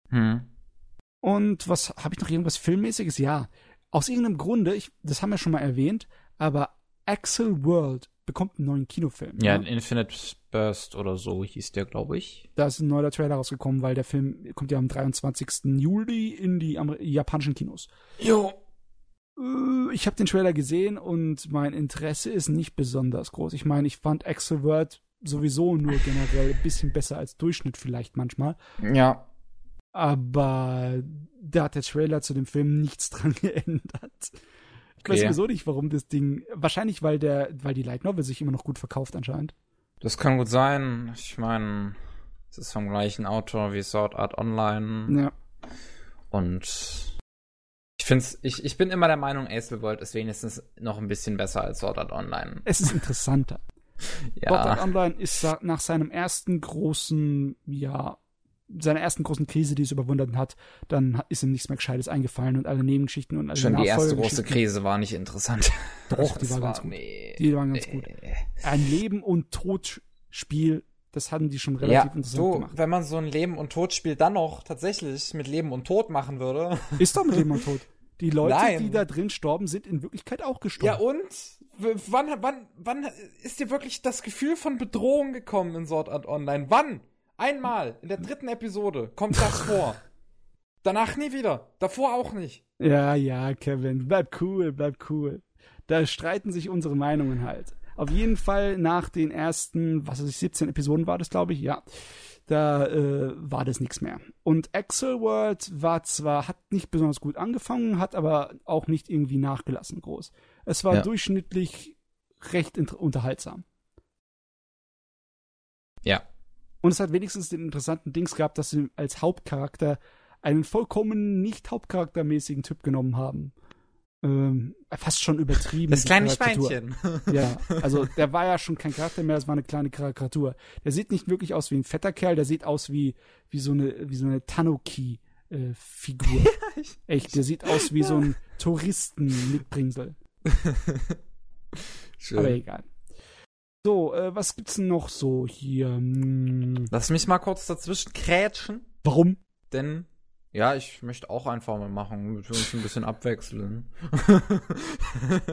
Hm. Und was habe ich noch irgendwas Filmmäßiges? Ja. Aus irgendeinem Grunde, ich, das haben wir schon mal erwähnt, aber Axel World bekommt einen neuen Kinofilm. Ja, ne? Infinite Burst oder so hieß der, glaube ich. Da ist ein neuer Trailer rausgekommen, weil der Film kommt ja am 23. Juli in die Amer japanischen Kinos. Jo. Äh, Ich habe den Trailer gesehen und mein Interesse ist nicht besonders groß. Ich meine, ich fand Axel Word sowieso nur generell ein bisschen besser als Durchschnitt vielleicht manchmal. Ja. Aber da hat der Trailer zu dem Film nichts dran geändert. Ich weiß sowieso nicht, warum das Ding. Wahrscheinlich, weil der, weil die Light Novel sich immer noch gut verkauft anscheinend. Das kann gut sein. Ich meine, es ist vom gleichen Autor wie Sword Art Online. Ja. Und ich find's, ich, ich bin immer der Meinung, Acel World ist wenigstens noch ein bisschen besser als Sword Art Online. Es ist interessanter. Sword Art Ja. Online ist nach seinem ersten großen, ja, seiner ersten großen Krise, die es überwunden hat, dann ist ihm nichts mehr Gescheites eingefallen und alle Nebengeschichten und alle Schon die erste große Krise war nicht interessant. Doch, die war ganz gut. Nee, Die waren ganz nee. gut. Ein Leben- und Todspiel, das hatten die schon Ja, relativ interessant so, gemacht. wenn man so ein Leben- und Todspiel dann noch tatsächlich mit Leben und Tod machen würde. Ist doch mit Leben und Tod. Die Leute, Nein. die da drin storben, sind in Wirklichkeit auch gestorben. Ja, und? Wann, wann, wann ist dir wirklich das Gefühl von Bedrohung gekommen in Sword Art Online? Wann? Einmal, in der dritten Episode, kommt das vor. Danach nie wieder. Davor auch nicht. Ja, ja, Kevin, bleib cool, bleib cool. Da streiten sich unsere Meinungen halt. Auf jeden Fall nach den ersten, was weiß ich, 17 Episoden war das, glaube ich, ja. Da äh, war das nichts mehr. Und Axel World war zwar, hat nicht besonders gut angefangen, hat aber auch nicht irgendwie nachgelassen groß. Es war Ja. durchschnittlich recht unterhaltsam. Ja. Und es hat wenigstens den interessanten Dings gehabt, dass sie als Hauptcharakter einen vollkommen nicht hauptcharaktermäßigen Typ genommen haben. Ähm, fast schon übertrieben. Das kleine. Schweinchen. Ja, also der war ja schon kein Charakter mehr, das war eine kleine Karikatur. Der sieht nicht wirklich aus wie ein fetter Kerl, der sieht aus wie, wie so eine, wie so eine Tanuki-Figur. Echt, der sieht aus wie so ein Touristen-Mitbringsel. Schön. Aber egal. So, äh, was gibt's denn noch so hier? Hm, Lass mich mal kurz dazwischen krätschen, warum? denn ja, ich möchte auch einfach mal machen, wir uns ein bisschen abwechseln.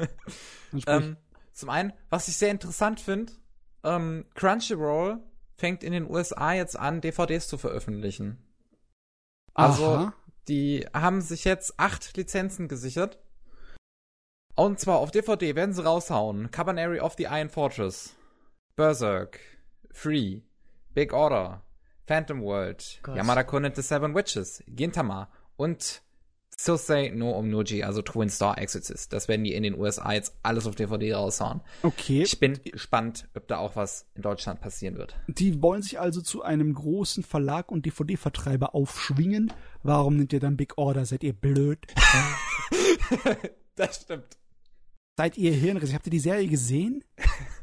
Ähm, zum einen, was ich sehr interessant finde, ähm, Crunchyroll fängt in den USA jetzt an, DVDs zu veröffentlichen. Also, Aha. die haben sich jetzt acht Lizenzen gesichert. Und zwar auf DVD werden sie raushauen. Cabaneri of the Iron Fortress, Berserk, Free, Big Order, Phantom World, Gott. Yamada Kun and the Seven Witches, Gintama und Sosei no Omnoji, also Twin Star Exorcist. Das werden die in den USA jetzt alles auf DVD raushauen. Okay. Ich bin gespannt, ob da auch was in Deutschland passieren wird. Die wollen sich also zu einem großen Verlag und DVD-Vertreiber aufschwingen. Warum nimmt ihr dann Big Order? Seid ihr blöd? das stimmt. Seid ihr Hirnriss? Habt ihr die Serie gesehen?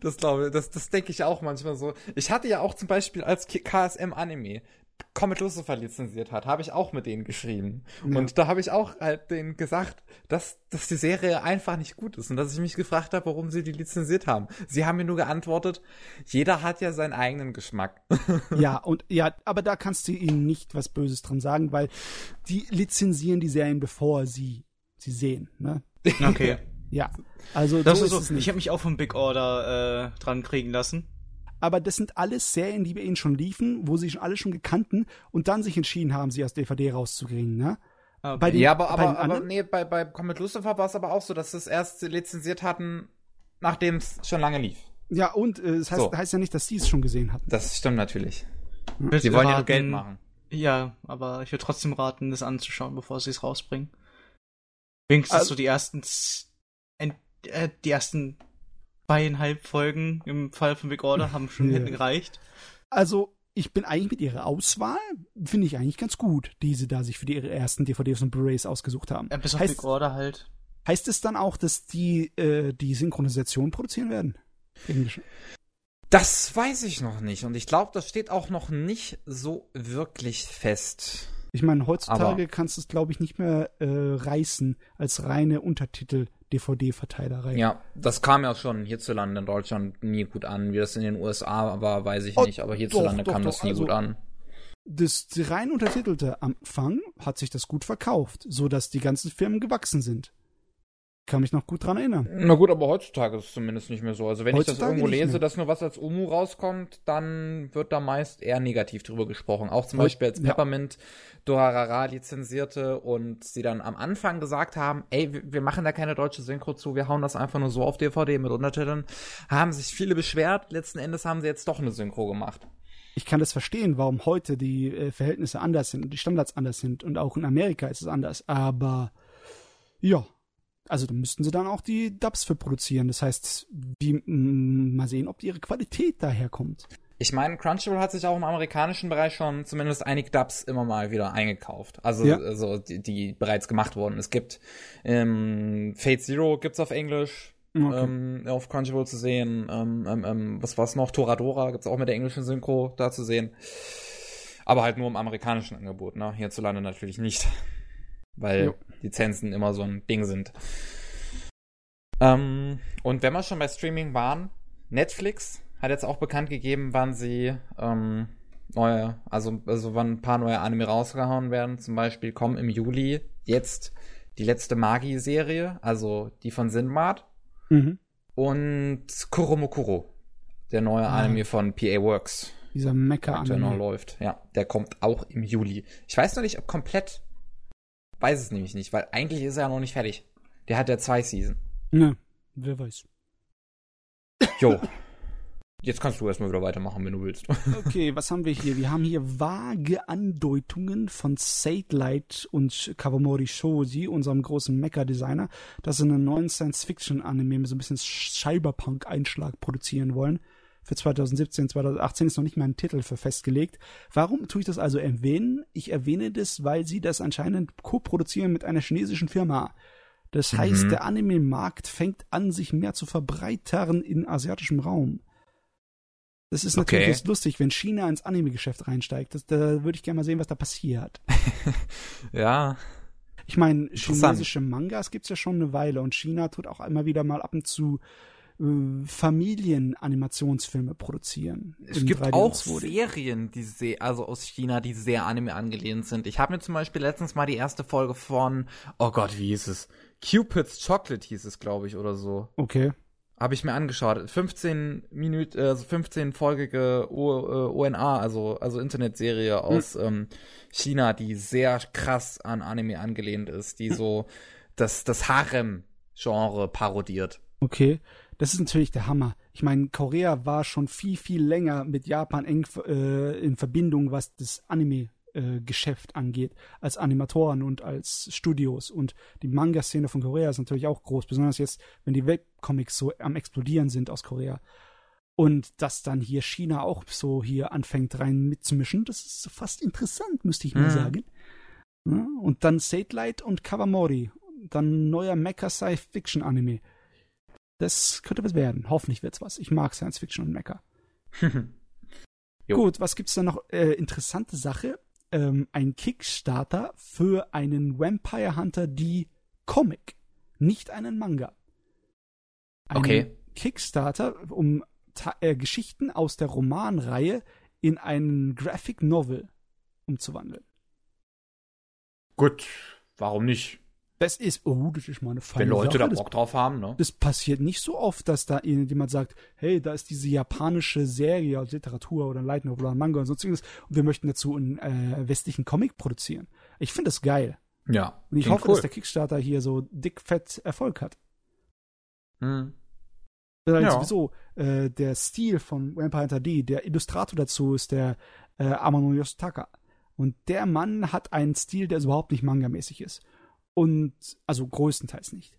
Das glaube das, das denke ich auch manchmal so. Ich hatte ja auch zum Beispiel, als KSM Anime Comet Lucifer lizenziert hat, habe ich auch mit denen geschrieben. Ja. Und da habe ich auch halt denen gesagt, dass, dass die Serie einfach nicht gut ist und dass ich mich gefragt habe, warum sie die lizenziert haben. Sie haben mir nur geantwortet, jeder hat ja seinen eigenen Geschmack. ja, und ja, aber da kannst du ihnen nicht was Böses dran sagen, weil die lizenzieren die Serien, bevor sie sie sehen. Ne? Okay. Ja, also Das so ist ist so, es nicht. ich habe mich auch vom Big Order äh, dran kriegen lassen. aber das sind alles Serien, die bei ihnen schon liefen, wo sie schon alle schon gekannten und dann sich entschieden haben, sie als DVD rauszukriegen. Ne? Okay. Bei den- ja, aber, aber, aber anderen? nee, bei, bei Comet Lucifer war es aber auch so, dass sie es erst lizenziert hatten, nachdem es schon lange lief. Ja, und äh, das heißt, So. heißt ja nicht, dass die es schon gesehen hatten. Das stimmt natürlich. Sie wollen ja nur raten- Geld machen. Ja, aber ich würde trotzdem raten, das anzuschauen, bevor sie es rausbringen. Wenigstens Also- so die ersten äh, die ersten zweieinhalb Folgen im Fall von Big Order haben schon Ja. gereicht. Also, ich bin eigentlich mit ihrer Auswahl, finde ich eigentlich ganz gut, die sie da sich für die ihre ersten DVDs und Blu-rays ausgesucht haben. Äh, bis auf heißt, Big Order halt. heißt es dann auch, dass die äh, die Synchronisation produzieren werden? Englisch. Das weiß ich noch nicht. Und ich glaube, das steht auch noch nicht so wirklich fest. Ich meine, heutzutage Aber- kannst du es, glaube ich, nicht mehr äh, reißen als reine Untertitel-DVD-Verteilerei. Ja, das kam ja schon hierzulande in Deutschland nie gut an. Wie das in den USA war, weiß ich Oh, nicht. Aber hierzulande doch, kam doch, das nie also- gut an. Das rein untertitelte am Anfang hat sich das gut verkauft, so dass die ganzen Firmen gewachsen sind. Kann mich noch gut dran erinnern. Na gut, aber heutzutage ist es zumindest nicht mehr so. Also wenn ich das Heutzutage irgendwo lese, dass nur was als Umu rauskommt, dann wird da meist eher negativ drüber gesprochen. Auch zum Heut- Beispiel als ja. Peppermint Doharara lizenzierte und sie dann am Anfang gesagt haben, ey, wir- wir machen da keine deutsche Synchro zu, wir hauen das einfach nur so auf DVD mit Untertiteln, haben sich viele beschwert. Letzten Endes haben sie jetzt doch eine Synchro gemacht. Ich kann das verstehen, warum heute die äh, Verhältnisse anders sind und die Standards anders sind und auch in Amerika ist es anders. Aber ja, also da müssten sie dann auch die Dubs für produzieren. Das heißt, wie, mh, mal sehen, ob ihre Qualität daherkommt. Ich meine, Crunchyroll hat sich auch im amerikanischen Bereich schon zumindest einige Dubs immer mal wieder eingekauft. Also, Ja. also die, die bereits gemacht wurden. Es gibt ähm, Fate Zero gibt's auf Englisch. Okay. Ähm, auf Crunchyroll zu sehen. Ähm, ähm, ähm, was war's noch? Toradora gibt's auch mit der englischen Synchro da zu sehen. Aber halt nur im amerikanischen Angebot, ne? Hierzulande natürlich nicht. Weil Jo. Lizenzen immer so ein Ding sind. Ähm, und wenn wir schon bei Streaming waren, Netflix hat jetzt auch bekannt gegeben, wann sie ähm, neue, also, also wann ein paar neue Anime rausgehauen werden. Zum Beispiel kommen im Juli jetzt die letzte Magi-Serie, also die von Sinbad Mhm. und Kuromokuro, der neue Ah. Anime von PA Works, Dieser der mecker aktuell noch läuft. Ja, der kommt auch im Juli. Ich weiß noch nicht, ob komplett, weiß es nämlich nicht, weil eigentlich ist er ja noch nicht fertig. Der hat ja zwei Season. Ne, wer weiß. Jo. Jetzt kannst du erstmal wieder weitermachen, wenn du willst. Okay, was haben wir hier? Wir haben hier vage Andeutungen von Satelight und Kawamori Shoji, unserem großen Mecha-Designer, dass sie einen neuen Science-Fiction-Anime mit so ein bisschen Cyberpunk-Einschlag produzieren wollen. Für 2017, 2018 ist noch nicht mal ein Titel für festgelegt. Warum tue ich das also erwähnen? Ich erwähne das, weil sie das anscheinend co-produzieren mit einer chinesischen Firma. Das heißt, Mhm. der Anime-Markt fängt an, sich mehr zu verbreitern in asiatischem Raum. Das ist natürlich Okay. lustig, wenn China ins Anime-Geschäft reinsteigt. Das, da würde ich gerne mal sehen, was da passiert. ja. Ich meine, chinesische Mangas gibt's ja schon eine Weile und China tut auch immer wieder mal ab und zu Familienanimationsfilme produzieren. Es gibt 3D auch 2D. Serien, die sehr, also aus China, die sehr Anime angelehnt sind. Ich habe mir zum Beispiel letztens mal die erste Folge von, oh Gott, wie hieß es? Cupid's Chocolate hieß es, glaube ich, oder so. Okay. Habe ich mir angeschaut. 15 Minuten, also 15 folgige o, äh, ONA, also, also Internetserie aus ähm, China, die sehr krass an Anime angelehnt ist, die so das, das Harem-Genre parodiert. Okay, das ist natürlich der Hammer. Ich meine, Korea war schon viel, viel länger mit Japan eng äh, in Verbindung, was das Anime-Geschäft angeht, als Animatoren und als Studios. Und die Manga-Szene von Korea ist natürlich auch groß, besonders jetzt, wenn die Webcomics so am explodieren sind aus Korea. Und dass dann hier China auch so hier anfängt rein mitzumischen, das ist fast interessant, müsste ich mal Mhm. sagen. Ja, und dann Satelight und Kawamori. Dann neuer Mecha Sci-Fiction Anime. Das könnte was werden. Hoffentlich wird's was. Ich mag Science Fiction und Mecha. Gut, was gibt's da noch? Äh, interessante Sache. Ähm, ein Kickstarter für einen Vampire Hunter die Comic, nicht einen Manga. Einen Okay. Kickstarter, um Ta äh, Geschichten aus der Romanreihe in einen Graphic Novel umzuwandeln. Gut, warum nicht? Das ist, oh, das ist mal eine feine Wenn Leute Sache. da das Bock drauf haben, ne? das passiert nicht so oft, dass da jemand sagt, hey, da ist diese japanische Serie, Literatur oder ein Light Novel oder ein Manga und sonstiges und wir möchten dazu einen äh, westlichen Comic produzieren. Ich finde das geil. Ja. Und ich hoffe, dass der Kickstarter hier so dick fett Erfolg hat. Hm. Weil Ja. sowieso äh, der Stil von Vampire Hunter D, der Illustrator dazu ist der äh, Amano Yosutaka. Und der Mann hat einen Stil, der überhaupt nicht mangamäßig ist. Und, also größtenteils nicht.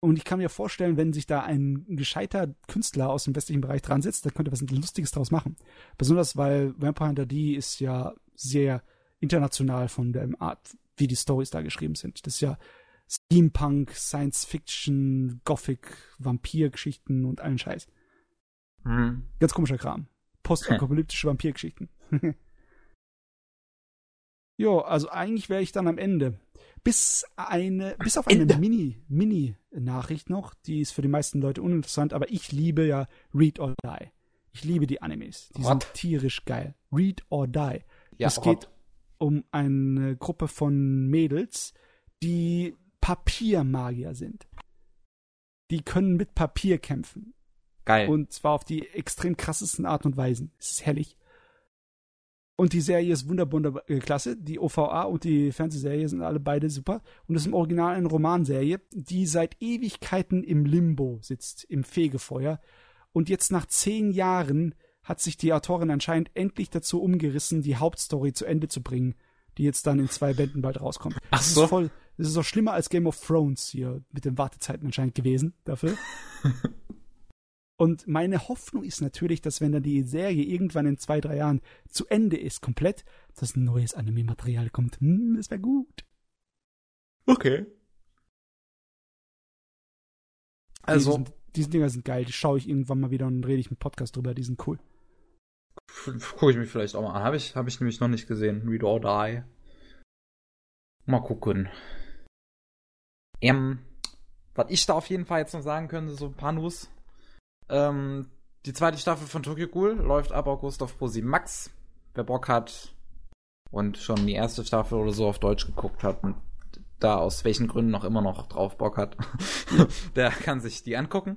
Und ich kann mir vorstellen, wenn sich da ein gescheiter Künstler aus dem westlichen Bereich dran setzt, dann könnte was Lustiges draus machen. Besonders weil Vampire Hunter D ist ja sehr international von der Art, wie die Stories da geschrieben sind. Das ist ja Steampunk, Science Fiction, Gothic, Vampirgeschichten und allen Scheiß. Hm. Ganz komischer Kram. Postapokalyptische Vampirgeschichten. jo, also eigentlich wäre ich dann am Ende. Bis eine, bis auf eine. Mini, Mini-Nachricht noch, die ist für die meisten Leute uninteressant, aber ich liebe ja Read or Die. Ich liebe die Animes. Die sind What? tierisch geil. Read or Die. Ja, Es geht um eine Gruppe von Mädels, die Papiermagier sind. Die können mit Papier kämpfen. geil. Und zwar auf die extrem krassesten Art und Weisen. Es ist herrlich. Und die Serie ist wunderbar äh, klasse. Die OVA und die Fernsehserie sind alle beide super. Und es ist im Original eine Romanserie, die seit Ewigkeiten im Limbo sitzt, im Fegefeuer. Und jetzt nach zehn Jahren hat sich die Autorin anscheinend endlich dazu umgerissen, die Hauptstory zu Ende zu bringen, die jetzt dann in zwei Bänden bald rauskommt. Ach Das so. ist voll, das ist auch schlimmer als Game of Thrones hier mit den Wartezeiten anscheinend gewesen dafür. Und meine Hoffnung ist natürlich, dass wenn dann die Serie irgendwann in zwei, drei Jahren zu Ende ist, komplett, dass ein neues Anime-Material kommt. Hm, das wäre gut. okay. Also, Die sind, diese Dinger sind geil. Die schaue ich irgendwann mal wieder und rede ich einen Podcast drüber. Die sind cool. gucke ich mich vielleicht auch mal an. Habe ich, hab ich nämlich noch nicht gesehen. Read or Die. Mal gucken. Ähm, was ich da auf jeden Fall jetzt noch sagen könnte, so ein paar News. Ähm, die zweite Staffel von Tokyo Ghoul läuft ab August auf Pro7 Max. Wer Bock hat und schon die erste Staffel oder so auf Deutsch geguckt hat und da aus welchen Gründen noch immer noch drauf Bock hat, der kann sich die angucken.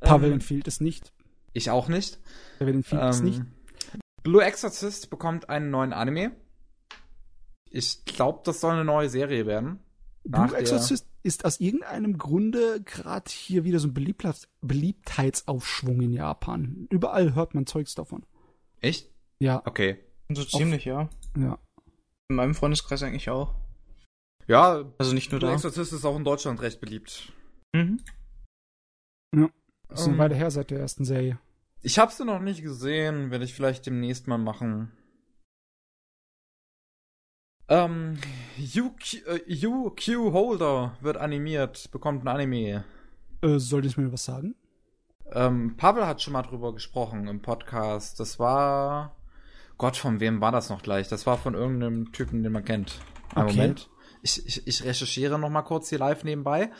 Pavel Ähm, empfiehlt es nicht. ich auch nicht. Pavel empfiehlt es Ähm, nicht. Blue Exorcist bekommt einen neuen Anime. Ich glaube, das soll eine neue Serie werden. Blue Exorcist ist aus irgendeinem Grunde gerade hier wieder so ein Beliebtheits Beliebtheitsaufschwung in Japan. Überall hört man Zeugs davon. Echt? Ja, Okay. So ziemlich, ja. ja. In meinem Freundeskreis eigentlich auch. Ja, Also nicht nur der da. Exorzist ist auch in Deutschland recht beliebt. Mhm. Das ist eine Ähm, Weile her seit der ersten Serie. Ich hab's noch nicht gesehen, werde ich vielleicht demnächst mal machen. Ähm, UQ, äh, UQ Holder wird animiert, bekommt ein Anime. Äh, sollte ich mir was sagen? Ähm, Pavel hat schon mal drüber gesprochen im Podcast. Das war. Gott, von wem war das noch gleich? Das war von irgendeinem Typen, den man kennt. Einen Okay. Moment. Ich, ich, ich recherchiere noch mal kurz hier live nebenbei.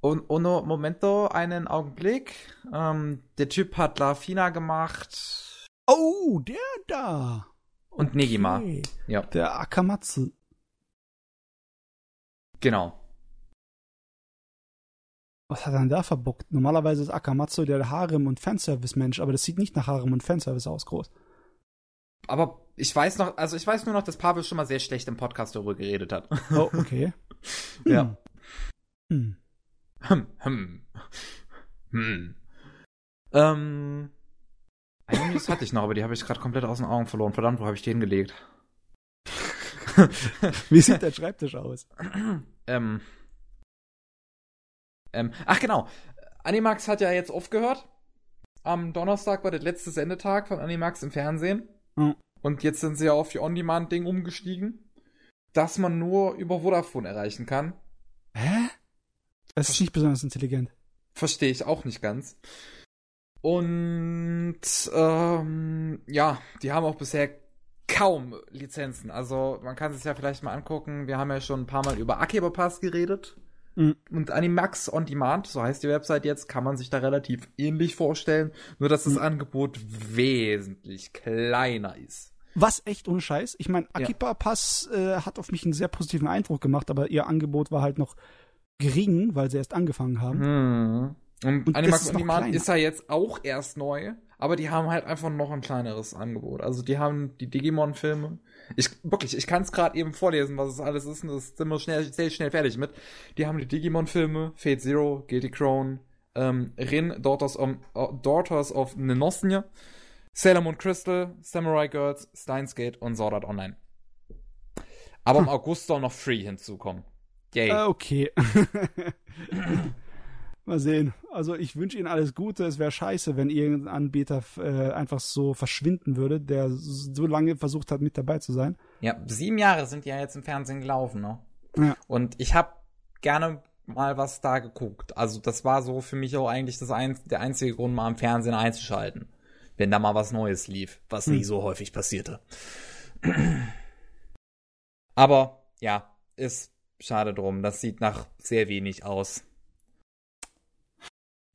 Und uno momento, einen Augenblick. Ähm, der Typ hat La Fina gemacht Oh, der da. Und Negima. Okay. Ja, Der Akamatsu. genau. Was hat er denn da verbockt? Normalerweise ist Akamatsu der Harem- und Fanservice-Mensch, aber das sieht nicht nach Harem und Fanservice aus, groß. Aber ich weiß noch, also ich weiß nur noch, dass Pavel schon mal sehr schlecht im Podcast darüber geredet hat. Oh, okay. Ja. Hm. Hm, hm. Hm. Ähm. Eine News hatte ich noch, aber die habe ich gerade komplett aus den Augen verloren. Verdammt, wo habe ich die hingelegt? Wie sieht der Schreibtisch aus? ähm. Ähm. Ach genau. Animax hat ja jetzt aufgehört. Am Donnerstag war der letzte Sendetag von Animax im Fernsehen. Mhm. Und jetzt sind sie ja auf die On-Demand-Ding umgestiegen. Dass man nur über Vodafone erreichen kann. Hä? Das ist nicht besonders intelligent. Verstehe ich auch nicht ganz. Und ähm, ja, die haben auch bisher kaum Lizenzen. Also man kann sich ja vielleicht mal angucken. Wir haben ja schon ein paar Mal über Akiba Pass geredet. Mhm. Und Animax On Demand, so heißt die Website jetzt, kann man sich da relativ ähnlich vorstellen. Nur dass das Mhm. Angebot wesentlich kleiner ist. Was echt ohne Scheiß. Ich meine, Akipa Pass äh, hat auf mich einen sehr positiven Eindruck gemacht, aber ihr Angebot war halt noch gering, weil sie erst angefangen haben. Hm. Und, Und Animax On Demand ist ja jetzt auch erst neu, aber die haben halt einfach noch ein kleineres Angebot. Also die haben die Digimon-Filme. Ich wirklich, ich kann es gerade eben vorlesen, was es alles ist, und das sind wir schnell, sehr schnell fertig mit. Die haben die Digimon-Filme, Fate Zero, Guilty Crown, ähm, Rin, Daughters of, uh, Daughters of Nenosnia, Sailor Moon Crystal, Samurai Girls, Steins Gate und Sword Art Online. Aber im August soll noch Free hinzukommen. Yay. Äh, okay. Mal sehen. Also ich wünsche Ihnen alles Gute. Es wäre scheiße, wenn irgendein Anbieter äh, einfach so verschwinden würde, der so lange versucht hat, mit dabei zu sein. Ja, sieben Jahre sind ja jetzt im Fernsehen gelaufen, ne? Ja. Und ich habe gerne mal was da geguckt. Also das war so für mich auch eigentlich das ein, der einzige Grund, mal im Fernsehen einzuschalten. Wenn da mal was Neues lief, was Hm. nie so häufig passierte. Aber ja, ist schade drum. Das sieht nach sehr wenig aus.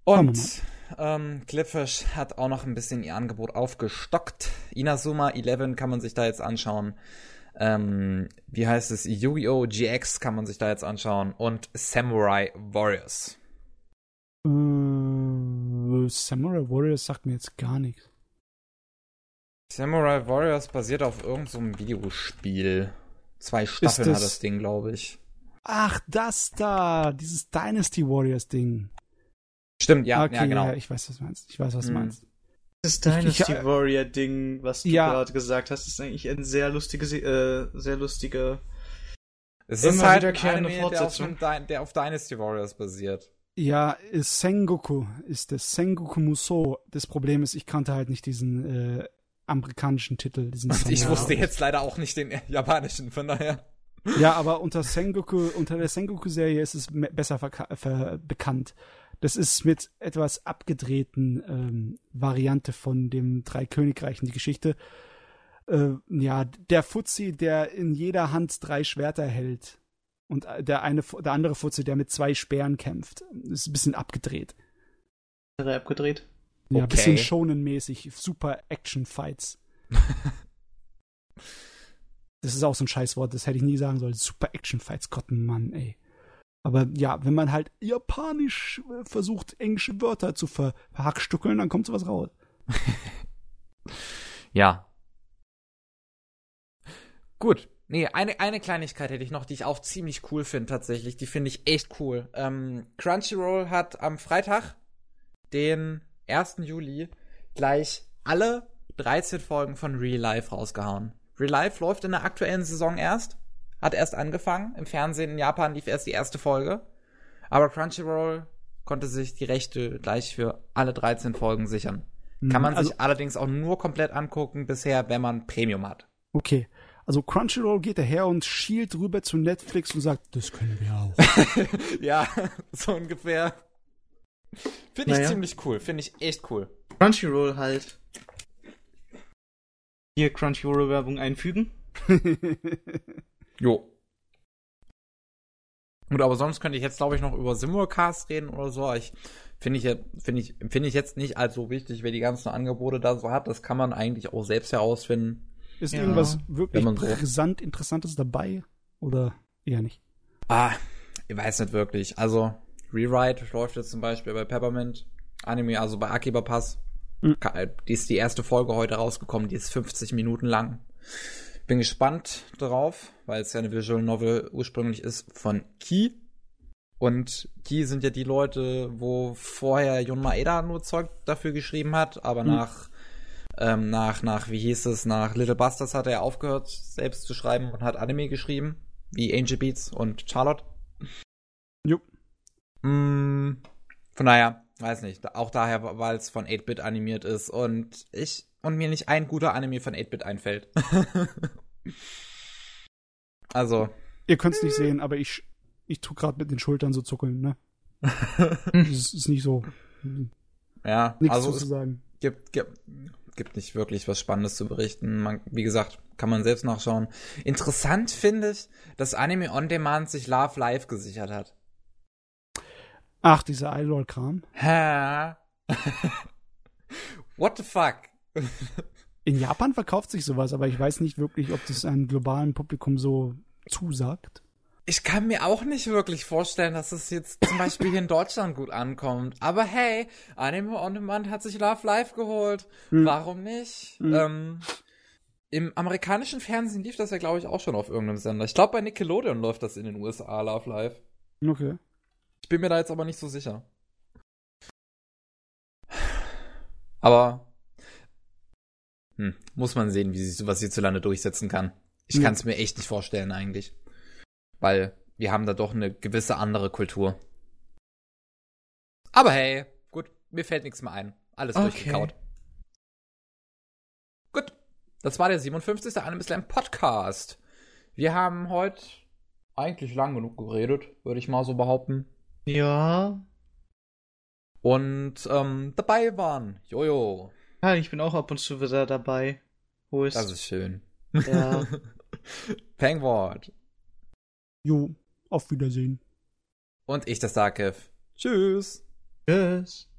Und ähm, Clipfish hat auch noch ein bisschen ihr Angebot aufgestockt. Inazuma 11 kann man sich da jetzt anschauen. Ähm, wie heißt es? Yu-Gi-Oh! GX kann man sich da jetzt anschauen. Und Samurai Warriors. Äh, Samurai Warriors sagt mir jetzt gar nichts. Samurai Warriors basiert auf irgendeinem so Videospiel. Zwei Staffeln das- hat das Ding, glaube ich. Ach, das da, dieses Dynasty Warriors Ding. Stimmt, ja, okay, ja, genau. ja, ich weiß, was du meinst. Ich weiß, was du Hm. meinst. Das Dynasty ich- Warrior Ding, was du Ja. gerade gesagt hast, ist eigentlich ein sehr lustige, Se- äh, sehr lustige. Es ist halt ein Anime, der auf, der auf Dynasty Warriors basiert. Ja, ist Sengoku ist das. Sengoku Musou. Das Problem ist, ich kannte halt nicht diesen äh, amerikanischen Titel. Diesen Und ich wusste jetzt leider auch nicht den japanischen, von daher. Ja, aber unter Sengoku, unter der Sengoku-Serie ist es besser verka- ver bekannt. Das ist mit etwas abgedrehten ähm, Variante von dem Drei Königreichen die Geschichte. Äh, ja, der Fuzzi, der in jeder Hand drei Schwerter hält. Und äh, der eine, der andere Fuzzi, der mit zwei Speeren kämpft. Ist ein bisschen abgedreht. abgedreht. Ja, ein Okay. bisschen Shonen-mäßig. Super Action-Fights. Das ist auch so ein Scheißwort, das hätte ich nie sagen sollen. Super Action-Fights, Gott, Mann, ey. Aber ja, wenn man halt japanisch äh, versucht, englische Wörter zu ver verhackstückeln, dann kommt sowas raus. Ja. Gut. Nee, eine, eine Kleinigkeit hätte ich noch, die ich auch ziemlich cool finde tatsächlich. Die finde ich echt cool. Ähm, Crunchyroll hat am Freitag, den 1. Juli, gleich alle 13 Folgen von Real Life rausgehauen. Real Life läuft in der aktuellen Saison erst. Hat erst angefangen. Im Fernsehen in Japan lief erst die erste Folge. Aber Crunchyroll konnte sich die Rechte gleich für alle 13 Folgen sichern. Kann man also, sich allerdings auch nur komplett angucken bisher, wenn man Premium hat. Okay. Also Crunchyroll geht daher und schielt rüber zu Netflix und sagt, das können wir auch. ja, so ungefähr. Finde ich Naja. ziemlich cool. Finde ich echt cool. Crunchyroll halt. Hier Crunchyroll-Werbung einfügen. Jo. Gut, aber sonst könnte ich jetzt, glaube ich, noch über Simulcast reden oder so. Ich finde ich, finde ich, finde ich jetzt nicht als so wichtig, wer die ganzen Angebote da so hat. Das kann man eigentlich auch selbst herausfinden. Ist Ja. irgendwas wirklich man so- brisant Interessantes dabei? Oder eher nicht? Ah, ich weiß nicht wirklich. Also, Rewrite läuft jetzt zum Beispiel bei Peppermint Anime, also bei Akiba Pass. Mhm. Die ist die erste Folge heute rausgekommen, die ist 50 Minuten lang. Bin gespannt drauf, weil es ja eine Visual Novel ursprünglich ist von Ki. Und Ki sind ja die Leute, wo vorher Jun Maeda nur Zeug dafür geschrieben hat, aber Mhm. nach, ähm, nach, nach, wie hieß es, nach Little Busters hat er aufgehört, selbst zu schreiben und hat Anime geschrieben, wie Angel Beats und Charlotte. Jo. Mm, von daher, weiß nicht. Auch daher, weil es von 8-Bit animiert ist und ich und mir nicht ein guter Anime von 8-Bit einfällt. also, Ihr könnt es nicht sehen, aber ich, ich tu gerade mit den Schultern so zuckeln, ne? Es ist nicht so. ja, Nichts also zu es sagen. gibt, gibt, gibt nicht wirklich was Spannendes zu berichten. Man, wie gesagt, kann man selbst nachschauen. Interessant finde ich, dass Anime On Demand sich Love Live gesichert hat. Ach, dieser Idol-Kram. What the fuck? In Japan verkauft sich sowas, aber ich weiß nicht wirklich, ob das einem globalen Publikum so zusagt. Ich kann mir auch nicht wirklich vorstellen, dass es jetzt zum Beispiel hier in Deutschland gut ankommt. Aber hey, Anime On Demand hat sich Love Live geholt. Hm. Warum nicht? Hm. Ähm, Im amerikanischen Fernsehen lief das ja, glaube ich, auch schon auf irgendeinem Sender. Ich glaube, bei Nickelodeon läuft das in den USA, Love Live. Okay. Ich bin mir da jetzt aber nicht so sicher. Aber hm, muss man sehen, wie sich sowas hierzulande durchsetzen kann. Ich Ja. kann es mir echt nicht vorstellen eigentlich. Weil wir haben da doch eine gewisse andere Kultur. Aber hey, gut, mir fällt nichts mehr ein. Alles Okay. durchgekaut. Gut, das war der 57. Anime Slam Podcast. Wir haben heute eigentlich lang genug geredet, würde ich mal so behaupten. Ja. Und ähm, dabei waren Jojo. Ja, ich bin auch ab und zu wieder dabei. Wo ist? Das ist schön. Ja. Pengwort. Jo, auf Wiedersehen. Und ich, das Darkev. Tschüss. Tschüss.